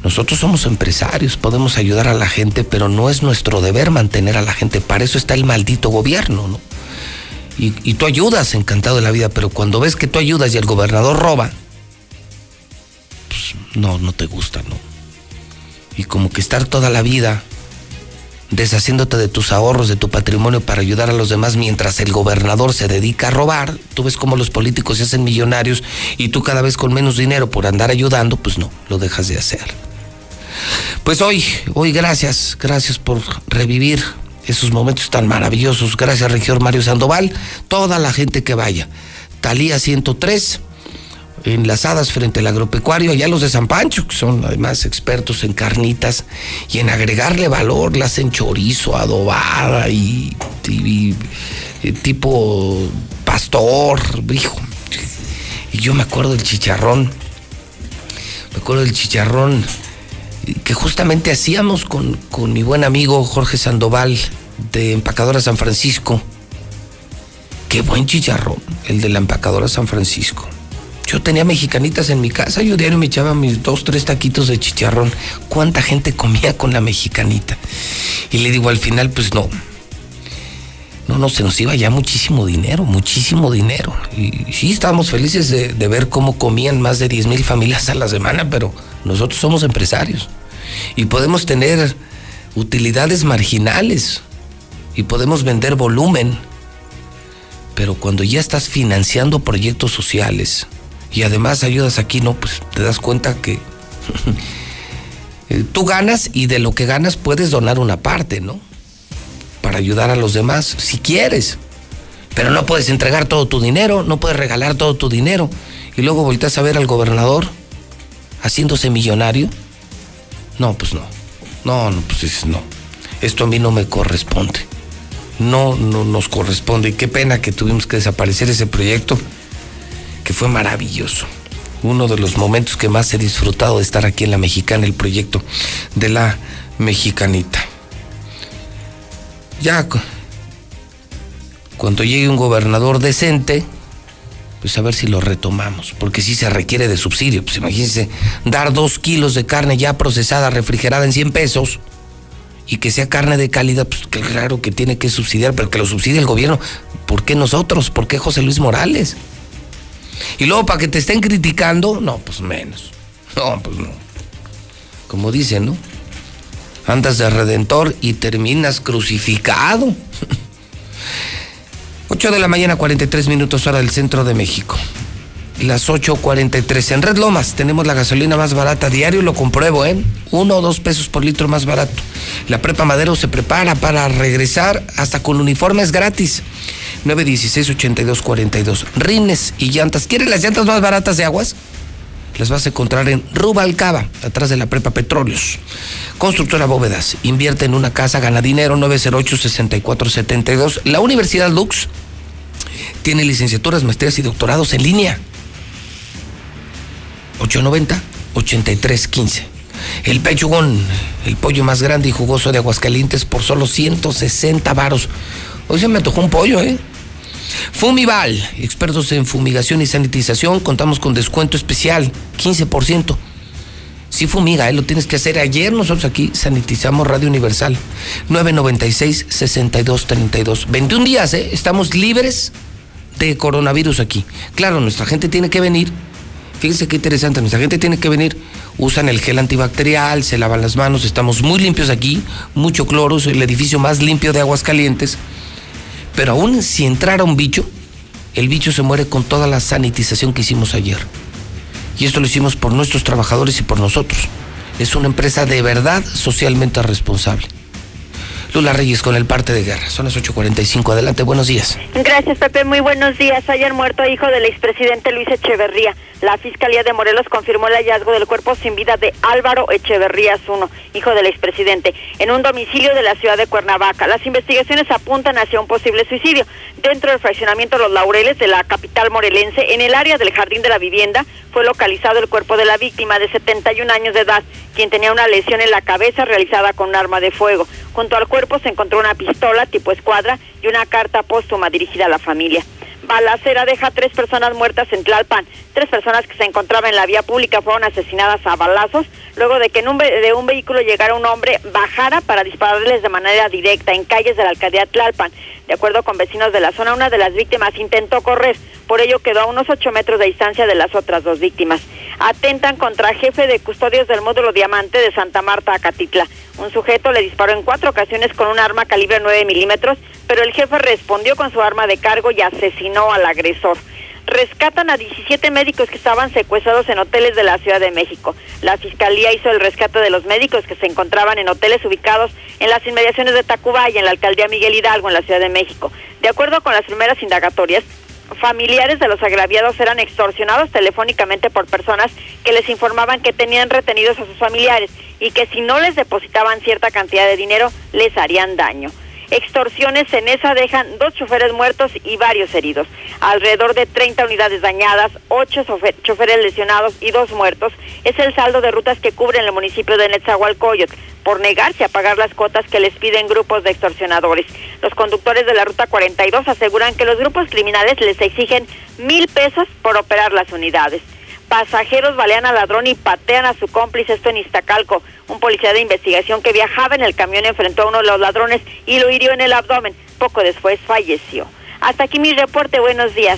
nosotros somos empresarios, podemos ayudar a la gente, pero no es nuestro deber mantener a la gente. Para eso está el maldito gobierno, ¿no? Y, y tú ayudas, encantado de la vida, pero cuando ves que tú ayudas y el gobernador roba, pues no, no te gusta, ¿no? Y como que estar toda la vida deshaciéndote de tus ahorros, de tu patrimonio para ayudar a los demás mientras el gobernador se dedica a robar, tú ves cómo los políticos se hacen millonarios y tú cada vez con menos dinero por andar ayudando, pues no, lo dejas de hacer. Pues hoy, hoy gracias, gracias por revivir esos momentos tan maravillosos. Gracias, regidor Mario Sandoval, toda la gente que vaya. Talía 103, enlazadas frente al agropecuario, allá los de San Pancho, que son además expertos en carnitas y en agregarle valor, la hacen chorizo, adobada y tipo pastor, hijo. Y yo me acuerdo del chicharrón, me acuerdo del chicharrón que justamente hacíamos con, con mi buen amigo Jorge Sandoval de Empacadora San Francisco. Qué buen chicharrón, el de la Empacadora San Francisco. Yo tenía mexicanitas en mi casa, yo diario me echaba mis dos, tres taquitos de chicharrón. ¿Cuánta gente comía con la mexicanita? Y le digo al final, pues no. No, no, se nos iba ya muchísimo dinero, muchísimo dinero. Y sí, estábamos felices de, ver cómo comían más de 10 mil familias a la semana, pero nosotros somos empresarios. Y podemos tener utilidades marginales. Y podemos vender volumen. Pero cuando ya estás financiando proyectos sociales y además ayudas aquí, no, pues te das cuenta que tú ganas y de lo que ganas puedes donar una parte, ¿no? Para ayudar a los demás, si quieres. Pero no puedes entregar todo tu dinero, no puedes regalar todo tu dinero. Y luego volteas a ver al gobernador haciéndose millonario. No, pues no. No, no, pues no. Esto a mí no me corresponde. No, no nos corresponde. Y qué pena que tuvimos que desaparecer ese proyecto, que fue maravilloso. Uno de los momentos que más he disfrutado de estar aquí en la Mexicana, el proyecto de la Mexicanita. Ya, cu- cuando llegue un gobernador decente, pues a ver si lo retomamos, porque sí se requiere de subsidio. Pues imagínense, dar dos kilos de carne ya procesada, refrigerada en 100 pesos, y que sea carne de calidad, pues claro que tiene que subsidiar, pero que lo subsidie el gobierno. ¿Por qué nosotros? ¿Por qué José Luis Morales? Y luego para que te estén criticando, no, pues menos. No, pues no. Como dicen, ¿no? Andas de redentor y terminas crucificado. 8 de la mañana, 43 minutos hora del centro de México. Las 8.43. En Red Lomas tenemos la gasolina más barata. Diario lo compruebo, ¿eh? Uno o dos pesos por litro más barato. La Prepa Madero se prepara para regresar hasta con uniformes gratis. 916-8242. Rines y llantas. ¿Quieres las llantas más baratas de aguas? Las vas a encontrar en Rubalcaba, atrás de la Prepa Petróleos. Constructora Bóvedas. Invierte en una casa, gana dinero. 908-6472. La Universidad Lux tiene licenciaturas, maestrías y doctorados en línea. 890-8315. El pechugón, el pollo más grande y jugoso de Aguascalientes por solo 160 varos. Hoy se me antojó un pollo, ¿eh? Fumival, expertos en fumigación y sanitización, contamos con descuento especial, 15%. Si fumiga, ¿eh? lo tienes que hacer. Ayer nosotros aquí sanitizamos Radio Universal, 996-6232. 21 días, ¿eh? estamos libres de coronavirus aquí. Claro, nuestra gente tiene que venir. Fíjense qué interesante, nuestra gente tiene que venir, usan el gel antibacterial, se lavan las manos, estamos muy limpios aquí, mucho cloro, es el edificio más limpio de Aguascalientes. Pero aún si entrara un bicho, el bicho se muere con toda la sanitización que hicimos ayer. Y esto lo hicimos por nuestros trabajadores y por nosotros. Es una empresa de verdad socialmente responsable. Lula Reyes con el parte de guerra. Son las 8.45. Adelante, buenos días. Gracias, Pepe. Muy buenos días. Ayer muerto hijo del expresidente Luis Echeverría. La Fiscalía de Morelos confirmó el hallazgo del cuerpo sin vida de Álvaro Echeverría Zuno, hijo del expresidente, en un domicilio de la ciudad de Cuernavaca. Las investigaciones apuntan hacia un posible suicidio. Dentro del fraccionamiento Los Laureles de la capital morelense, en el área del Jardín de la Vivienda, fue localizado el cuerpo de la víctima de 71 años de edad, quien tenía una lesión en la cabeza realizada con un arma de fuego. Junto al cuerpo se encontró una pistola tipo escuadra y una carta póstuma dirigida a la familia balacera deja tres personas muertas en Tlalpan. Tres personas que se encontraban en la vía pública fueron asesinadas a balazos luego de que en un de un vehículo llegara un hombre, bajara para dispararles de manera directa en calles de la alcaldía Tlalpan. De acuerdo con vecinos de la zona, una de las víctimas intentó correr, por ello quedó a unos ocho metros de distancia de las otras dos víctimas. Atentan contra jefe de custodios del módulo Diamante de Santa Marta, Acatitla. Un sujeto le disparó en cuatro ocasiones con un arma calibre 9 milímetros, pero el jefe respondió con su arma de cargo y asesinó al agresor. Rescatan a 17 médicos que estaban secuestrados en hoteles de la Ciudad de México. La Fiscalía hizo el rescate de los médicos que se encontraban en hoteles ubicados en las inmediaciones de Tacubaya, en la alcaldía Miguel Hidalgo, en la Ciudad de México. De acuerdo con las primeras indagatorias, familiares de los agraviados eran extorsionados telefónicamente por personas que les informaban que tenían retenidos a sus familiares y que si no les depositaban cierta cantidad de dinero les harían daño. Extorsiones en esa dejan dos choferes muertos y varios heridos. Alrededor de 30 unidades dañadas, ocho choferes lesionados y dos muertos es el saldo de rutas que cubren el municipio de Netzahualcoyot por negarse a pagar las cuotas que les piden grupos de extorsionadores. Los conductores de la Ruta 42 aseguran que los grupos criminales les exigen mil pesos por operar las unidades. Pasajeros balean al ladrón y patean a su cómplice, esto en Iztacalco. Un policía de investigación que viajaba en el camión enfrentó a uno de los ladrones y lo hirió en el abdomen. Poco después falleció. Hasta aquí mi reporte, buenos días.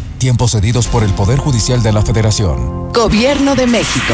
Tiempos cedidos por el Poder Judicial de la Federación. Gobierno de México.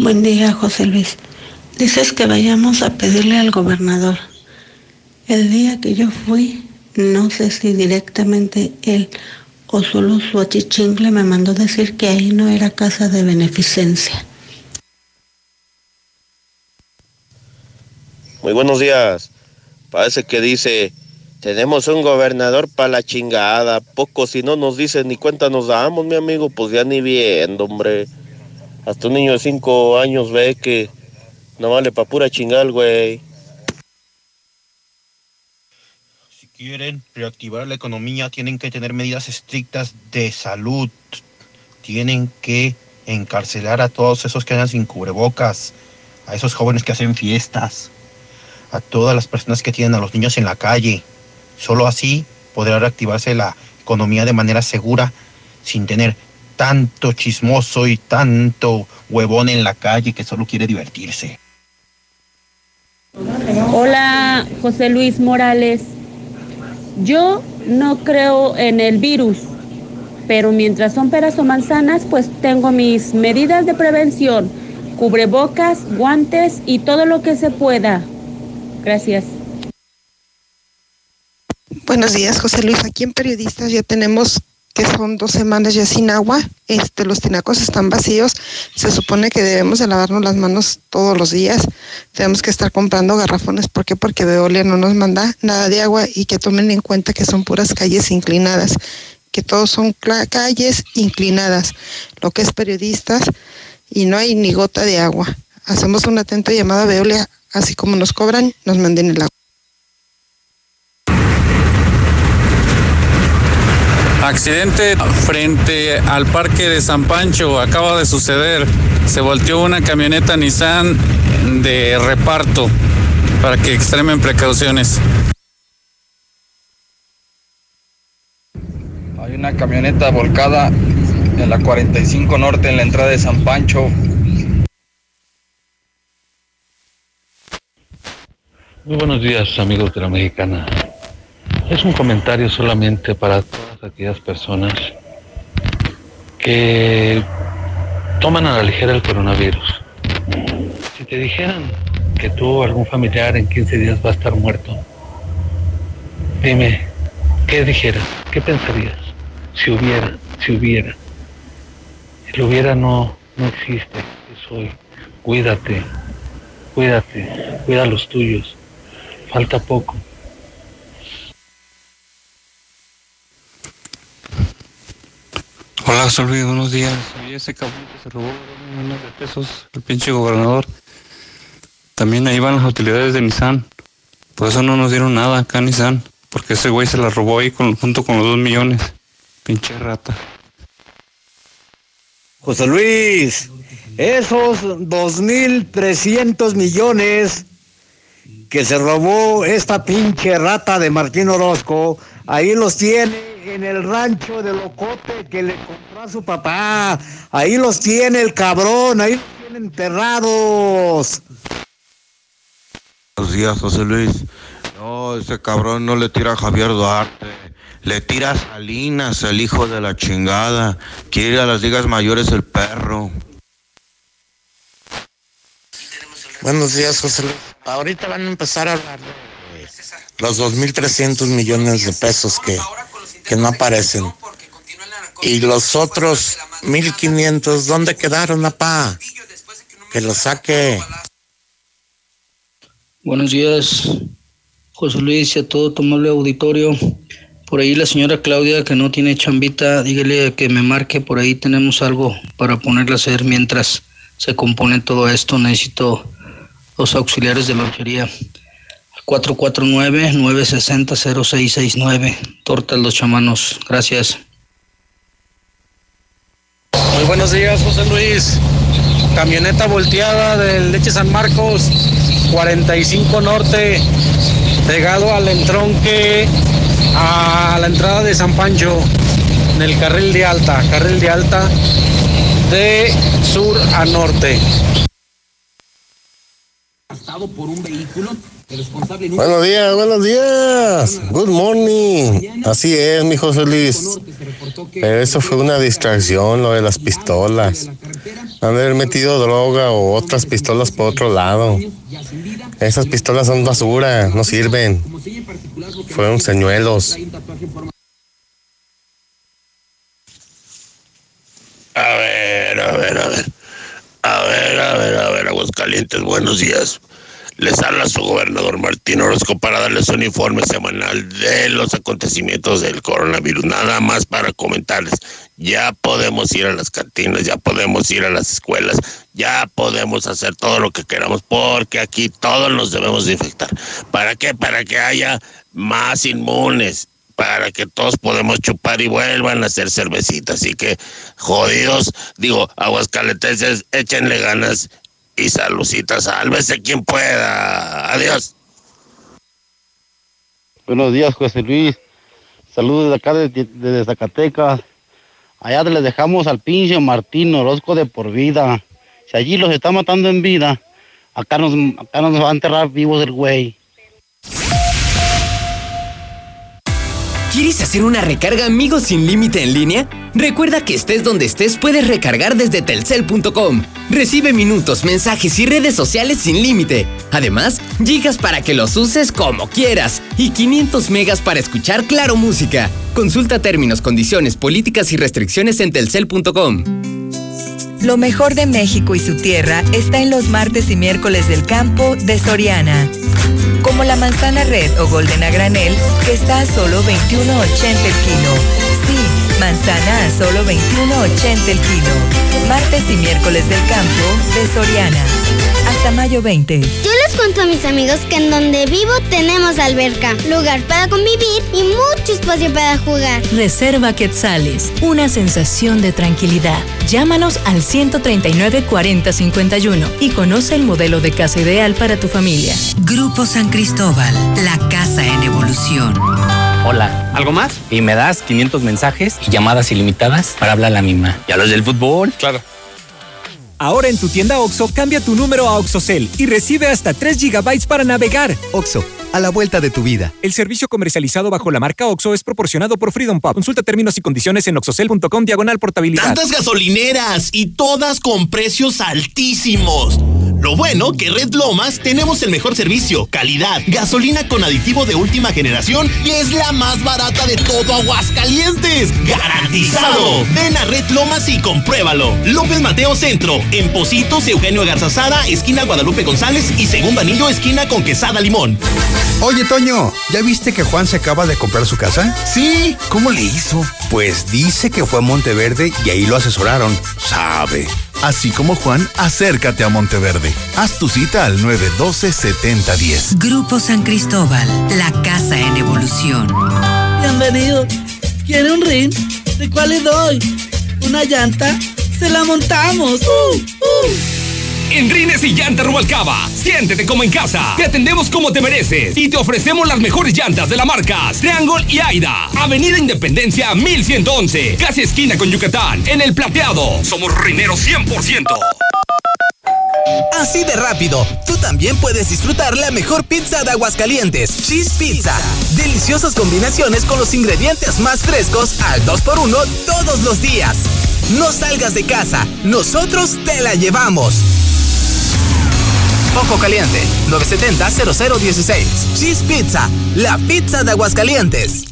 Buen día, José Luis. Dices que vayamos a pedirle al gobernador. El día que yo fui, no sé si directamente él o solo su achichingle me mandó decir que ahí no era casa de beneficencia. Muy buenos días. Parece que dice Tenemos un gobernador para la chingada. Poco si no nos dicen ni cuenta nos damos, mi amigo. Pues ya ni viendo, hombre. Hasta un niño de cinco años ve que no vale pa' pura chingal, güey. Si quieren reactivar la economía, tienen que tener medidas estrictas de salud. Tienen que encarcelar a todos esos que andan sin cubrebocas, a esos jóvenes que hacen fiestas, a todas las personas que tienen a los niños en la calle. Solo así podrá reactivarse la economía de manera segura, sin tener tanto chismoso y tanto huevón en la calle que solo quiere divertirse. Hola, José Luis Morales. Yo no creo en el virus, pero mientras son peras o manzanas, pues tengo mis medidas de prevención, cubrebocas, guantes y todo lo que se pueda. Gracias. Buenos días, José Luis. Aquí en Periodistas ya tenemos que son dos semanas ya sin agua. Este, los tinacos están vacíos. Se supone que debemos de lavarnos las manos todos los días. Tenemos que estar comprando garrafones. ¿Por qué? Porque Veolia no nos manda nada de agua y que tomen en cuenta que son puras calles inclinadas, que todos son calles inclinadas, lo que es periodistas y no hay ni gota de agua. Hacemos un atento llamado a Veolia, así como nos cobran, nos manden el agua. Accidente frente al parque de San Pancho acaba de suceder. Se volteó una camioneta Nissan de reparto para que extremen precauciones. Hay una camioneta volcada en la 45 Norte en la entrada de San Pancho. Muy buenos días amigos de la Mexicana. Es un comentario solamente para todas aquellas personas que toman a la ligera el coronavirus. Si te dijeran que tú algún familiar en 15 días va a estar muerto, dime, ¿qué dijeras? ¿Qué pensarías? Si hubiera, si hubiera. El hubiera no, no existe, es. Cuídate, cuídate, cuida a los tuyos. Falta poco. Hola, José Luis, buenos días. Oye, ese cabrón que se robó dos millones de pesos, el pinche gobernador. También ahí van las utilidades de Nissan. Por eso no nos dieron nada acá Nissan. Porque ese güey se la robó ahí junto con los dos millones. Pinche rata. José Luis, esos 2.300 millones que se robó esta pinche rata de Martín Orozco, ahí los tiene en el rancho de Locote que le compró a su papá. Ahí los tiene el cabrón, ahí los tiene enterrados. Buenos días, José Luis. No, ese cabrón no le tira a Javier Duarte. Le tira a Salinas, el hijo de la chingada. Quiere ir a las ligas mayores el perro. Buenos días, José Luis. Ahorita van a empezar a hablar de los 2.300 millones de pesos que, que no aparecen. Y los otros 1.500, ¿dónde quedaron, apá? Que los saque. Buenos días, José Luis y a todo tu amable auditorio. Por ahí la señora Claudia que no tiene chambita, dígale que me marque, por ahí tenemos algo para ponerle a hacer mientras se compone todo esto. Necesito los auxiliares de lonchería. 449-960-0669. Tortas Los Chamanos. Gracias. Muy buenos días, José Luis. Camioneta volteada del Leche San Marcos, 45 Norte, pegado al entronque a la entrada de San Pancho, en el carril de alta, carril de alta de sur a norte. Por un vehículo, el responsable número Buenos días, buenos días. Good morning. Así es, mi José Luis. Pero eso fue una distracción, lo de las pistolas. Han de haber metido droga o otras pistolas por otro lado. Esas pistolas son basura, no sirven. Fueron señuelos. A ver, a ver, a ver. A ver, a ver, a ver, Aguascalientes, buenos días. les habla su gobernador Martín Orozco para darles un informe semanal de los acontecimientos del coronavirus. Nada más para comentarles, ya podemos ir a las cantinas, ya podemos ir a las escuelas, ya podemos hacer todo lo que queramos porque aquí todos nos debemos de infectar. ¿Para qué? Para que haya más inmunes para que todos podamos chupar y vuelvan a hacer cervecita. Así que, jodidos, digo, aguascaletenses, échenle ganas y salucitas, sálvese quien pueda. Adiós. Buenos días, José Luis. Saludos de acá desde, Zacatecas. Allá les dejamos al pinche Martín Orozco de por vida. Si allí los está matando en vida, acá nos, acá nos va a enterrar vivos el güey. ¿Quieres hacer una recarga amigos sin límite en línea? Recuerda que estés donde estés puedes recargar desde telcel.com. Recibe minutos, mensajes y redes sociales sin límite. Además, gigas para que los uses como quieras y 500 megas para escuchar Claro Música. Consulta términos, condiciones, políticas y restricciones en telcel.com. Lo mejor de México y su tierra está en los martes y miércoles del campo de Soriana como la manzana red o golden a granel, que está a solo 21.80 el kilo. Sí, manzana a solo 21.80 el kilo. Martes y miércoles del campo de Soriana. Hasta mayo 20. Yo les cuento a mis amigos que en donde vivo tenemos alberca, lugar para convivir y mucho espacio para jugar. Reserva Quetzales, una sensación de tranquilidad. Llámanos al 139 40 51 y conoce el modelo de casa ideal para tu familia. Grupo San Cristóbal, la casa en evolución. Hola. ¿Algo más? Y me das 500 mensajes y llamadas ilimitadas para hablar a la misma. ¿Y a los del fútbol? Claro. Ahora en tu tienda OXO, cambia tu número a OXOCEL y recibe hasta 3 GB para navegar. OXO, a la vuelta de tu vida. El servicio comercializado bajo la marca OXO es proporcionado por Freedom Pop. Consulta términos y condiciones en oxocel.com diagonal portabilidad. Tantas gasolineras y todas con precios altísimos. Lo bueno que Red Lomas tenemos el mejor servicio, calidad, gasolina con aditivo de última generación y es la más barata de todo Aguascalientes. ¡Garantizado! Ven a Red Lomas y compruébalo. López Mateo Centro, en Positos, Eugenio Garzazada, esquina Guadalupe González y segundo anillo, esquina con Quesada Limón. Oye, Toño, ¿ya viste que Juan se acaba de comprar su casa? Sí. ¿Cómo le hizo? Pues dice que fue a Monteverde y ahí lo asesoraron. Sabe. Así como Juan, acércate a Monteverde. Haz tu cita al 912-7010. Grupo San Cristóbal, la casa en evolución. Bienvenido. ¿Quiere un ring? ¿De cuál le doy? ¿Una llanta? ¡Se la montamos! ¡Uh, uh! En Rines y Llanta Rubalcaba, siéntete como en casa. Te atendemos como te mereces y te ofrecemos las mejores llantas de la marca Triangle y Aida. Avenida Independencia 1111, casi esquina con Yucatán, en el plateado. Somos rineros 100%. Así de rápido, tú también puedes disfrutar la mejor pizza de Aguascalientes, Cheese Pizza. Deliciosas combinaciones con los ingredientes más frescos al 2x1 todos los días. No salgas de casa, nosotros te la llevamos. Ojo Caliente, 970-0016. Cheese Pizza, la pizza de Aguascalientes.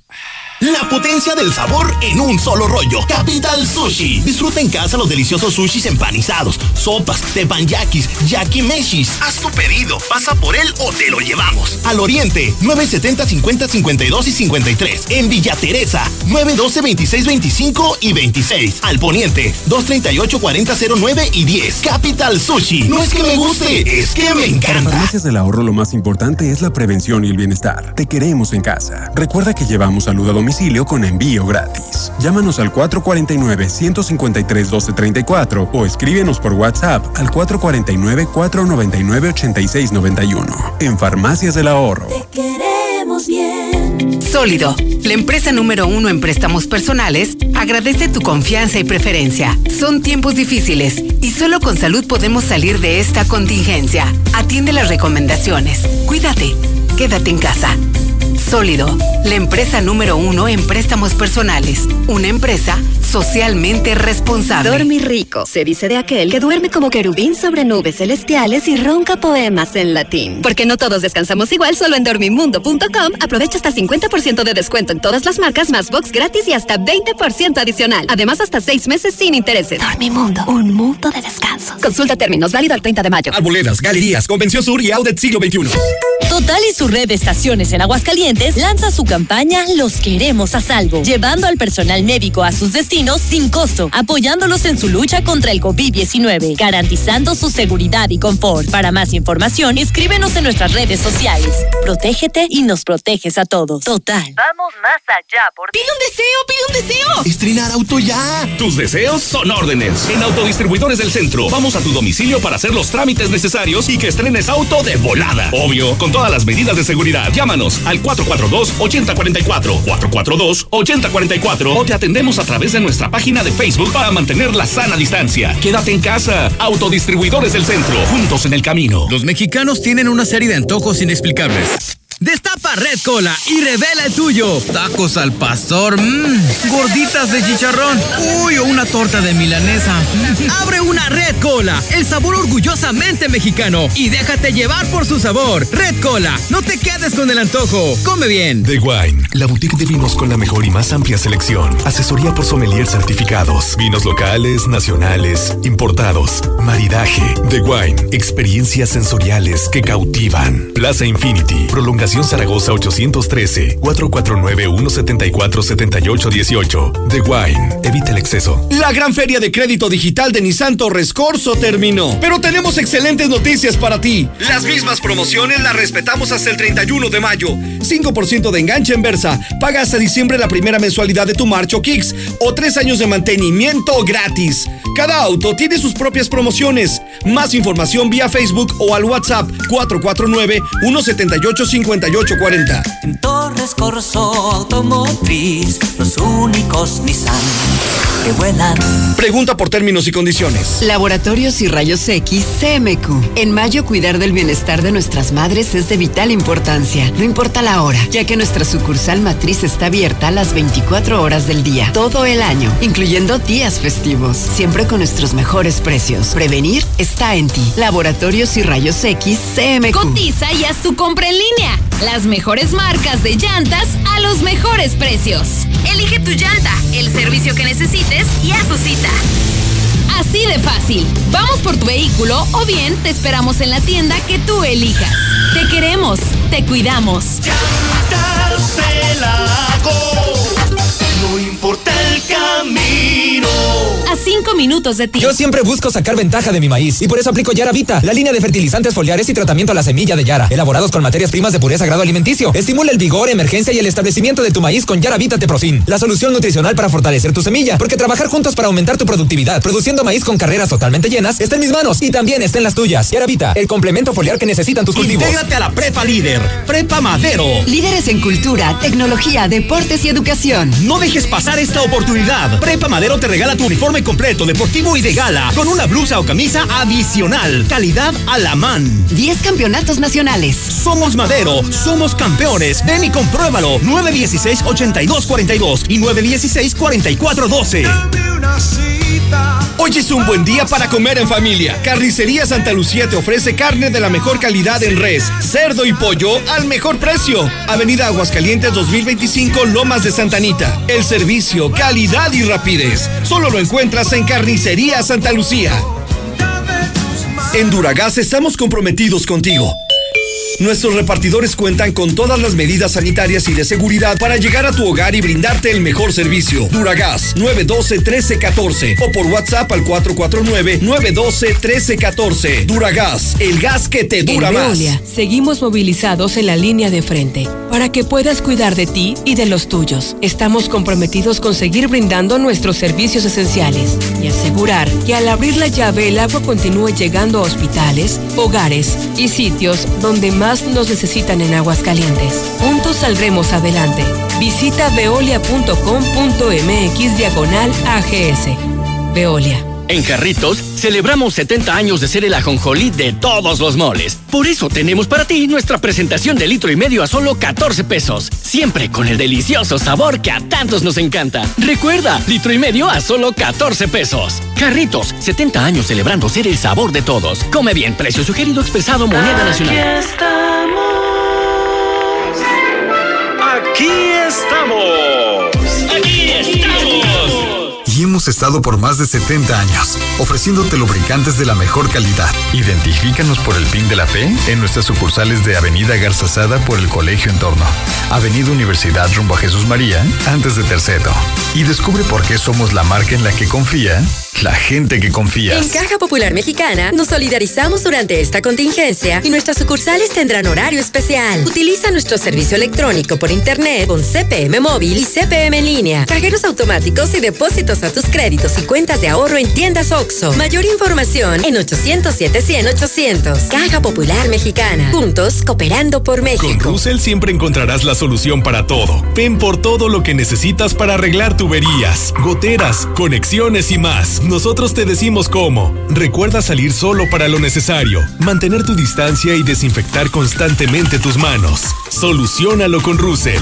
La potencia del sabor en un solo rollo. Capital Sushi. Disfruta en casa los deliciosos sushis empanizados, sopas, tepanyakis, yakimeshis. Haz tu pedido, pasa por él o te lo llevamos. Al Oriente, 970 50 52 y 53. En Villa Teresa, 912 26 25 y 26. Al Poniente, 238 40 09 y 10. Capital Sushi. No es que me guste, es que me encanta. Para Farmacias del Ahorro lo más importante es la prevención y el bienestar. Te queremos en casa. Recuerda que llevamos salud a domicilio con envío gratis. Llámanos al 449-153-1234 o escríbenos por WhatsApp al 449-499-8691. En Farmacias del Ahorro. Te queremos bien. Sólido, la empresa número uno en préstamos personales, agradece tu confianza y preferencia. Son tiempos difíciles y solo con salud podemos salir de esta contingencia. Atiende las recomendaciones. Cuídate. Quédate en casa. Sólido, la empresa número uno en préstamos personales. Una empresa socialmente responsable. Dormir rico. Se dice de aquel que duerme como querubín sobre nubes celestiales y ronca poemas en latín. Porque no todos descansamos igual, solo en dormimundo.com aprovecha hasta 50% de descuento en todas las marcas, más box gratis y hasta 20% adicional. Además, hasta seis meses sin intereses. Dormimundo, un mundo de descanso. Consulta términos, válido al 30 de mayo. Arboledas, galerías, Convención Sur y Audet Siglo XXI. Total y su red de estaciones en Aguascalientes lanza su campaña Los queremos a salvo, llevando al personal médico a sus destinos sin costo, apoyándolos en su lucha contra el COVID-19, garantizando su seguridad y confort. Para más información, escríbenos en nuestras redes sociales. Protégete y nos proteges a todos. Total. Vamos más allá por ¡Pide un deseo, pide un deseo! Estrenar auto ya. Tus deseos son órdenes. En Autodistribuidores del Centro, vamos a tu domicilio para hacer los trámites necesarios y que estrenes auto de volada. Obvio, con todas las medidas de seguridad. Llámanos al 442-8044, 442-8044 o te atendemos a través de nuestra página de Facebook para mantener la sana distancia. Quédate en casa. Autodistribuidores del Centro, juntos en el camino. Los mexicanos tienen una serie de antojos inexplicables. Destapa Red Cola y revela el tuyo. Tacos al pastor, mmm, gorditas de chicharrón, uy, o una torta de milanesa. Abre una Red Cola, el sabor orgullosamente mexicano y déjate llevar por su sabor. Red Cola, no te quedes con el antojo. Come bien. The Wine, la boutique de vinos con la mejor y más amplia selección. Asesoría por sommeliers certificados. Vinos locales, nacionales, importados. Maridaje. The Wine, experiencias sensoriales que cautivan. Plaza Infinity, prolongación Zaragoza 813 449 174 7818. The Wine. Evita el exceso. La gran feria de crédito digital de Nissan Torres Corso terminó. Pero tenemos excelentes noticias para ti. Las mismas promociones las respetamos hasta el 31 de mayo. 5% de enganche en Versa. Paga hasta diciembre la primera mensualidad de tu Marcho Kicks o tres años de mantenimiento gratis. Cada auto tiene sus propias promociones. Más información vía Facebook o al WhatsApp 449 178 5840. En Torres Corso Automotriz, los únicos Nissan que vuelan. Pregunta por términos y condiciones. Laboratorios y Rayos X CMQ. En mayo cuidar del bienestar de nuestras madres es de vital importancia. No importa la hora, ya que nuestra sucursal matriz está abierta a las 24 horas del día, todo el año, incluyendo días festivos, siempre con nuestros mejores precios. Prevenir está en ti. Laboratorios y Rayos X CMQ. Cotiza y haz tu compra en línea. Las mejores marcas de llantas a los mejores precios. Elige tu llanta, el servicio que necesites y haz tu cita. Así de fácil. Vamos por tu vehículo o bien te esperamos en la tienda que tú elijas. Te queremos, te cuidamos. El camino. A cinco minutos de ti. Yo siempre busco sacar ventaja de mi maíz y por eso aplico Yara Vita, la línea de fertilizantes foliares y tratamiento a la semilla de Yara, elaborados con materias primas de pureza grado alimenticio. Estimula el vigor, emergencia y el establecimiento de tu maíz con Yara Vita Teprofin, la solución nutricional para fortalecer tu semilla, porque trabajar juntos para aumentar tu productividad, produciendo maíz con carreras totalmente llenas, está en mis manos y también está en las tuyas. Yara Vita, el complemento foliar que necesitan tus cultivos. Intégrate a la Prepa Líder, Prepa Madero. Líderes en cultura, tecnología, deportes y educación. No dejes pasar esta oportunidad. Prepa Madero te regala tu uniforme completo, deportivo y de gala, con una blusa o camisa adicional. Calidad a la man. 10 campeonatos nacionales. Somos Madero, somos campeones. Ven y compruébalo. 916-8242 y 916-4412. Hoy es un buen día para comer en familia. Carnicería Santa Lucía te ofrece carne de la mejor calidad en res, cerdo y pollo al mejor precio. Avenida Aguascalientes 2025 Lomas de Santanita. El servicio, calidad y rapidez. Solo lo encuentras en Carnicería Santa Lucía. En Duragas estamos comprometidos contigo. Nuestros repartidores cuentan con todas las medidas sanitarias y de seguridad para llegar a tu hogar y brindarte el mejor servicio. Duragas 912-1314 o por WhatsApp al 449-912-1314. Duragas, el gas que te dura en más. Seguimos movilizados en la línea de frente para que puedas cuidar de ti y de los tuyos. Estamos comprometidos con seguir brindando nuestros servicios esenciales y asegurar que al abrir la llave el agua continúe llegando a hospitales, hogares y sitios donde más nos necesitan en Aguascalientes. Juntos saldremos adelante. Visita veolia.com.mx diagonal AGS. Veolia. En Jarritos celebramos 70 años de ser el ajonjolí de todos los moles. Por eso tenemos para ti nuestra presentación de litro y medio a solo 14 pesos. Siempre con el delicioso sabor que a tantos nos encanta. Recuerda, litro y medio a solo 14 pesos. Jarritos, 70 años celebrando ser el sabor de todos. Come bien, precio sugerido expresado moneda nacional. Aquí estamos. Aquí estamos. Hemos estado por más de 70 años, ofreciéndote lubricantes de la mejor calidad. Identifícanos por el PIN de la fe en nuestras sucursales de Avenida Garzazada por el Colegio Entorno, Avenida Universidad rumbo a Jesús María, antes de Terceto. Y descubre por qué somos la marca en la que confía la gente que confía. En Caja Popular Mexicana nos solidarizamos durante esta contingencia y nuestras sucursales tendrán horario especial. Utiliza nuestro servicio electrónico por internet con CPM móvil y CPM en línea, cajeros automáticos y depósitos a tus créditos y cuentas de ahorro en tiendas OXO. Mayor información en 807 100 800. Caja Popular Mexicana. Juntos cooperando por México. Con Russell siempre encontrarás la solución para todo. Ven por todo lo que necesitas para arreglar tuberías, goteras, conexiones y más. Nosotros te decimos cómo. Recuerda salir solo para lo necesario, mantener tu distancia y desinfectar constantemente tus manos. Solucionalo con Russell.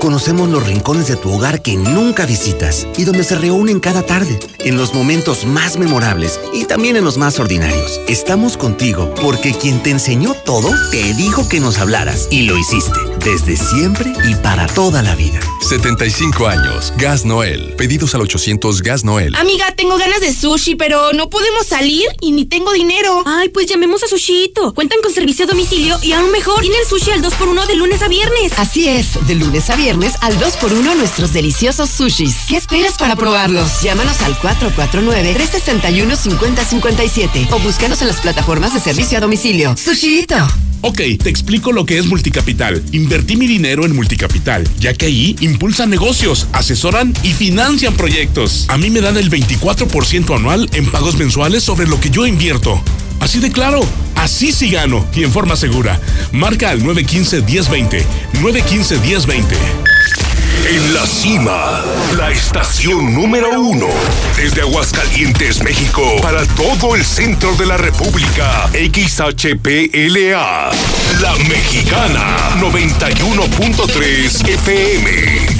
Conocemos los rincones de tu hogar que nunca visitas y donde se reúnen cada tarde, en los momentos más memorables y también en los más ordinarios. Estamos contigo porque quien te enseñó todo te dijo que nos hablaras y lo hiciste desde siempre y para toda la vida. 75 años. Gas Noel. Pedidos al 800 Gas Noel. Amiga, tengo ganas de sushi, pero no podemos salir y ni tengo dinero. Ay, pues llamemos a Sushito. Cuentan con servicio a domicilio y aún mejor, tienen sushi al 2x1 de lunes a viernes. Así es, de lunes a viernes al 2x1 nuestros deliciosos sushis. ¿Qué esperas para probarlos? Llámanos al 449-361-5057 o búscanos en las plataformas de servicio a domicilio. Sushito. Ok, te explico lo que es Multicapital. Invertí mi dinero en Multicapital, ya que ahí impulsan negocios, asesoran y financian proyectos. A mí me dan el 24% anual en pagos mensuales sobre lo que yo invierto. Así de claro, así sí gano y en forma segura. Marca al 915-1020. 915-1020. En la cima, la estación número uno. Desde Aguascalientes, México, para todo el centro de la República. XHPLA. La Mexicana, 91.3 FM.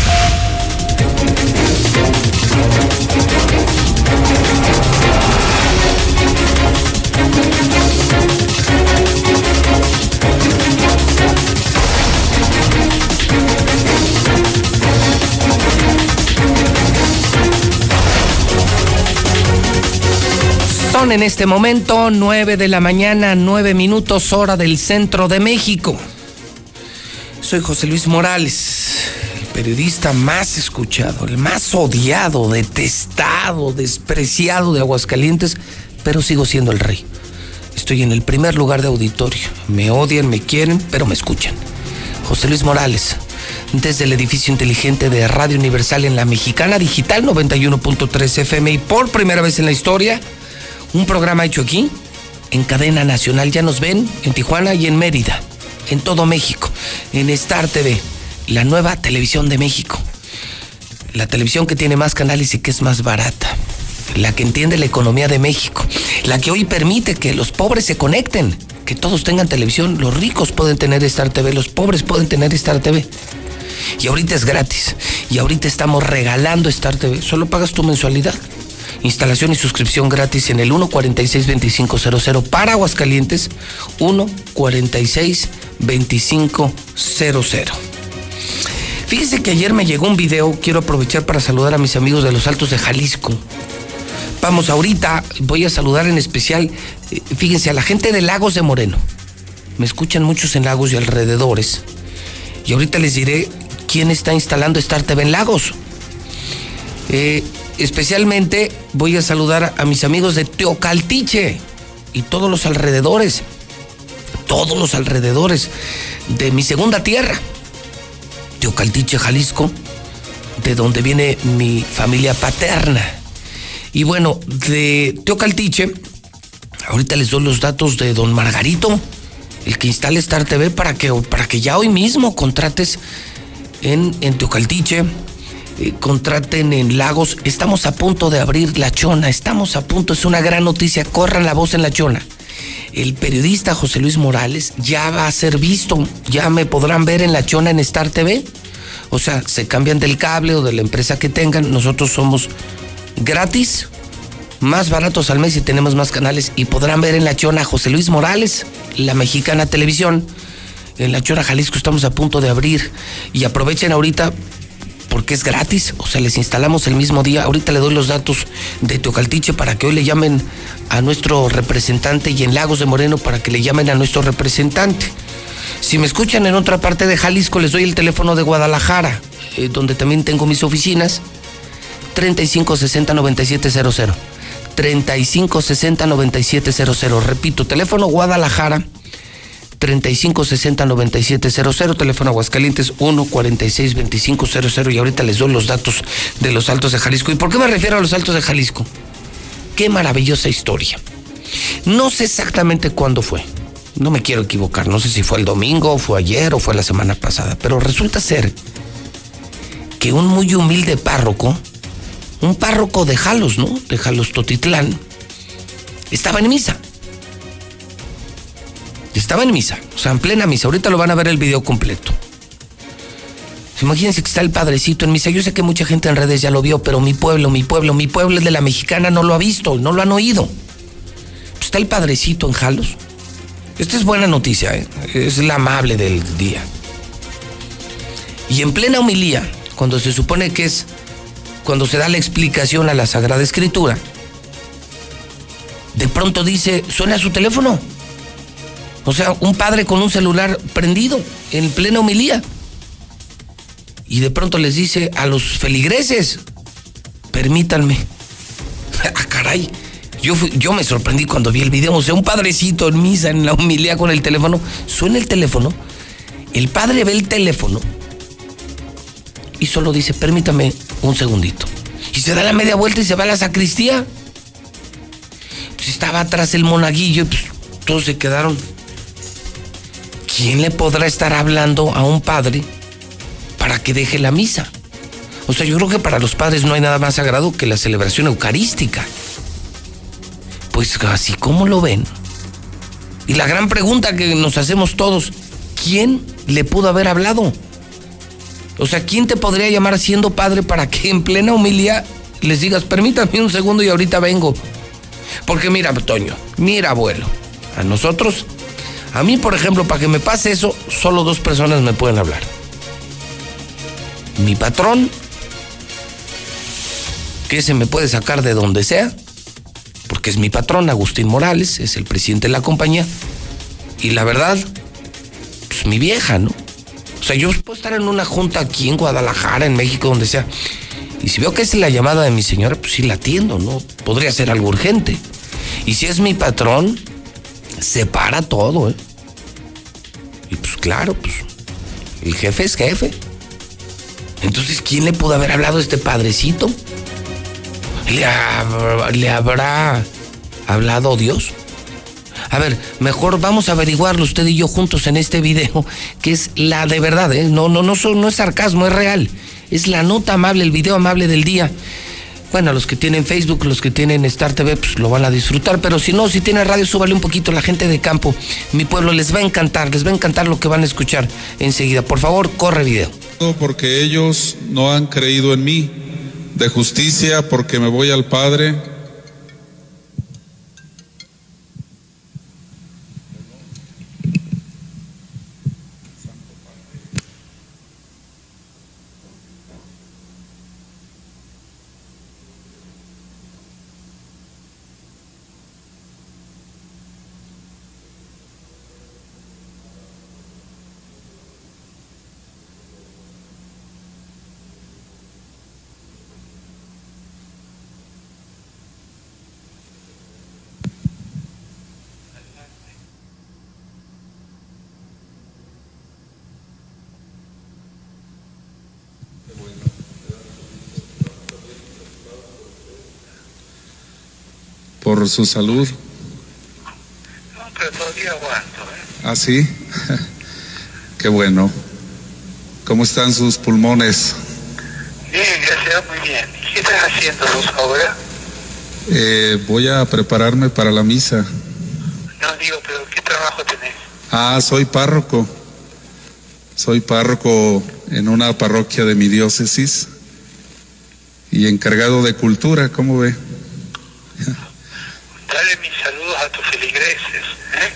En este momento 9 de la mañana, 9 minutos hora del centro de México. Soy José Luis Morales. El periodista más escuchado, el más odiado, detestado, despreciado de Aguascalientes, pero sigo siendo el rey. Estoy en el primer lugar de auditorio. Me odian, me quieren, pero me escuchan. José Luis Morales, desde el edificio inteligente de Radio Universal en la Mexicana Digital 91.3 FM y por primera vez en la historia, un programa hecho aquí, en cadena nacional. Ya nos ven en Tijuana y en Mérida, en todo México, en Star TV, la nueva televisión de México. La televisión que tiene más canales y que es más barata. La que entiende la economía de México. La que hoy permite que los pobres se conecten. Que todos tengan televisión. Los ricos pueden tener Star TV. Los pobres pueden tener Star TV. Y ahorita es gratis. Y ahorita estamos regalando Star TV. Solo pagas tu mensualidad. Instalación y suscripción gratis en el 146-2500 para Aguascalientes. 146-2500. Fíjese que ayer me llegó un video. Quiero aprovechar para saludar a mis amigos de los Altos de Jalisco. Vamos, ahorita voy a saludar en especial, eh, fíjense, a la gente de Lagos de Moreno. Me escuchan muchos en Lagos y alrededores. Y ahorita les diré quién está instalando Star TV en Lagos. Eh, especialmente voy a saludar a mis amigos de Teocaltiche y todos los alrededores. Todos los alrededores de mi segunda tierra. Teocaltiche, Jalisco, de donde viene mi familia paterna. Y bueno, de Teocaltiche, ahorita les doy los datos de don Margarito, el que instale Star TV para que, para que ya hoy mismo contrates en, en Teocaltiche, eh, contraten en Lagos. Estamos a punto de abrir La Chona, estamos a punto, es una gran noticia, corran la voz en La Chona. El periodista José Luis Morales ya va a ser visto, ya me podrán ver en La Chona en Star TV. O sea, se cambian del cable o de la empresa que tengan, nosotros somos gratis, más baratos al mes y tenemos más canales y podrán ver en La Chona José Luis Morales, la mexicana televisión. En La Chona, Jalisco estamos a punto de abrir y aprovechen ahorita porque es gratis, o sea, les instalamos el mismo día. Ahorita le doy los datos de Teocaltiche para que hoy le llamen a nuestro representante y en Lagos de Moreno para que le llamen a nuestro representante. Si me escuchan en otra parte de Jalisco, les doy el teléfono de Guadalajara, eh, donde también tengo mis oficinas. 3560 9700. 3560 9700. Repito, teléfono Guadalajara 3560 9700, teléfono Aguascalientes 146 2500 y ahorita les doy los datos de los Altos de Jalisco. ¿Y por qué me refiero a los Altos de Jalisco? Qué maravillosa historia. No sé exactamente cuándo fue. No me quiero equivocar, no sé si fue el domingo, fue ayer o fue la semana pasada, pero resulta ser que un muy humilde párroco un párroco de Jalos, ¿no? De Jalos Totitlán, estaba en misa. Estaba en misa, o sea, en plena misa. Ahorita lo van a ver el video completo. Imagínense que está el padrecito en misa. Yo sé que mucha gente en redes ya lo vio, pero mi pueblo, mi pueblo, mi pueblo, el de la mexicana, no lo ha visto, no lo han oído. Está el padrecito en Jalos. Esta es buena noticia, ¿eh? es la amable del día. Y en plena homilía, cuando se supone que es cuando se da la explicación a la Sagrada Escritura, de pronto dice, suena su teléfono. O sea, un padre con un celular prendido en plena homilía. Y de pronto les dice a los feligreses, permítanme. ah, caray. Yo, yo me sorprendí cuando vi el video. O sea, un padrecito en misa, en la homilía con el teléfono. Suena el teléfono. El padre ve el teléfono. Y solo dice, permítame un segundito. Y se da la media vuelta y se va a la sacristía. Pues estaba atrás el monaguillo y pues todos se quedaron. ¿Quién le podrá estar hablando a un padre para que deje la misa? O sea, yo creo que para los padres no hay nada más sagrado que la celebración eucarística. Pues así como lo ven. Y la gran pregunta que nos hacemos todos, ¿quién le pudo haber hablado? O sea, ¿quién te podría llamar siendo padre para que en plena humildad les digas, permítame un segundo y ahorita vengo? Porque mira, Toño, mira, abuelo, a nosotros, a mí, por ejemplo, para que me pase eso, solo dos personas me pueden hablar. Mi patrón, que se me puede sacar de donde sea, porque es mi patrón, Agustín Morales, es el presidente de la compañía, y la verdad, pues mi vieja, ¿no? O sea, yo puedo estar en una junta aquí en Guadalajara, en México, donde sea. Y si veo que es la llamada de mi señora, pues sí la atiendo, ¿no? Podría ser algo urgente. Y si es mi patrón, se para todo, ¿eh? Y pues claro, pues el jefe es jefe. Entonces, ¿quién le pudo haber hablado a este padrecito? ¿Le, ¿Le habrá hablado Dios? A ver, mejor vamos a averiguarlo usted y yo juntos en este video, que es la de verdad, ¿eh? No, no, no, no es sarcasmo, es real. Es la nota amable, el video amable del día. Bueno, los que tienen Facebook, los que tienen Star TV, pues lo van a disfrutar. Pero si no, si tiene radio, súbale un poquito. La gente de campo, mi pueblo, les va a encantar, les va a encantar lo que van a escuchar enseguida. Por favor, corre video. Porque ellos no han creído en mí. De justicia, porque me voy al Padre por su salud. No, pero todavía aguanto. ¿eh? ¿Ah, sí? Qué bueno. ¿Cómo están sus pulmones? Bien, gracias, muy bien. ¿Qué estás haciendo vos ahora? Eh, voy a prepararme para la misa. No, digo, pero ¿qué trabajo tenés? Ah, soy párroco. Soy párroco en una parroquia de mi diócesis y encargado de cultura, ¿cómo ve? Dale mis saludos a tus feligreses. ¿eh?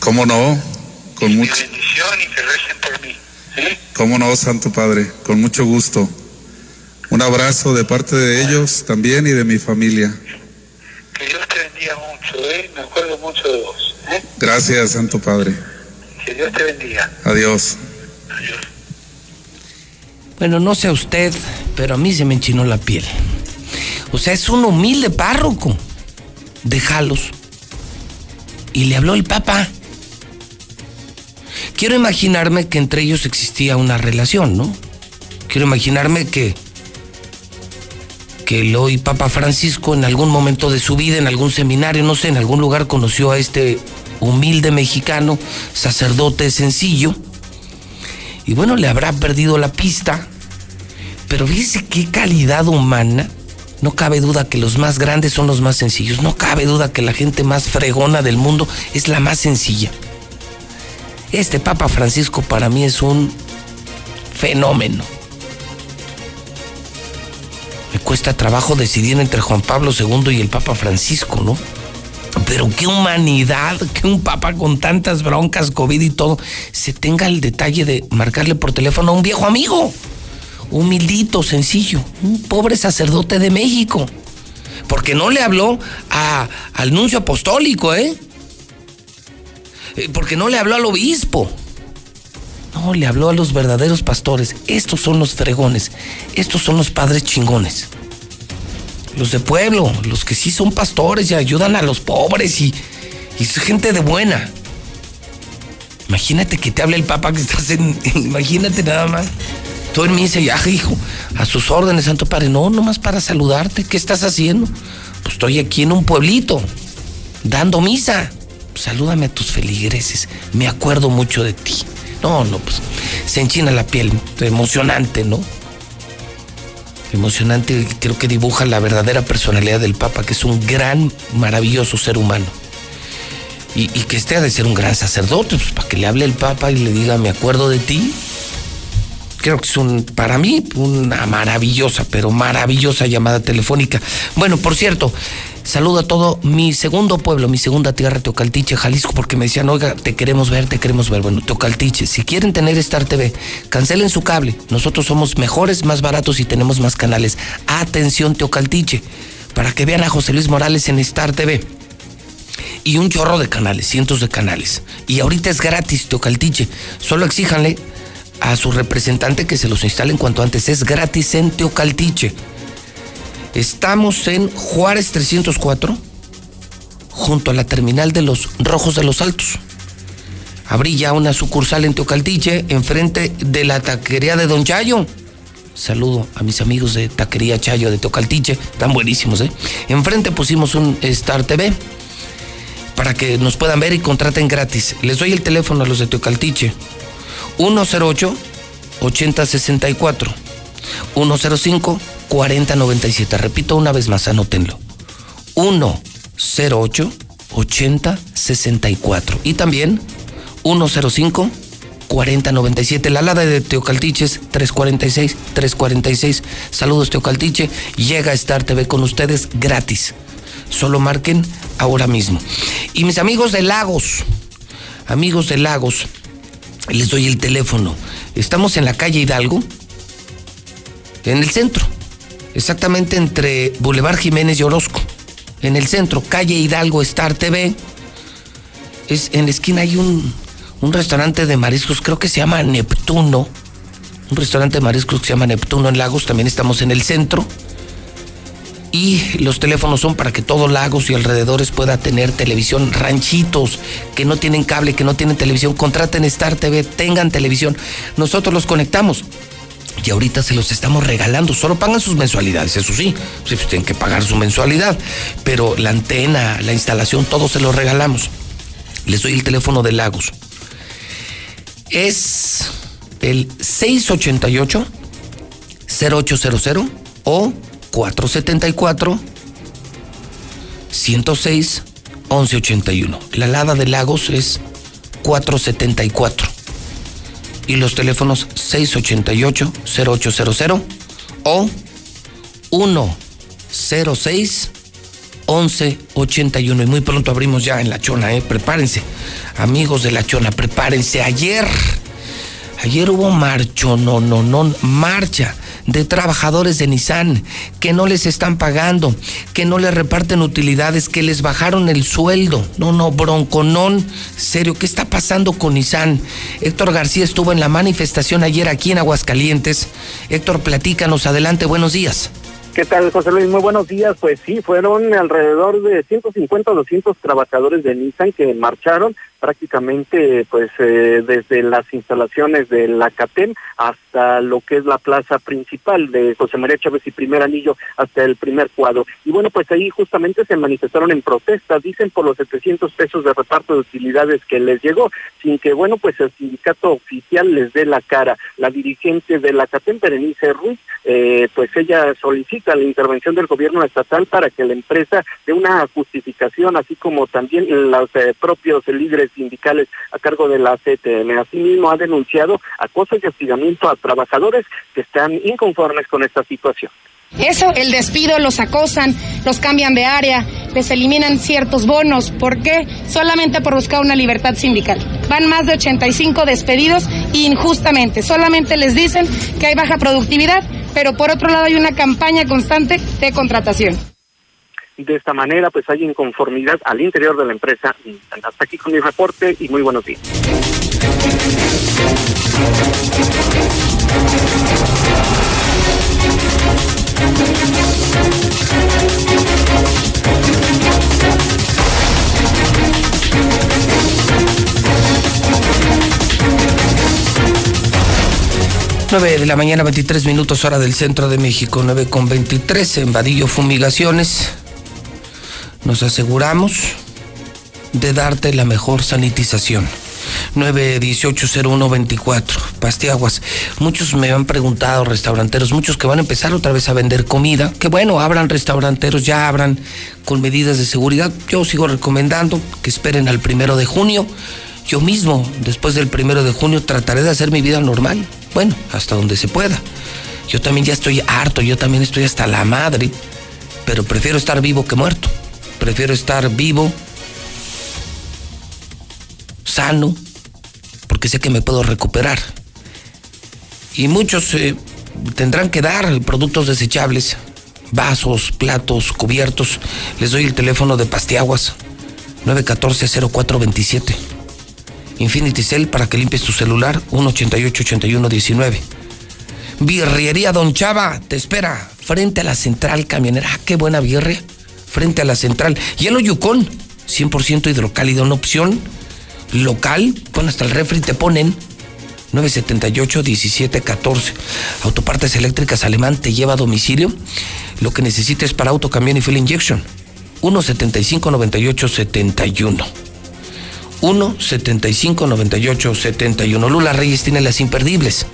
¿Cómo no? Con y mucho. Mi bendición y que recen por mí. ¿sí? ¿Cómo no, Santo Padre? Con mucho gusto. Un abrazo de parte de ellos también y de mi familia. Que Dios te bendiga mucho, ¿eh? Me acuerdo mucho de vos. ¿eh? Gracias, Santo Padre. Que Dios te bendiga. Adiós. Bueno, no sé a usted, pero a mí se me enchinó la piel. O sea, es un humilde párroco de Jalos. Y le habló el Papa. Quiero imaginarme que entre ellos existía una relación, ¿no? Quiero imaginarme que que el hoy Papa Francisco en algún momento de su vida, en algún seminario, no sé, en algún lugar conoció a este humilde mexicano, sacerdote sencillo, y bueno, le habrá perdido la pista, pero fíjese qué calidad humana. No cabe duda que los más grandes son los más sencillos. No cabe duda que la gente más fregona del mundo es la más sencilla. Este Papa Francisco para mí es un fenómeno. Me cuesta trabajo decidir entre Juan Pablo II y el Papa Francisco, ¿no? Pero qué humanidad, que un papa con tantas broncas, COVID y todo, se tenga el detalle de marcarle por teléfono a un viejo amigo. Humildito, sencillo. Un pobre sacerdote de México. Porque no le habló a, al nuncio apostólico, ¿eh? Porque no le habló al obispo. No, le habló a los verdaderos pastores. Estos son los fregones. Estos son los padres chingones los de pueblo, los que sí son pastores y ayudan a los pobres y, y es gente de buena. Imagínate que te hable el papa que estás en. Imagínate nada más. Tú en dice, ya, hijo, a sus órdenes, Santo Padre. No, nomás para saludarte. ¿Qué estás haciendo? Pues estoy aquí en un pueblito, dando misa. Salúdame a tus feligreses. Me acuerdo mucho de ti. No, no, pues se enchina la piel. Emocionante, ¿no? emocionante, creo que dibuja la verdadera personalidad del Papa, que es un gran, maravilloso ser humano. Y, y que este ha de ser un gran sacerdote, pues para que le hable el Papa y le diga, me acuerdo de ti. Creo que es un, para mí, una maravillosa, pero maravillosa llamada telefónica. Bueno, por cierto, saludo a todo mi segundo pueblo, mi segunda tierra, Teocaltiche, Jalisco, porque me decían, oiga, te queremos ver, te queremos ver. Bueno, Teocaltiche, si quieren tener Star TV, cancelen su cable. Nosotros somos mejores, más baratos y tenemos más canales. Atención, Teocaltiche, para que vean a José Luis Morales en Star TV. Y un chorro de canales, cientos de canales. Y ahorita es gratis, Teocaltiche. Solo exíjanle a su representante que se los instale en cuanto antes. Es gratis en Teocaltiche. Estamos en Juárez 304, junto a la terminal de los Rojos de los Altos. Abrí ya una sucursal en Teocaltiche, enfrente de la taquería de Don Chayo. Saludo a mis amigos de Taquería Chayo de Teocaltiche, están buenísimos, ¿eh? Enfrente pusimos un Star TV para que nos puedan ver y contraten gratis. Les doy el teléfono a los de Teocaltiche. 108 8064 105 4097. Repito una vez más, anótenlo. 108 8064 y también 105 4097. La alada de Teocaltiches 346 346. Saludos Teocaltiche. Llega a Star TV con ustedes gratis. Solo marquen ahora mismo. Y mis amigos de Lagos, amigos de Lagos, les doy el teléfono. Estamos en la calle Hidalgo, en el centro, exactamente entre Boulevard Jiménez y Orozco. En el centro, calle Hidalgo Star TV. Es, en la esquina hay un, un restaurante de mariscos, creo que se llama Neptuno. Un restaurante de mariscos que se llama Neptuno en Lagos, también estamos en el centro. Y los teléfonos son para que todo Lagos y alrededores pueda tener televisión. Ranchitos que no tienen cable, que no tienen televisión, contraten Star TV, tengan televisión. Nosotros los conectamos. Y ahorita se los estamos regalando. Solo pagan sus mensualidades, eso sí. Pues tienen que pagar su mensualidad. Pero la antena, la instalación, todo se lo regalamos. Les doy el teléfono de Lagos. Es el 688 0800 o 474 106 1181. La Lada de Lagos es 474. Y los teléfonos 688 0800 o 106 1181. Y muy pronto abrimos ya en La Chona, ¿eh? Prepárense. Amigos de La Chona, prepárense. Ayer, ayer hubo marcho, no, no, no, marcha de trabajadores de Nissan que no les están pagando, que no les reparten utilidades, que les bajaron el sueldo. No, no, bronconón. Serio, ¿qué está pasando con Nissan? Héctor García estuvo en la manifestación ayer aquí en Aguascalientes. Héctor, platícanos, adelante, buenos días. ¿Qué tal, José Luis? Muy buenos días. Pues sí, fueron alrededor de 150 o 200 trabajadores de Nissan que marcharon prácticamente pues eh, desde las instalaciones de la CATEM hasta lo que es la plaza principal de José María Chávez y primer anillo hasta el primer cuadro. Y bueno, pues ahí justamente se manifestaron en protesta, dicen por los 700 pesos de reparto de utilidades que les llegó, sin que bueno, pues el sindicato oficial les dé la cara. La dirigente de la CATEM, Berenice Ruiz, eh, pues ella solicita la intervención del gobierno estatal para que la empresa dé una justificación, así como también los eh, propios líderes sindicales a cargo de la CTM. Asimismo, ha denunciado acoso y hostigamiento a trabajadores que están inconformes con esta situación. Eso, el despido, los acosan, los cambian de área, les eliminan ciertos bonos. ¿Por qué? Solamente por buscar una libertad sindical. Van más de 85 despedidos injustamente. Solamente les dicen que hay baja productividad, pero por otro lado hay una campaña constante de contratación de esta manera pues hay inconformidad al interior de la empresa. Hasta aquí con mi reporte y muy buenos días. De la mañana, 23 minutos hora del centro de México, 9 con 23 en Vadillo Fumigaciones nos aseguramos de darte la mejor sanitización. 9180124, Pastiaguas. Muchos me han preguntado, restauranteros, muchos que van a empezar otra vez a vender comida, que bueno, abran restauranteros, ya abran con medidas de seguridad. Yo sigo recomendando que esperen al primero de junio. Yo mismo, después del primero de junio, trataré de hacer mi vida normal. Bueno, hasta donde se pueda. Yo también ya estoy harto, yo también estoy hasta la madre, pero prefiero estar vivo que muerto. Prefiero estar vivo, sano, porque sé que me puedo recuperar. Y muchos eh, tendrán que dar productos desechables, vasos, platos, cubiertos. Les doy el teléfono de Pastiaguas, 914-0427. Infinity Cell para que limpies tu celular, 188-8119. Birrería Don Chava, te espera frente a la central camionera. Ah, qué buena birria. Frente a la central. Hielo Yukon, 100% hidrocálido, una opción local. Pon hasta el refri, te ponen 978-1714. Autopartes eléctricas alemán te lleva a domicilio. Lo que necesites para auto, camión y fuel injection. 175-9871. 175-9871. Lula Reyes tiene las imperdibles.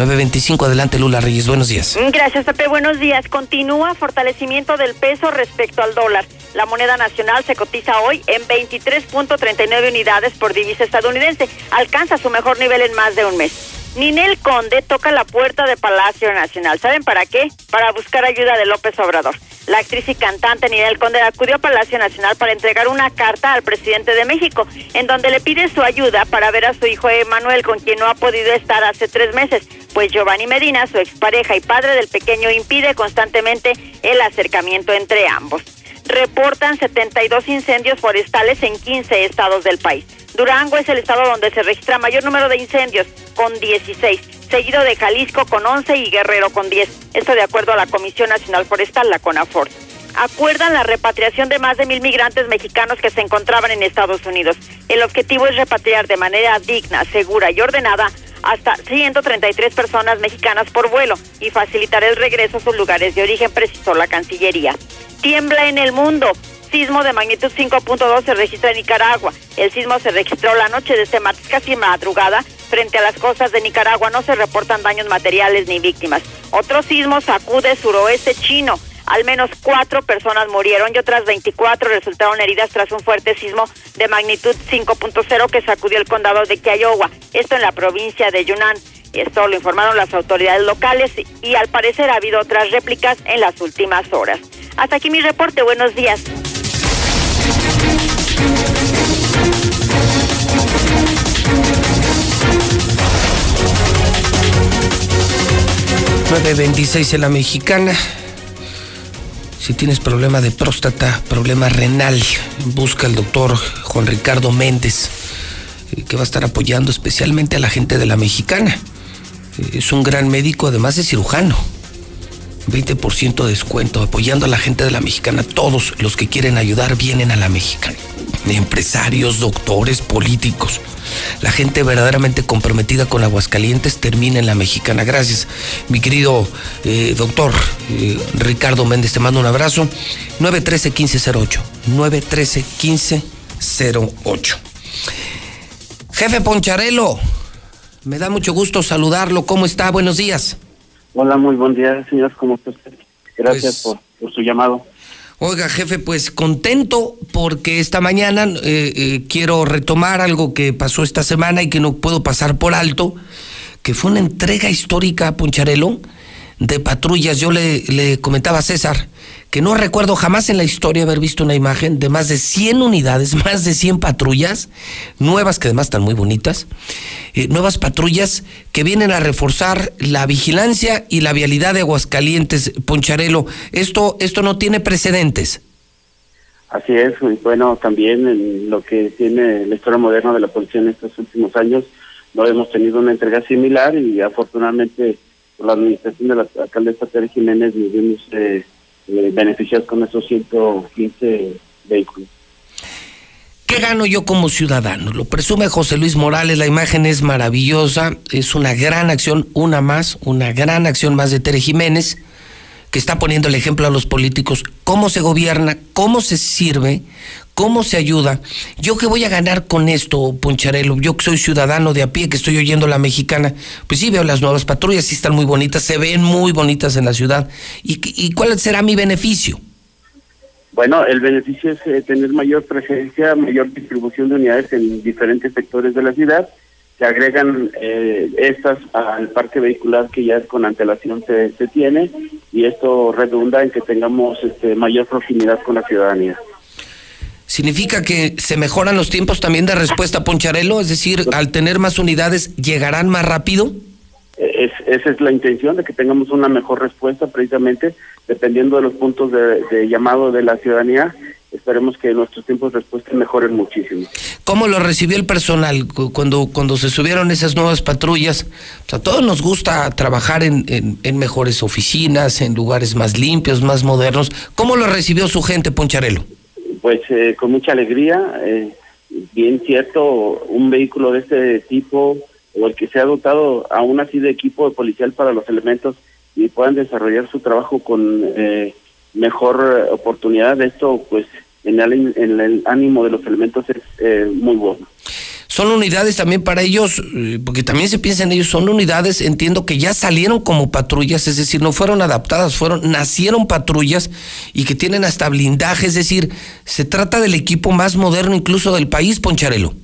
925, adelante Lula Reyes, buenos días. Gracias, Pepe, buenos días. Continúa fortalecimiento del peso respecto al dólar. La moneda nacional se cotiza hoy en 23.39 unidades por divisa estadounidense. Alcanza su mejor nivel en más de un mes. Ninel Conde toca la puerta de Palacio Nacional. ¿Saben para qué? Para buscar ayuda de López Obrador. La actriz y cantante Ninel Conde acudió a Palacio Nacional para entregar una carta al presidente de México, en donde le pide su ayuda para ver a su hijo Emanuel, con quien no ha podido estar hace tres meses, pues Giovanni Medina, su expareja y padre del pequeño, impide constantemente el acercamiento entre ambos. Reportan 72 incendios forestales en 15 estados del país. Durango es el estado donde se registra mayor número de incendios, con 16, seguido de Jalisco con 11 y Guerrero con 10. Esto de acuerdo a la Comisión Nacional Forestal, la CONAFOR. Acuerdan la repatriación de más de mil migrantes mexicanos que se encontraban en Estados Unidos. El objetivo es repatriar de manera digna, segura y ordenada hasta 133 personas mexicanas por vuelo y facilitar el regreso a sus lugares de origen, precisó la Cancillería. Tiembla en el mundo. Sismo de magnitud 5.2 se registra en Nicaragua. El sismo se registró la noche de este martes, casi madrugada, frente a las costas de Nicaragua. No se reportan daños materiales ni víctimas. Otro sismo sacude suroeste chino. Al menos cuatro personas murieron y otras 24 resultaron heridas tras un fuerte sismo de magnitud 5.0 que sacudió el condado de Kiowa, esto en la provincia de Yunnan. Esto lo informaron las autoridades locales y al parecer ha habido otras réplicas en las últimas horas. Hasta aquí mi reporte. Buenos días. 926 en la mexicana. Si tienes problema de próstata, problema renal, busca al doctor Juan Ricardo Méndez, eh, que va a estar apoyando especialmente a la gente de la mexicana. Eh, es un gran médico, además de cirujano. 20% de descuento, apoyando a la gente de la mexicana. Todos los que quieren ayudar vienen a la mexicana. Empresarios, doctores, políticos. La gente verdaderamente comprometida con Aguascalientes termina en la mexicana. Gracias, mi querido eh, doctor eh, Ricardo Méndez. Te mando un abrazo. 913-1508. 913-1508. Jefe Poncharelo, me da mucho gusto saludarlo. ¿Cómo está? Buenos días. Hola, muy buen día, señor. ¿Cómo está usted? Gracias Pues- por, por su llamado. Oiga, jefe, pues contento porque esta mañana eh, eh, quiero retomar algo que pasó esta semana y que no puedo pasar por alto, que fue una entrega histórica a Poncharelo de patrullas. Yo le, le comentaba a César que no recuerdo jamás en la historia haber visto una imagen de más de 100 unidades, más de 100 patrullas, nuevas que además están muy bonitas, eh, nuevas patrullas que vienen a reforzar la vigilancia y la vialidad de Aguascalientes, Poncharelo. Esto, esto no tiene precedentes. Así es, bueno, también en lo que tiene la historia moderna de la policía en estos últimos años, no hemos tenido una entrega similar y afortunadamente por la administración de la alcaldesa Tere Jiménez nos vimos eh, eh, beneficiados con esos 115 vehículos. ¿Qué gano yo como ciudadano? Lo presume José Luis Morales, la imagen es maravillosa, es una gran acción, una más, una gran acción más de Tere Jiménez, que está poniendo el ejemplo a los políticos, cómo se gobierna, cómo se sirve, cómo se ayuda. ¿Yo qué voy a ganar con esto, Poncharelo? Yo que soy ciudadano de a pie, que estoy oyendo la mexicana, pues sí veo las nuevas patrullas, sí están muy bonitas, se ven muy bonitas en la ciudad. ¿Y, y cuál será mi beneficio? Bueno, el beneficio es eh, tener mayor presencia, mayor distribución de unidades en diferentes sectores de la ciudad. Se agregan eh, estas al parque vehicular que ya con antelación se, se tiene y esto redunda en que tengamos este, mayor proximidad con la ciudadanía. ¿Significa que se mejoran los tiempos también de respuesta, Poncharelo? Es decir, al tener más unidades, ¿llegarán más rápido? Es, esa es la intención de que tengamos una mejor respuesta precisamente dependiendo de los puntos de, de llamado de la ciudadanía. esperemos que nuestros tiempos de respuesta mejoren muchísimo. ¿Cómo lo recibió el personal cu- cuando, cuando se subieron esas nuevas patrullas? O sea, a todos nos gusta trabajar en, en- en mejores oficinas, en lugares más limpios, más modernos. ¿Cómo lo recibió su gente, Poncharelo? Pues eh, con mucha alegría, eh, bien cierto, un vehículo de este tipo o el que se ha dotado aún así de equipo policial para los elementos y puedan desarrollar su trabajo con eh, mejor oportunidad, esto pues en el, en el ánimo de los elementos es eh, muy bueno. Son unidades también para ellos, eh, porque también se piensa en ellos, son unidades, entiendo que ya salieron como patrullas, es decir, no fueron adaptadas, fueron, nacieron patrullas y que tienen hasta blindaje, es decir, se trata del equipo más moderno incluso del país, Poncharelo.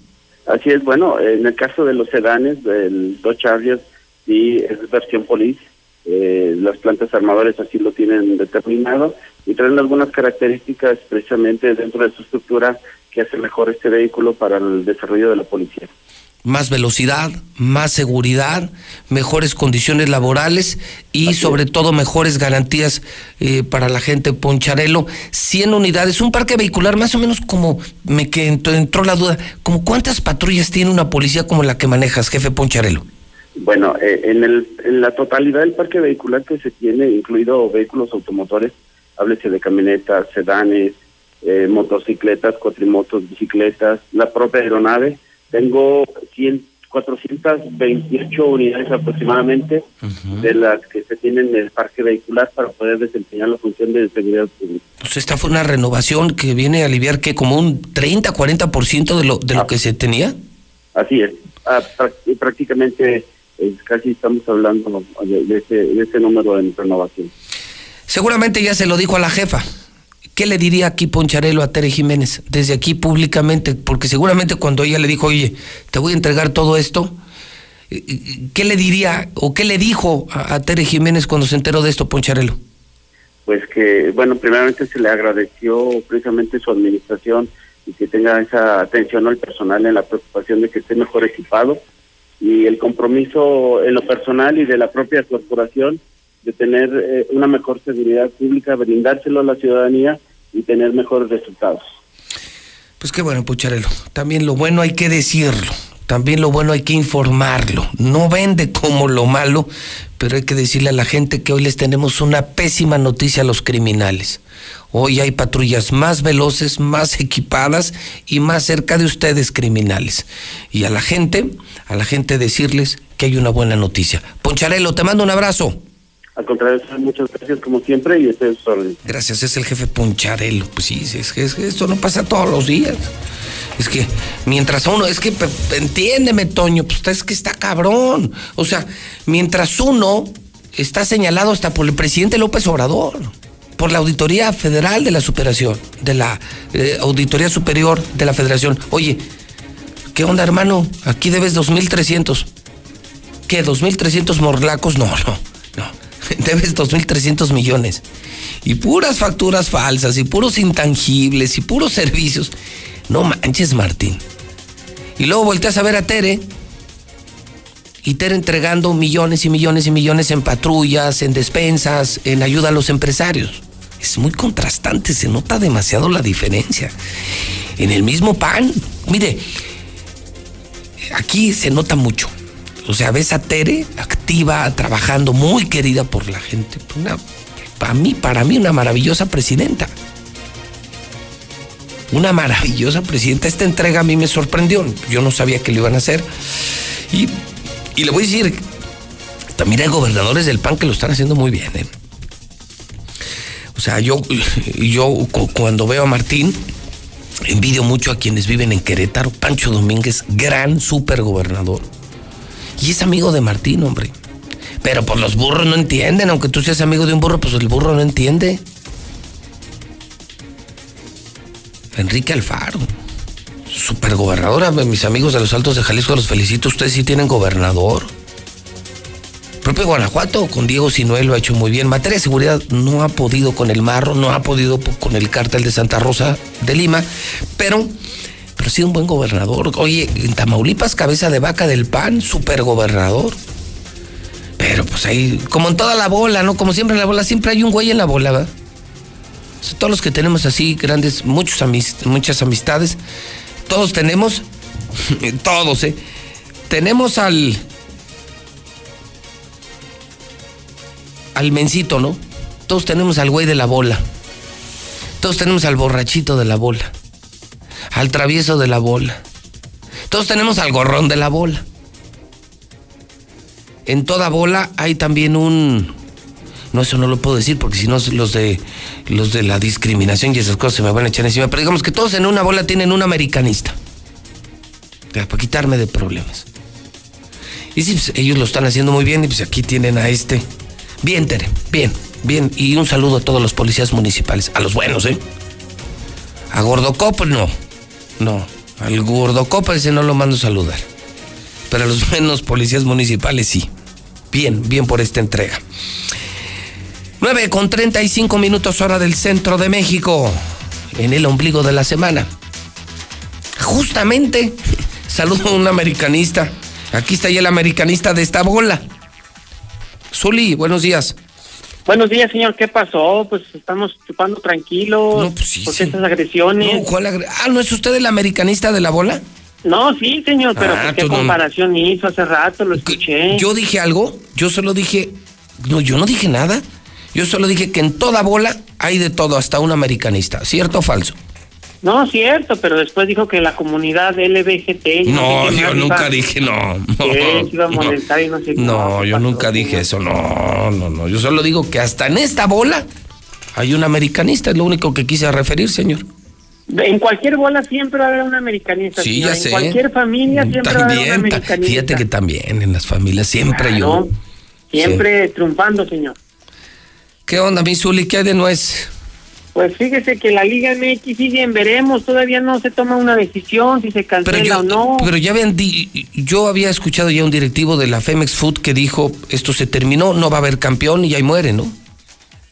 Así es, bueno, en el caso de los sedanes, del Dodge Charger, sí es versión police. Eh, las plantas armadoras así lo tienen determinado y traen algunas características precisamente dentro de su estructura que hace mejor este vehículo para el desarrollo de la policía. Más velocidad, más seguridad, mejores condiciones laborales y sobre todo mejores garantías eh, para la gente Poncharelo. 100 unidades, un parque vehicular más o menos como me que entró, entró la duda, como cuántas patrullas tiene una policía como la que manejas, jefe Poncharelo. Bueno, eh, en, el, en la totalidad del parque vehicular que se tiene, incluido vehículos automotores, háblese de camionetas, sedanes, eh, motocicletas, cuatrimotos, bicicletas, la propia aeronave, tengo 100, 428 unidades aproximadamente de las que se tienen en el parque vehicular para poder desempeñar la función de seguridad pública. Pues esta fue una renovación que viene a aliviar que como un 30, 40% de lo, de lo que se tenía. Así es, Ah, prácticamente eh, casi estamos hablando de, de ese, de ese número en renovación. Seguramente ya se lo dijo a la jefa. ¿Qué le diría aquí Poncharelo a Tere Jiménez? Desde aquí públicamente, porque seguramente cuando ella le dijo, oye, te voy a entregar todo esto, eh, eh, ¿qué le diría o qué le dijo a, a Tere Jiménez cuando se enteró de esto, Poncharelo? Pues que, bueno, primeramente se le agradeció precisamente su administración y que tenga esa atención al personal en la preocupación de que esté mejor equipado y el compromiso en lo personal y de la propia corporación de tener eh, una mejor seguridad pública, brindárselo a la ciudadanía y tener mejores resultados. Pues qué bueno, Poncharelo. También lo bueno hay que decirlo. También lo bueno hay que informarlo. No vende como lo malo, pero hay que decirle a la gente que hoy les tenemos una pésima noticia a los criminales. Hoy hay patrullas más veloces, más equipadas y más cerca de ustedes criminales. Y a la gente, a la gente decirles que hay una buena noticia. Poncharelo, te mando un abrazo. Al contrario, muchas gracias como siempre y a sus órdenes. Gracias, es el jefe Poncharelo. Pues sí, es que, es esto no pasa todos los días. Es que mientras uno, es que entiéndeme, Toño, pues es que está cabrón. O sea, mientras uno está señalado hasta por el presidente López Obrador, por la Auditoría Federal de la Superación, de la eh, Auditoría Superior de la Federación. Oye, ¿qué onda, hermano? Aquí debes 2.300. ¿Qué? ¿2.300 morlacos? No, no. Debes 2.300 millones. Y puras facturas falsas, y puros intangibles, y puros servicios. No manches, Martín. Y luego volteas a ver a Tere. Y Tere entregando millones y millones y millones en patrullas, en despensas, en ayuda a los empresarios. Es muy contrastante, se nota demasiado la diferencia. En el mismo pan, mire, aquí se nota mucho. O sea, ves a Tere activa, trabajando, muy querida por la gente. Una, para mí, para mí, una maravillosa presidenta. Una maravillosa presidenta. Esta entrega a mí me sorprendió. Yo no sabía que lo iban a hacer. Y, le voy a decir, también hay gobernadores del PAN que lo están haciendo muy bien. ¿eh? O sea, yo, yo cu- cuando veo a Martín, envidio mucho a quienes viven en Querétaro. Pancho Domínguez, gran super gobernador. Y es amigo de Martín, hombre. Pero pues los burros no entienden, aunque tú seas amigo de un burro, pues el burro no entiende. Enrique Alfaro, supergobernadora, mis amigos de los Altos de Jalisco, los felicito, ustedes sí tienen gobernador. Propio Guanajuato, con Diego Sinuel lo ha hecho muy bien. Materia de seguridad no ha podido con el Marro, no ha podido po- con el cártel de Santa Rosa de Lima, pero, pero ha sido un buen gobernador. Oye, en Tamaulipas, cabeza de vaca del PAN, supergobernador. Pero pues ahí, como en toda la bola, ¿no? Como siempre en la bola, siempre hay un güey en la bola, ¿verdad? Todos los que tenemos así grandes, muchos amist muchas amistades, todos tenemos, todos, ¿eh? Tenemos al... Al mencito, ¿no? Todos tenemos al güey de la bola. Todos tenemos al borrachito de la bola. Al travieso de la bola. Todos tenemos al gorrón de la bola. En toda bola hay también un no, eso no lo puedo decir porque si no los de los de la discriminación y esas cosas se me van a echar encima. Pero digamos que todos en una bola tienen un americanista. Para quitarme de problemas. Y si pues, ellos lo están haciendo muy bien y pues aquí tienen a este. Bien, Tere, bien, bien. Y un saludo a todos los policías municipales. A los buenos, ¿eh? A Gordocop, no. No. Al Gordocop ese no lo mando a saludar. Pero a los buenos policías municipales sí. Bien, bien por esta entrega. 9 con 35 minutos hora del centro de México, en el ombligo de la semana. Justamente, saludo a un americanista. Aquí está ya el americanista de esta bola. Zuli, buenos días. Buenos días, señor. ¿Qué pasó? Pues estamos chupando tranquilos. No, pues sí, ¿Por estas agresiones? ah, ¿no es usted el americanista de la bola? No, sí, señor, pero ah, ¿qué comparación hizo hace rato? Lo escuché. Yo dije algo, yo solo dije, no, yo no dije nada. Yo solo dije que en toda bola hay de todo, hasta un americanista. ¿Cierto o falso? No, cierto, pero después dijo que la comunidad LBGT... No, yo nunca dije no. No, yo nunca dije eso, no, no, no. Yo solo digo que hasta en esta bola hay un americanista, es lo único que quise referir, señor. En cualquier bola siempre va a haber un americanista. Sí, ya sé. En cualquier familia siempre va a haber un americanista. Fíjate que también en las familias siempre hay yo. Siempre triunfando, señor. ¿Qué onda, Misuli? ¿Qué hay de nuez? Pues fíjese que la Liga MX sigue en veremos, todavía no se toma una decisión si se cancela o no. Pero ya ven, yo había escuchado ya un directivo de la Femex Food que dijo, esto se terminó, no va a haber campeón y ahí muere, ¿no?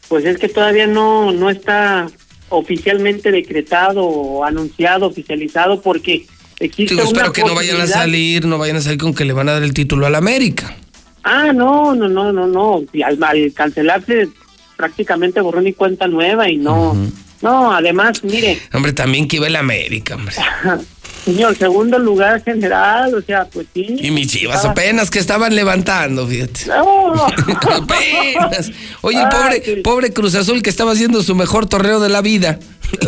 Pues es que todavía no, no está oficialmente decretado o anunciado, oficializado, porque existe Digo, espero que no vayan a salir, no vayan a salir con que le van a dar el título al América. Ah, no, no, no, no, no. Al, al cancelarse prácticamente borrón y cuenta nueva y no, no, además, mire. Hombre, también que iba el América, hombre. Señor, segundo lugar general, o sea, pues sí. Y mis chivas apenas que estaban levantando, fíjate. No. apenas. Oye, el pobre, pobre Cruz Azul que estaba haciendo su mejor torneo de la vida.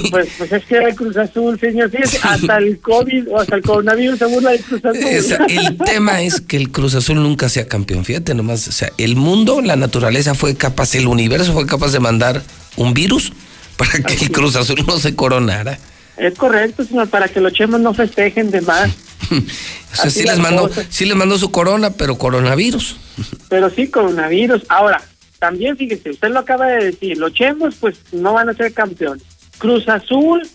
Pues, pues es que era el Cruz Azul, señor. hasta el COVID o hasta el coronavirus se burla del Cruz Azul. el tema es que el Cruz Azul nunca sea campeón. Fíjate nomás, o sea, el mundo, la naturaleza fue capaz, el universo fue capaz de mandar un virus para que el Cruz Azul no se coronara. Es correcto, señor, para que los chemos no festejen de más. o sea, sí les, mandó, sí les mandó su corona, pero coronavirus. Pero sí, coronavirus. Ahora, también fíjese, usted lo acaba de decir, los chemos pues no van a ser campeones. Cruz Azul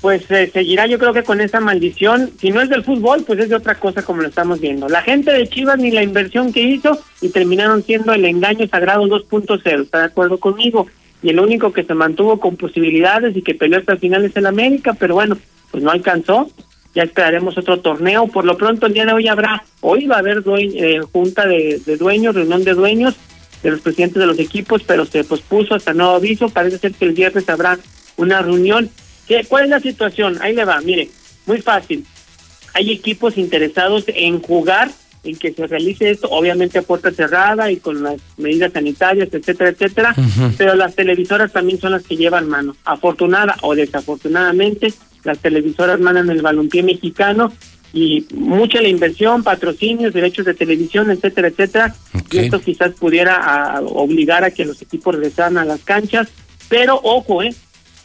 pues eh, seguirá yo creo que con esa maldición, si no es del fútbol, pues es de otra cosa como lo estamos viendo. La gente de Chivas ni la inversión que hizo y terminaron siendo el engaño sagrado 2.0, ¿está de acuerdo conmigo? Y el único que se mantuvo con posibilidades y que peleó hasta el final es el América, pero bueno, pues no alcanzó. Ya esperaremos otro torneo. Por lo pronto, el día de hoy habrá, hoy va a haber eh, junta de, dueños, reunión de dueños de los presidentes de los equipos, pero se pospuso hasta nuevo aviso. Parece ser que el viernes habrá una reunión. ¿Qué, ¿Cuál es la situación? Ahí le va, mire, muy fácil. Hay equipos interesados en jugar en que se realice esto, obviamente a puerta cerrada y con las medidas sanitarias, etcétera, etcétera, pero las televisoras también son las que llevan mano. Afortunada o desafortunadamente, las televisoras mandan el balompié mexicano y mucha la inversión, patrocinios, derechos de televisión, etcétera, etcétera. Y esto quizás pudiera obligar a que los equipos regresaran a las canchas, pero ojo, eh,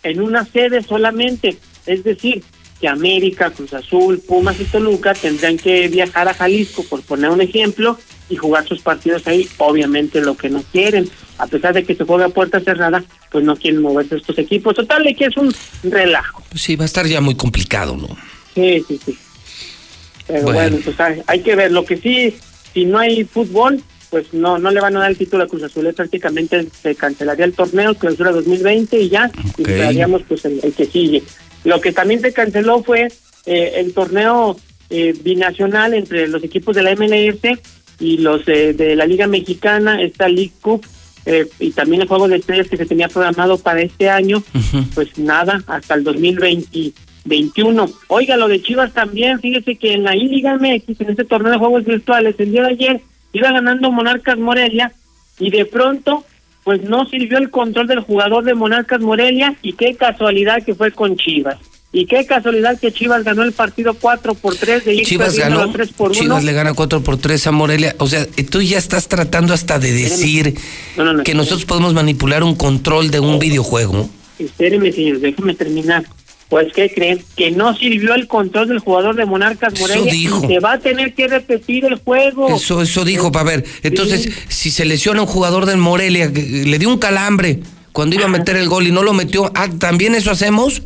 en una sede solamente, es decir, que América, Cruz Azul, Pumas y Toluca tendrán que viajar a Jalisco, por poner un ejemplo, y jugar sus partidos ahí, obviamente lo que no quieren, a pesar de que se juega a puerta cerrada, pues no quieren moverse estos equipos. Total, de que es un relajo. Pues sí, va a estar ya muy complicado, ¿no? Sí, sí, sí. Pero bueno, pues hay, que ver. Lo que sí, si no hay fútbol, pues no no le van a dar el título a Cruz Azul. prácticamente se cancelaría el torneo, clausura 2020 y ya, y esperaríamos pues el que sigue. Lo que también se canceló fue eh, el torneo eh, binacional entre los equipos de la MLS y los de la Liga Mexicana, esta League Cup, eh, y también el juego de estrellas que se tenía programado para este año, pues nada, hasta el 2021. Oiga, lo de Chivas también, fíjese que en la I-Liga MX, en este torneo de juegos virtuales, el día de ayer iba ganando Monarcas Morelia y de pronto pues no sirvió el control del jugador de Monarcas Morelia y qué casualidad que fue con Chivas. Y qué casualidad que Chivas ganó el partido 4 por 3 de Chivas ganó, 3 por 1. Chivas le gana 4 por 3 a Morelia. O sea, tú ya estás tratando hasta de decir No, no, no, que nosotros podemos manipular un control de un videojuego. Espéreme, señor, déjeme terminar. Pues, ¿qué creen? Que no sirvió el control del jugador de Monarcas Eso Morelia dijo. y se va a tener que repetir el juego. Eso, eso dijo, para ver. Entonces, si se lesiona un jugador del Morelia, le dio un calambre cuando iba a meter el gol y no lo metió, ah, ¿también eso hacemos?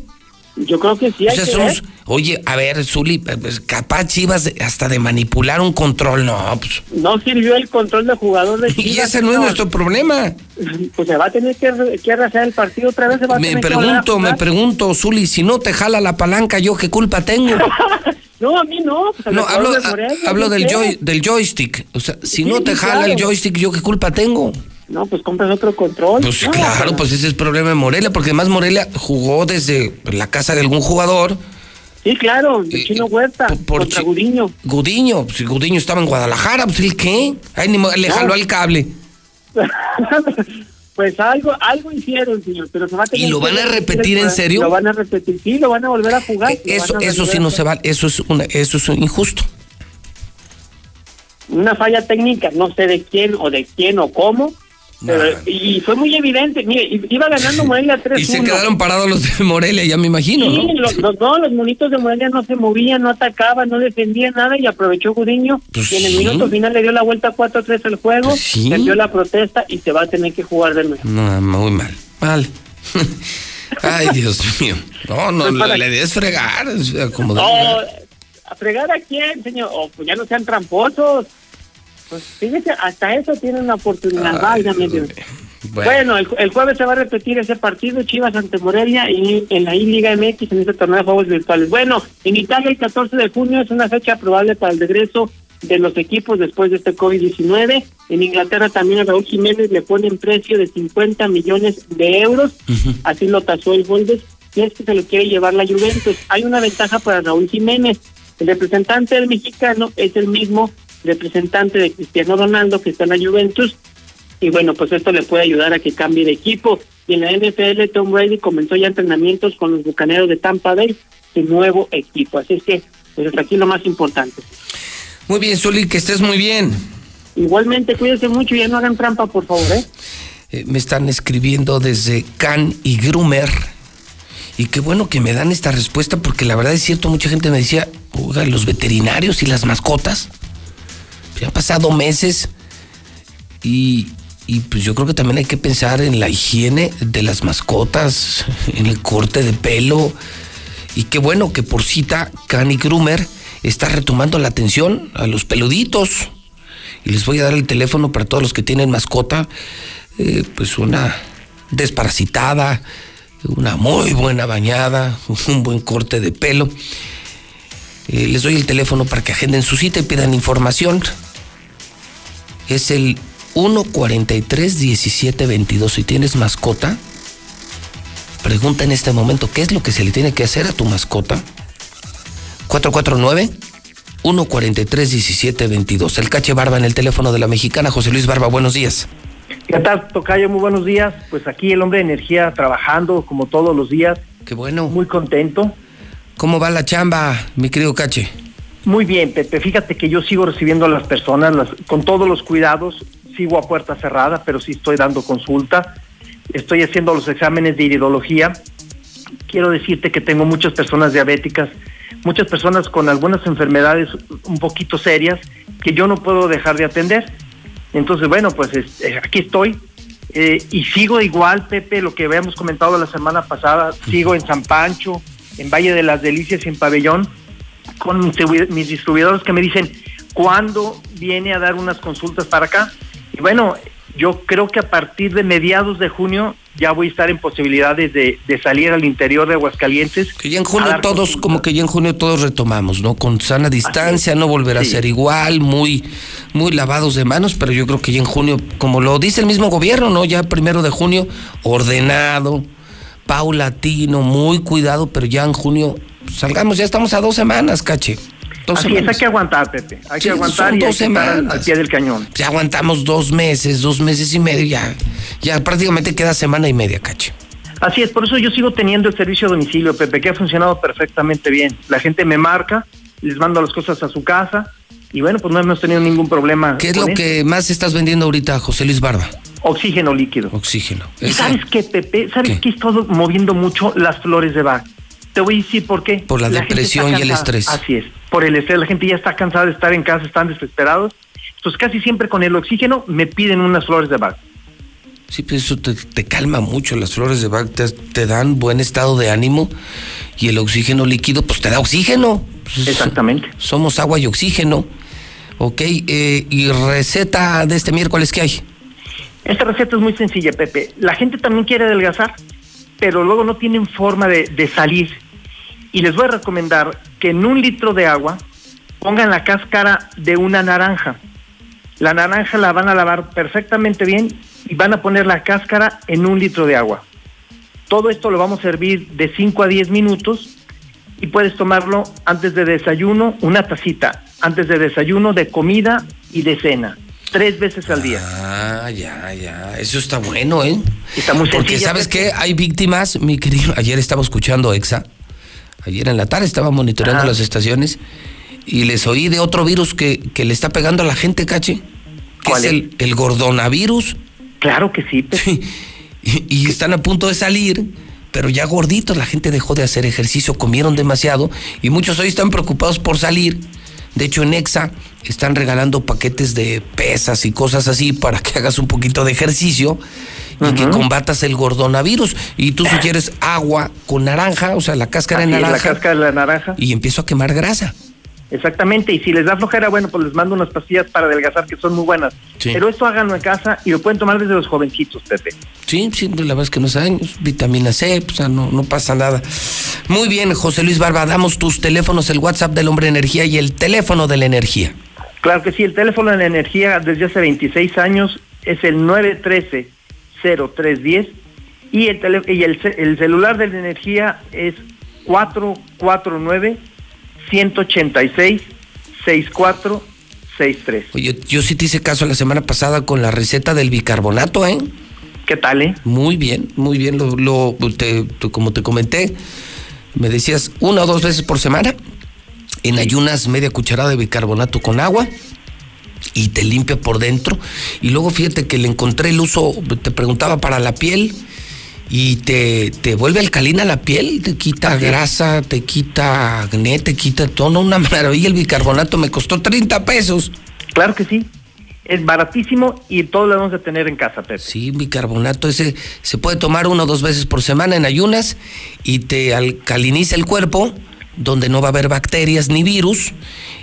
Yo creo que sí O hay sea, que somos, ver. oye, a ver, Zuli, pues, capaz Chivas de- hasta de manipular un control, no, pues. No sirvió el control del jugador de Y Chivas. ese no es nuestro problema. Pues se va a tener que, que arrasar el partido otra vez. Se va a Me tener que a pregunto, me jugar. pregunto, Zuli, si no te jala la palanca, ¿yo qué culpa tengo? No, a mí no. pues, No, hablo, de Morelia, hablo ¿sí del, joy- del joystick. O sea, si Sí, no te jala el joystick, ¿yo qué culpa tengo? No, pues compras otro control. Pues No, claro, pues ese es el problema de Morelia, porque además Morelia jugó desde la casa de algún jugador. Sí, claro, de Chino Huerta, contra Gudiño. Gudiño, si Gudiño estaba en Guadalajara, pues ¿el qué? Ay, ni le No. jaló al cable. pues algo algo hicieron, señor, pero se va a tener ¿Y lo van a repetir en serio? Lo van a repetir, sí, lo van a volver a jugar. lo Eso, eso sí no se vale, eso es una, eso es injusto. Una falla técnica, no sé de quién o de quién o cómo, pero- y fue muy evidente. Mire, iba ganando Morelia 3-1. Y se quedaron parados los de Morelia, ya me imagino, Sí, ¿no? los, los- no, los monitos de Morelia no se movían, no atacaban, no defendían nada y aprovechó Gudiño Pues y en el sí. minuto final le dio la vuelta 4-3 al juego, Pues sí. perdió la protesta y se va a tener que jugar de nuevo. No, muy mal, mal. Ay, Dios mío. No, no, Pues para- le des fregar, o sea, como No. ¿a fregar a quién, señor? Oh, pues ya no sean tramposos. Pues fíjese, hasta eso tienen una oportunidad. Válgame Dios. Bueno, el, el jueves se va a repetir ese partido, Chivas ante Morelia, y en la I-Liga MX, en este torneo de juegos virtuales. Bueno, en Italia el 14 de junio es una fecha probable para el regreso de los equipos después de este COVID-19. En Inglaterra también a Raúl Jiménez le ponen precio de 50 millones de euros. Así lo tasó el Wolves. Y es que se lo quiere llevar la Juventus. Hay una ventaja para Raúl Jiménez. El representante del mexicano es el mismo representante de Cristiano Ronaldo que está en la Juventus. Y bueno, pues esto le puede ayudar a que cambie de equipo. Y en la NFL, Tom Brady comenzó ya entrenamientos con los bucaneros de Tampa Bay, su nuevo equipo. Así es que, pues hasta aquí lo más importante. Muy bien, Zuli, que estés muy bien. Igualmente, cuídense mucho y ya no hagan trampa, por favor, ¿eh? Eh, me están escribiendo desde Can y Grumer. Y qué bueno que me dan esta respuesta, porque la verdad es cierto, mucha gente me decía, los veterinarios y las mascotas. Ya han pasado meses y, y pues yo creo que también hay que pensar en la higiene de las mascotas, en el corte de pelo. Y qué bueno que por cita Can y Grumer está retomando la atención a los peluditos. Y les voy a dar el teléfono para todos los que tienen mascota. eh, pues una desparasitada, una muy buena bañada, un buen corte de pelo. Eh, les doy el teléfono para que agenden su cita y pidan información. Es el 143-1722. Si tienes mascota, pregunta en este momento qué es lo que se le tiene que hacer a tu mascota. 449 143-1722. El Cache Barba en el teléfono de la mexicana. José Luis Barba, buenos días. ¿Qué tal, Tocayo? Muy buenos días. Pues aquí el hombre de energía trabajando como todos los días. Qué bueno. Muy contento. ¿Cómo va la chamba, mi querido Cache? Muy bien, Pepe. Fíjate que yo sigo recibiendo a las personas las- con todos los cuidados. Sigo a puerta cerrada, pero sí estoy dando consulta. Estoy haciendo los exámenes de iridología. Quiero decirte que tengo muchas personas diabéticas, muchas personas con algunas enfermedades un poquito serias que yo no puedo dejar de atender. Entonces, bueno, pues es- eh, aquí estoy. Eh, y sigo igual, Pepe, lo que habíamos comentado la semana pasada. Sigo en San Pancho, en Valle de las Delicias y en Pabellón, con mis distribu- mis distribuidores que me dicen, ¿cuándo viene a dar unas consultas para acá? Y bueno, yo creo que a partir de mediados de junio ya voy a estar en posibilidades de, de salir al interior de Aguascalientes. Que ya en junio todos, como que ya en junio todos retomamos, ¿no? Con sana distancia, no volverá a ser igual, muy, muy lavados de manos, pero yo creo que ya en junio, como lo dice el mismo gobierno, ¿no? Ya primero de junio, ordenado, paulatino, muy cuidado, pero ya en junio salgamos, ya estamos a dos semanas, caché. Dos Así es, hay que aguantar, Pepe. Hay Sí, que aguantar son y hay dos que estar al- semanas. al pie del cañón. Ya aguantamos dos meses, dos meses y medio, ya, ya prácticamente queda semana y media, caché. Así es, por eso yo sigo teniendo el servicio a domicilio, Pepe, que ha funcionado perfectamente bien. La gente me marca, les mando las cosas a su casa y bueno, pues no hemos tenido ningún problema. ¿Qué es lo eso. que más estás vendiendo ahorita, José Luis Barba? Oxígeno líquido. Oxígeno. ¿Y sabes qué, Pepe? ¿Sabes qué? he estado moviendo mucho las flores de Bach? Te voy a decir por qué. Por la gente depresión y el estrés. Así es, por el estrés. La gente ya está cansada de estar en casa, están desesperados. Entonces casi siempre con el oxígeno me piden unas flores de Bach. Sí, pues eso te, te calma mucho. Las flores de Bach te, te dan buen estado de ánimo y el oxígeno líquido, pues te da oxígeno. Exactamente. Somos agua y oxígeno. Ok, eh, y receta de este miércoles, ¿qué hay? Esta receta es muy sencilla, Pepe. La gente también quiere adelgazar, pero luego no tienen forma de, salir. Y les voy a recomendar que en un litro de agua pongan la cáscara de una naranja. La naranja la van a lavar perfectamente bien y van a poner la cáscara en un litro de agua. Todo esto lo vamos a servir de 5 a 10 minutos y puedes tomarlo antes de desayuno, una tacita, antes de desayuno, de comida y de cena, tres veces al día. Ah, ya, ya. Eso está bueno, ¿eh? Está muy Porque sencilla, sabes qué, hay víctimas, mi querido. Ayer estaba escuchando EXA. Ayer en la tarde estaba monitoreando Ajá. las estaciones y les oí de otro virus que, que le está pegando a la gente, cache. Que ¿Cuál es es? el, el gordonavirus. Claro que sí, Pepe. Y, y están a punto de salir, pero ya gorditos, la gente dejó de hacer ejercicio, comieron demasiado y muchos hoy están preocupados por salir. De hecho, en EXA están regalando paquetes de pesas y cosas así para que hagas un poquito de ejercicio y que combatas el gordonavirus. Y tú sugieres agua con naranja, o sea, la cáscara de es, la cáscara de la naranja. y empiezo a quemar grasa. Exactamente, y si les da flojera, bueno, pues les mando unas pastillas para adelgazar que son muy buenas. Sí. Pero esto háganlo en casa y lo pueden tomar desde los jovencitos, Pepe. Sí, sí, la verdad es que no es años, vitamina C, o sea, no, no pasa nada. Muy bien, José Luis Barba, damos tus teléfonos, el WhatsApp del Hombre Energía y el teléfono de la energía. Claro que sí, el teléfono de la energía desde hace 26 años es el 913-0310 y el, tele- y el, el celular de la energía es 449-186-6463. Oye, yo sí te hice caso la semana pasada con la receta del bicarbonato, ¿eh? ¿Qué tal, eh? Muy bien, muy bien. Lo, lo- te- como te comenté, me decías una o dos veces por semana, en ayunas media cucharada de bicarbonato con agua y te limpia por dentro. Y luego fíjate que le encontré el uso, te preguntaba para la piel y te, te vuelve alcalina la piel, te quita grasa, te quita acné, te quita todo. Una maravilla el bicarbonato, me costó 30 pesos. Claro que sí. Es baratísimo y todo lo vamos a tener en casa, Pepe. Sí, bicarbonato ese se puede tomar una o dos veces por semana en ayunas y te alcaliniza el cuerpo donde no va a haber bacterias ni virus,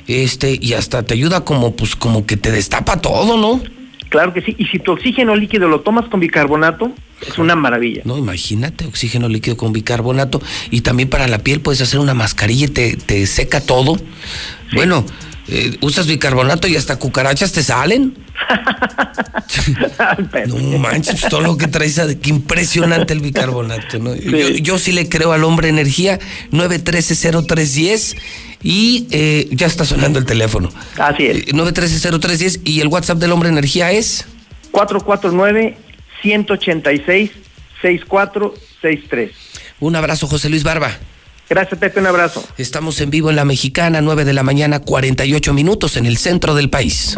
este y hasta te ayuda como pues como que te destapa todo, ¿no? Claro que sí. Y si tu oxígeno líquido lo tomas con bicarbonato, es una maravilla. No, imagínate, oxígeno líquido con bicarbonato y también para la piel puedes hacer una mascarilla y te, te seca todo. Bueno, eh, usas bicarbonato y hasta cucarachas te salen. no manches, todo lo que traes, qué impresionante el bicarbonato. ¿no? Yo, yo sí le creo al hombre energía, 913-0310 y eh, ya está sonando el teléfono. Así es. 913-0310 y el WhatsApp del hombre energía es 449-186-6463. Un abrazo, José Luis Barba. Gracias, Pepe, un abrazo. Estamos en vivo en La Mexicana, 9 de la mañana, 48 minutos en el centro del país.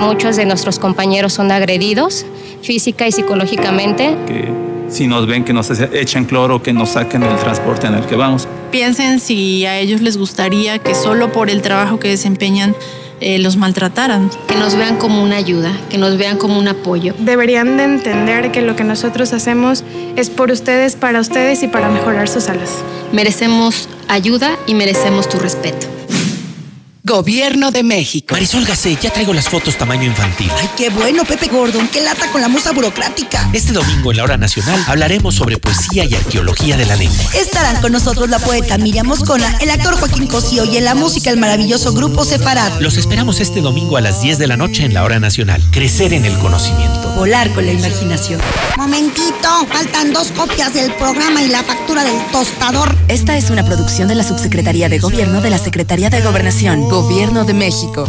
Muchos de nuestros compañeros son agredidos física y psicológicamente. Que si nos ven que nos echan cloro, que nos saquen del transporte en el que vamos. Piensen si a ellos les gustaría que solo por el trabajo que desempeñan eh, los maltrataran. Que nos vean como una ayuda, que nos vean como un apoyo. Deberían de entender que lo que nosotros hacemos es por ustedes, para ustedes y para mejorar sus salas. Merecemos ayuda y merecemos tu respeto. Gobierno de México. Marisol Gacé, ya traigo las fotos tamaño infantil. Ay, qué bueno, Pepe Gordon, qué lata con la musa burocrática. Este domingo en la hora nacional hablaremos sobre poesía y arqueología de la lengua. Estarán con nosotros la poeta Miriam Moscona, el actor Joaquín Cosío y en la música el maravilloso grupo Sefarad. Los esperamos este domingo a las 10 de la noche en la hora nacional. Crecer en el conocimiento. Volar con la imaginación. Momentito, faltan dos copias del programa y la factura del tostador. Esta es una producción de la Subsecretaría de Gobierno de la Secretaría de Gobernación. Gobierno de México.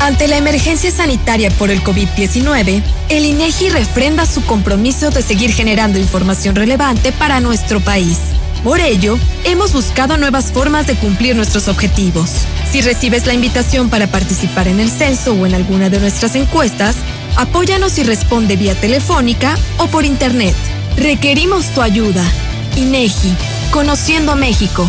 Ante la emergencia sanitaria por el COVID-19, el INEGI refrenda su compromiso de seguir generando información relevante para nuestro país. Por ello, hemos buscado nuevas formas de cumplir nuestros objetivos. Si recibes la invitación para participar en el censo o en alguna de nuestras encuestas, apóyanos y responde vía telefónica o por internet. Requerimos tu ayuda. INEGI, Conociendo a México.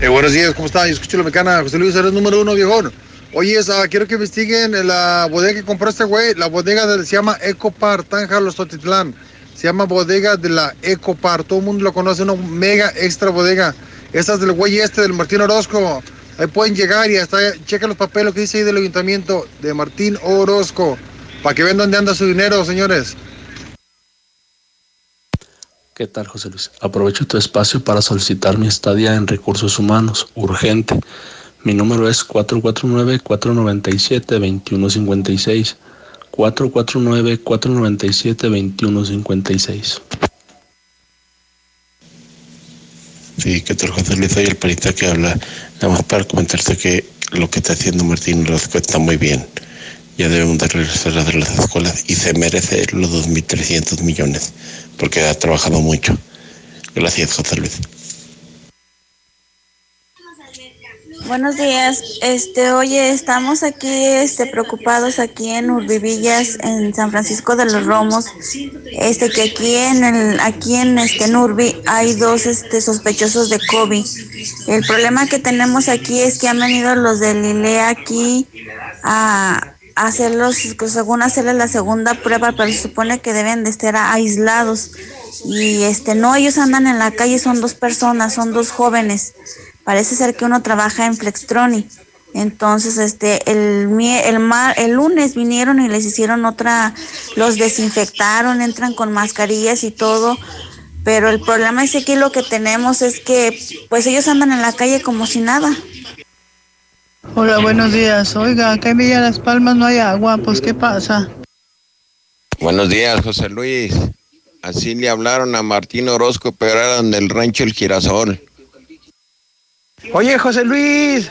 Eh, buenos días, ¿cómo está? Yo escucho la mecana, José Luis, eres número uno, viejón. Oye, esa, quiero que investiguen la bodega que compró este güey. La bodega se llama Ecopar, Tanja, Los Totitlán. Se llama bodega de la Ecopar. Todo el mundo lo conoce, una mega extra bodega. Esta es del güey este, del Martín Orozco. Ahí pueden llegar y hasta chequen los papeles que dice ahí del ayuntamiento de Martín Orozco. Para que vean dónde anda su dinero, señores. ¿Qué tal, José Luis? Aprovecho tu espacio para solicitar mi estadía en recursos humanos, urgente. Mi número es 449-497-2156. 449-497-2156. Sí, ¿qué tal, José Luis? Soy el perito que habla. Nada más para comentarte que lo que está haciendo Martín Orozco está muy bien. Ya debemos de regresar a las escuelas y se merece los 2.300 millones porque ha trabajado mucho. Gracias, José Luis. Buenos días. Este, oye, estamos aquí este preocupados aquí en Urbivillas en San Francisco de los Romos. Este que aquí en el aquí en este Urbi hay dos este sospechosos de COVID. El problema que tenemos aquí es que han venido los de Lilea aquí a hacerlos, pues, según hacerle la segunda prueba, pero se supone que deben de estar aislados. Y este, no, ellos andan en la calle, son dos personas, son dos jóvenes. Parece ser que uno trabaja en Flextroni. Entonces, este, el, el, mar, el lunes vinieron y les hicieron otra, los desinfectaron, entran con mascarillas y todo. Pero el problema es que aquí lo que tenemos es que, pues ellos andan en la calle como si nada. Hola, buenos días. Oiga, acá en Villa Las Palmas no hay agua, pues ¿qué pasa? Buenos días, José Luis. Así le hablaron a Martín Orozco, pero eran del rancho El Girasol. Oye, José Luis,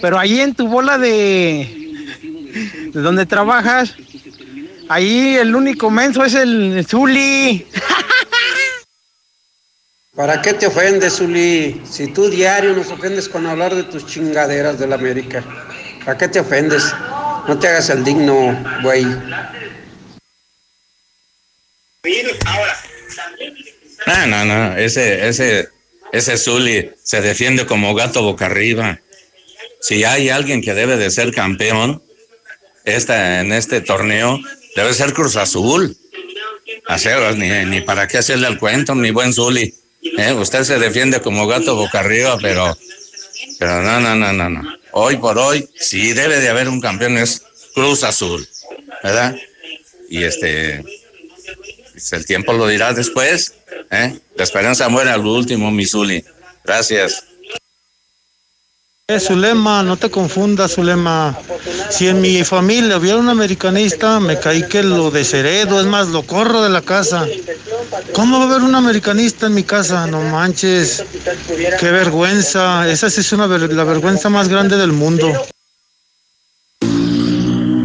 pero ahí en tu bola de... ¿De dónde trabajas? Ahí el único menso es el Zuli. ¿Para qué te ofendes, Zuli? Si tú diario nos ofendes con hablar de tus chingaderas de la América. ¿Para qué te ofendes? No te hagas el digno, güey. No, no, no. Ese, ese, ese Zuli se defiende como gato boca arriba. Si hay alguien que debe de ser campeón esta, en este torneo, debe ser Cruz Azul. Hacer, ni, ni para qué hacerle al cuento, mi buen Zuli. ¿Eh? Usted se defiende como gato boca arriba, pero, pero no, no, no, no, no. Hoy por hoy, sí debe de haber un campeón, es Cruz Azul, ¿verdad? Y este, pues, el tiempo lo dirá después, ¿eh? La esperanza muere al último, mi Zuli. Gracias. Eh, Zulema, no te confundas, Zulema. Si en mi familia hubiera un americanista, me caí que lo desheredo, es más, lo corro de la casa. ¿Cómo va a haber un americanista en mi casa? No manches. Qué vergüenza. Esa sí es una la vergüenza más grande del mundo.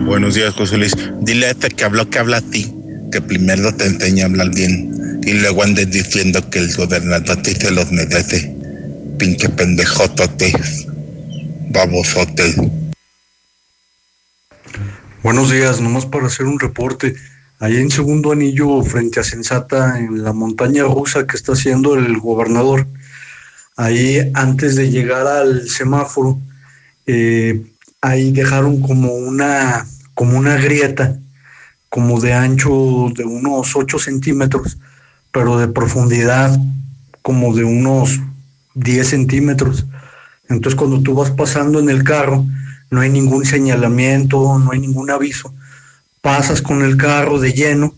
Buenos días, José Luis. Dile a este que habló que habla a ti, que primero te enseña a hablar bien y luego andes diciendo que el gobernador te se los merece. Pinche pendejotote babosote. Buenos días, nomás para hacer un reporte. Ahí en segundo anillo, frente a Sensata, en la montaña rusa que está haciendo el gobernador, ahí antes de llegar al semáforo, eh, ahí dejaron como una, como una grieta, como de ancho de unos 8 centímetros, pero de profundidad como de unos 10 centímetros. Entonces cuando tú vas pasando en el carro, no hay ningún señalamiento, no hay ningún aviso. Pasas con el carro de lleno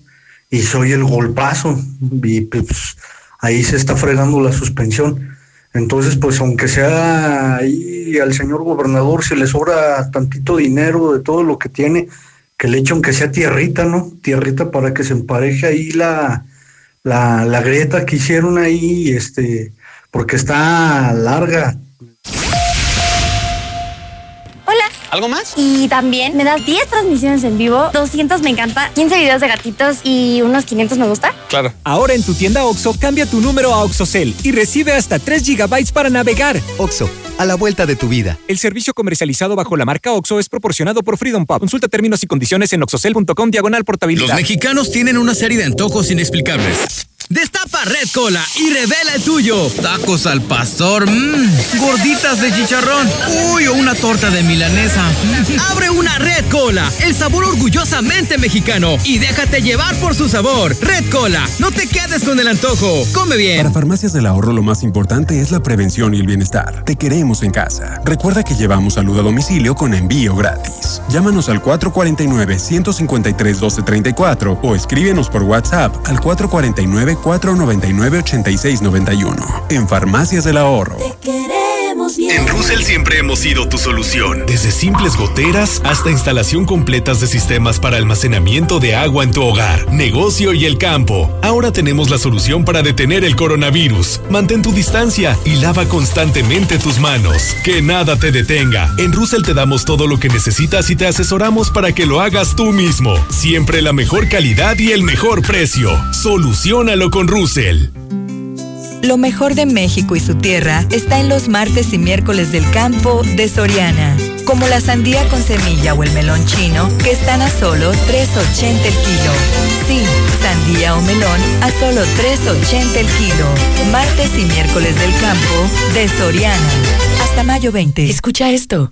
y soy el golpazo y pues ahí se está fregando la suspensión. Entonces, pues aunque sea ahí al señor gobernador se le sobra tantito dinero de todo lo que tiene, que le eche aunque sea tierrita, ¿no? Tierrita para que se empareje ahí la, la, la grieta que hicieron ahí, este, porque está larga, ¿Algo más? Y también me das 10 transmisiones en vivo, 200 me encanta, 15 videos de gatitos y unos 500 me gusta. Claro. Ahora en tu tienda OXO, cambia tu número a OXOCEL y recibe hasta 3 GB para navegar. OXO, a la vuelta de tu vida. El servicio comercializado bajo la marca OXO es proporcionado por Freedom Pop. Consulta términos y condiciones en oxocel.com diagonal portabilidad. Los mexicanos tienen una serie de antojos inexplicables. Destapa Red Cola y revela el tuyo. Tacos al pastor, mmm, gorditas de chicharrón, uy, o una torta de milanesa. Abre una Red Cola, el sabor orgullosamente mexicano y déjate llevar por su sabor. Red Cola, no te quedes con el antojo. Come bien. Para Farmacias del Ahorro lo más importante es la prevención y el bienestar. Te queremos en casa. Recuerda que llevamos salud a domicilio con envío gratis. Llámanos al 449 153 1234 o escríbenos por WhatsApp al 449 499-8691. En Farmacias del Ahorro. En Russell siempre hemos sido tu solución. Desde simples goteras hasta instalación completas de sistemas para almacenamiento de agua en tu hogar, negocio y el campo. Ahora tenemos la solución para detener el coronavirus. Mantén tu distancia y lava constantemente tus manos. Que nada te detenga. En Russell te damos todo lo que necesitas y te asesoramos para que lo hagas tú mismo. Siempre la mejor calidad y el mejor precio. Solucionalo con Russell. Lo mejor de México y su tierra está en los martes y miércoles del campo de Soriana, como la sandía con semilla o el melón chino, que están a solo 3.80 el kilo. Sí, sandía o melón a solo 3.80 el kilo. Martes y miércoles del campo de Soriana. Hasta mayo 20. Escucha esto.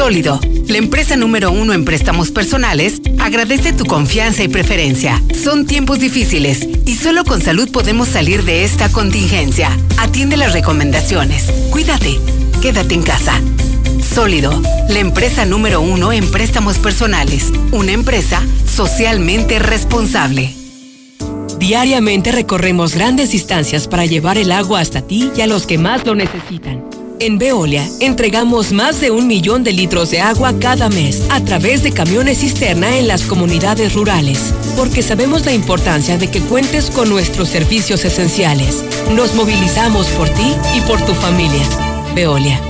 Sólido, la empresa número uno en préstamos personales, agradece tu confianza y preferencia. Son tiempos difíciles y solo con salud podemos salir de esta contingencia. Atiende las recomendaciones. Cuídate. Quédate en casa. Sólido, la empresa número uno en préstamos personales. Una empresa socialmente responsable. Diariamente recorremos grandes distancias para llevar el agua hasta ti y a los que más lo necesitan. En Veolia entregamos más de un millón de litros de agua cada mes a través de camiones cisterna en las comunidades rurales, porque sabemos la importancia de que cuentes con nuestros servicios esenciales. Nos movilizamos por ti y por tu familia. Veolia.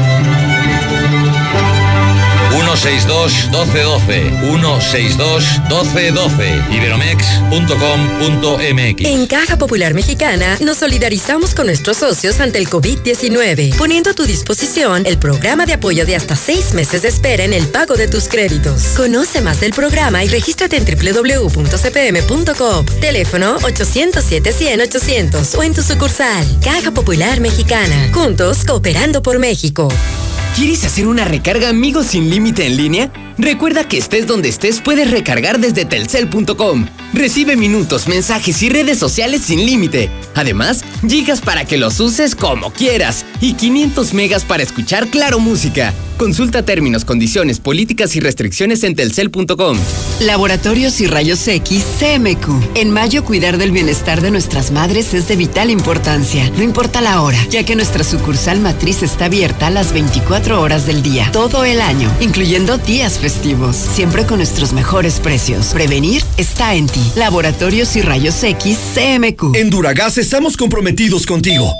162 1212 162 1212 iberomex.com.mx En Caja Popular Mexicana nos solidarizamos con nuestros socios ante el COVID-19, poniendo a tu disposición el programa de apoyo de hasta seis meses de espera en el pago de tus créditos. Conoce más del programa y regístrate en www.cpm.com. Teléfono 807-100-800 o en tu sucursal. Caja Popular Mexicana. Juntos cooperando por México. ¿Quieres hacer una recarga amigos sin límite en línea? Recuerda que estés donde estés puedes recargar desde telcel.com. Recibe minutos, mensajes y redes sociales sin límite. Además, gigas para que los uses como quieras y 500 megas para escuchar Claro Música. Consulta términos, condiciones, políticas y restricciones en telcel.com. Laboratorios y Rayos X CMQ. En mayo cuidar del bienestar de nuestras madres es de vital importancia. No importa la hora, ya que nuestra sucursal matriz está abierta las 24 horas del día, todo el año, incluyendo días festivos, siempre con nuestros mejores precios. Prevenir está en ti. Laboratorios y Rayos X CMQ. En Duragas estamos comprometidos contigo.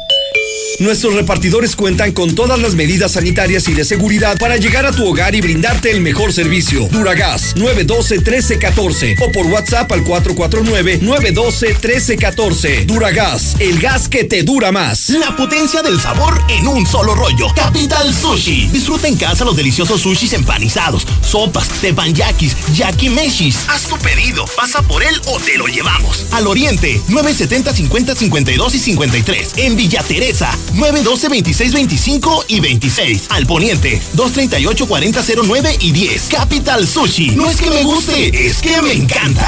Nuestros repartidores cuentan con todas las medidas sanitarias y de seguridad para llegar a tu hogar y brindarte el mejor servicio. Duragas 912-1314 o por WhatsApp al 449-912-1314. Duragas, el gas que te dura más. La potencia del sabor en un solo rollo. Capital Sushi. Disfruta en casa los deliciosos sushis empanizados, sopas, tepanyakis, yakimeshis. Haz tu pedido, pasa por él o te lo llevamos. Al Oriente, 970 50 52 y 53. En Villa Teresa, 912 26 25 y 26. Al Poniente, 238 40 09 y 10. Capital Sushi. No es que me guste, es que me encanta.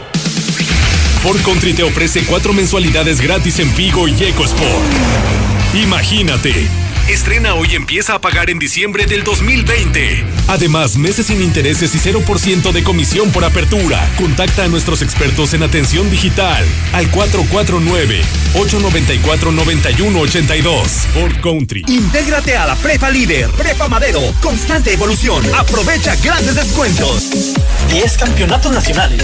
Ford Country te ofrece cuatro mensualidades gratis en Vigo y EcoSport. Imagínate. Estrena hoy y empieza a pagar en diciembre del 2020. Además, meses sin intereses y 0% de comisión por apertura. Contacta a nuestros expertos en atención digital al 449-894-9182. Ford Country. Intégrate a la Prepa Líder, Prepa Madero, constante evolución. Aprovecha grandes descuentos. 10 campeonatos nacionales.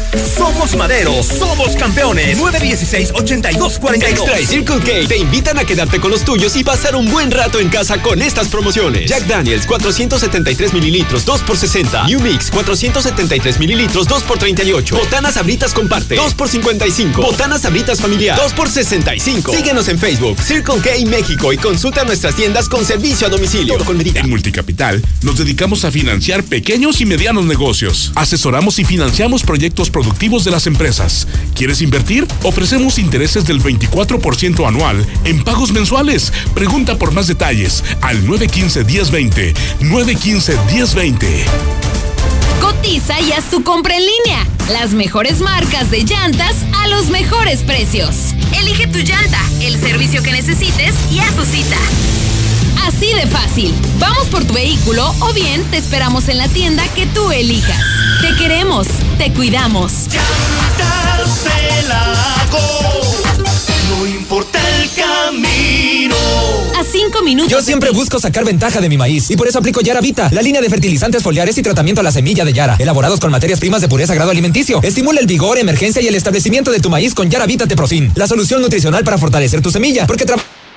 Somos Madero, somos campeones. 916-8242. Extra y Circle K te invitan a quedarte con los tuyos y pasar un buen rato en casa con estas promociones. Jack Daniels 473 mililitros 2 por 60. New Mix 473 mililitros 2 por 38. Botanas abritas comparte 2 por 55. Botanas abritas familiar 2 por 65. Síguenos en Facebook Circle K México y consulta nuestras tiendas con servicio a domicilio. Todo con medida. En Multicapital nos dedicamos a financiar pequeños y medianos negocios. Asesoramos y financiamos proyectos productivos de las empresas. ¿Quieres invertir? Ofrecemos intereses del 24% anual en pagos mensuales. Pregunta por más detalles al 915-1020. 915-1020. Cotiza y haz tu compra en línea. Las mejores marcas de llantas a los mejores precios. Elige tu llanta, el servicio que necesites y haz tu cita. Así de fácil. Vamos por tu vehículo o bien te esperamos en la tienda que tú elijas. Te queremos, te cuidamos. No importa el camino. A cinco minutos. Yo siempre busco sacar ventaja de mi maíz y por eso aplico Yara Vita, la línea de fertilizantes foliares y tratamiento a la semilla de Yara, elaborados con materias primas de pureza grado alimenticio. Estimula el vigor, emergencia y el establecimiento de tu maíz con Yara Vita Teprofin, la solución nutricional para fortalecer tu semilla, porque trabaja